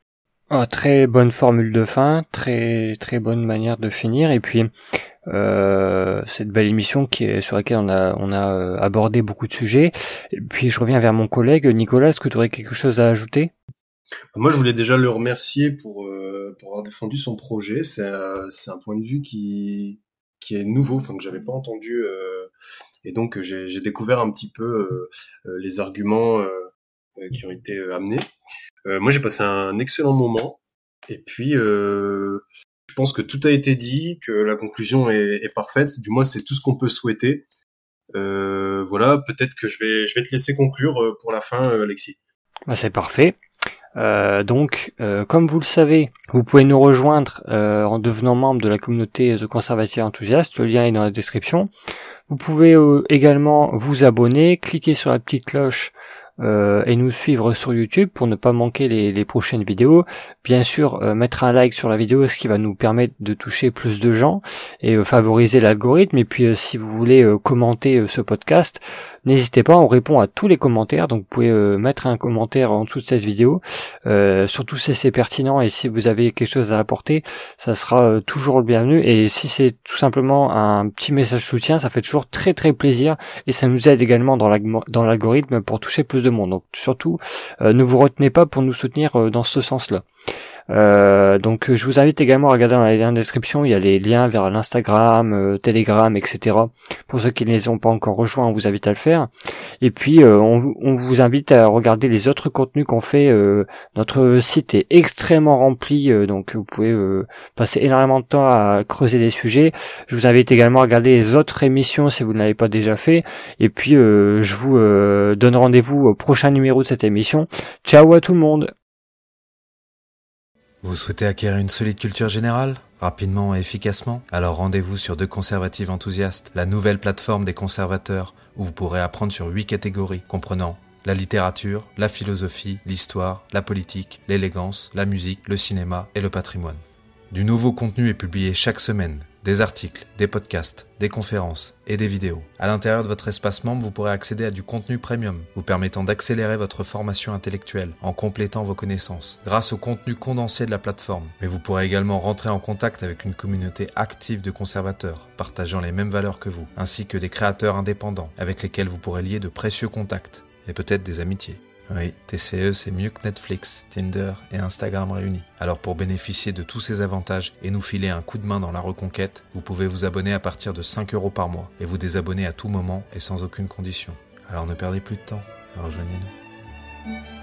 Ah, très bonne formule de fin, très très bonne manière de finir. Et puis, euh, cette belle émission qui est sur laquelle on a on a euh, abordé beaucoup de sujets. Et puis je reviens vers mon collègue Nicolas. Est-ce que tu aurais quelque chose à ajouter? Moi, je voulais déjà le remercier pour pour avoir défendu son projet. C'est c'est un point de vue qui qui est nouveau, enfin que j'avais pas entendu. et donc j'ai découvert un petit peu les arguments qui ont été amenés. moi, j'ai passé un excellent moment. Et puis, euh, pense que tout a été dit, que la conclusion est, parfaite. Du moins, c'est tout ce qu'on peut souhaiter. Euh, voilà, peut-être que je vais, je te laisser conclure euh, pour la fin, euh, Alexis. Bah, c'est parfait. Donc, comme vous le savez, vous pouvez nous rejoindre en devenant membre de la communauté The Conservative Enthousiaste. Le lien est dans la description. Vous pouvez également vous abonner, cliquer sur la petite cloche euh, et nous suivre sur YouTube pour ne pas manquer les, prochaines vidéos. Bien sûr, euh, mettre un like sur la vidéo, ce qui va nous permettre de toucher plus de gens et euh, favoriser l'algorithme. Et puis, si vous voulez commenter ce podcast, n'hésitez pas, on répond à tous les commentaires. Donc, vous pouvez mettre un commentaire en dessous de cette vidéo. surtout si c'est pertinent et si vous avez quelque chose à apporter, ça sera toujours le bienvenu. Et si c'est tout simplement un petit message soutien, ça fait toujours très très plaisir et ça nous aide également dans l'algorithme pour toucher plus de monde. Donc surtout, euh, ne vous retenez pas pour nous soutenir euh, dans ce sens-là. Euh, donc je vous invite également à regarder dans la description, il y a les liens vers l'Instagram, Telegram, etc. Pour ceux qui ne les ont pas encore rejoints, on vous invite à le faire. Et puis on, vous invite à regarder les autres contenus qu'on fait. notre site est extrêmement rempli, donc vous pouvez passer énormément de temps à creuser des sujets. Je vous invite également à regarder les autres émissions si vous ne l'avez pas déjà fait. Et puis je vous donne rendez-vous prochain numéro de cette émission. Ciao à tout le monde Vous souhaitez acquérir une solide culture générale rapidement et efficacement? Alors rendez-vous sur De Conservatives Enthousiastes, la nouvelle plateforme des conservateurs où vous pourrez apprendre sur huit catégories comprenant la littérature, la philosophie, l'histoire, la politique, l'élégance, la musique, le cinéma et le patrimoine. Du nouveau contenu est publié chaque semaine des articles, des podcasts, des conférences et des vidéos. À l'intérieur de votre espace membre, vous pourrez accéder à du contenu premium, vous permettant d'accélérer votre formation intellectuelle en complétant vos connaissances grâce au contenu condensé de la plateforme. Mais vous pourrez également rentrer en contact avec une communauté active de conservateurs partageant les mêmes valeurs que vous, ainsi que des créateurs indépendants avec lesquels vous pourrez lier de précieux contacts et peut-être des amitiés. Oui, TCE, c'est mieux que Netflix, Tinder et Instagram réunis. Alors pour bénéficier de tous ces avantages et nous filer un coup de main dans la reconquête, vous pouvez vous abonner à partir de 5 euros par mois et vous désabonner à tout moment et sans aucune condition. Alors ne perdez plus de temps, rejoignez-nous.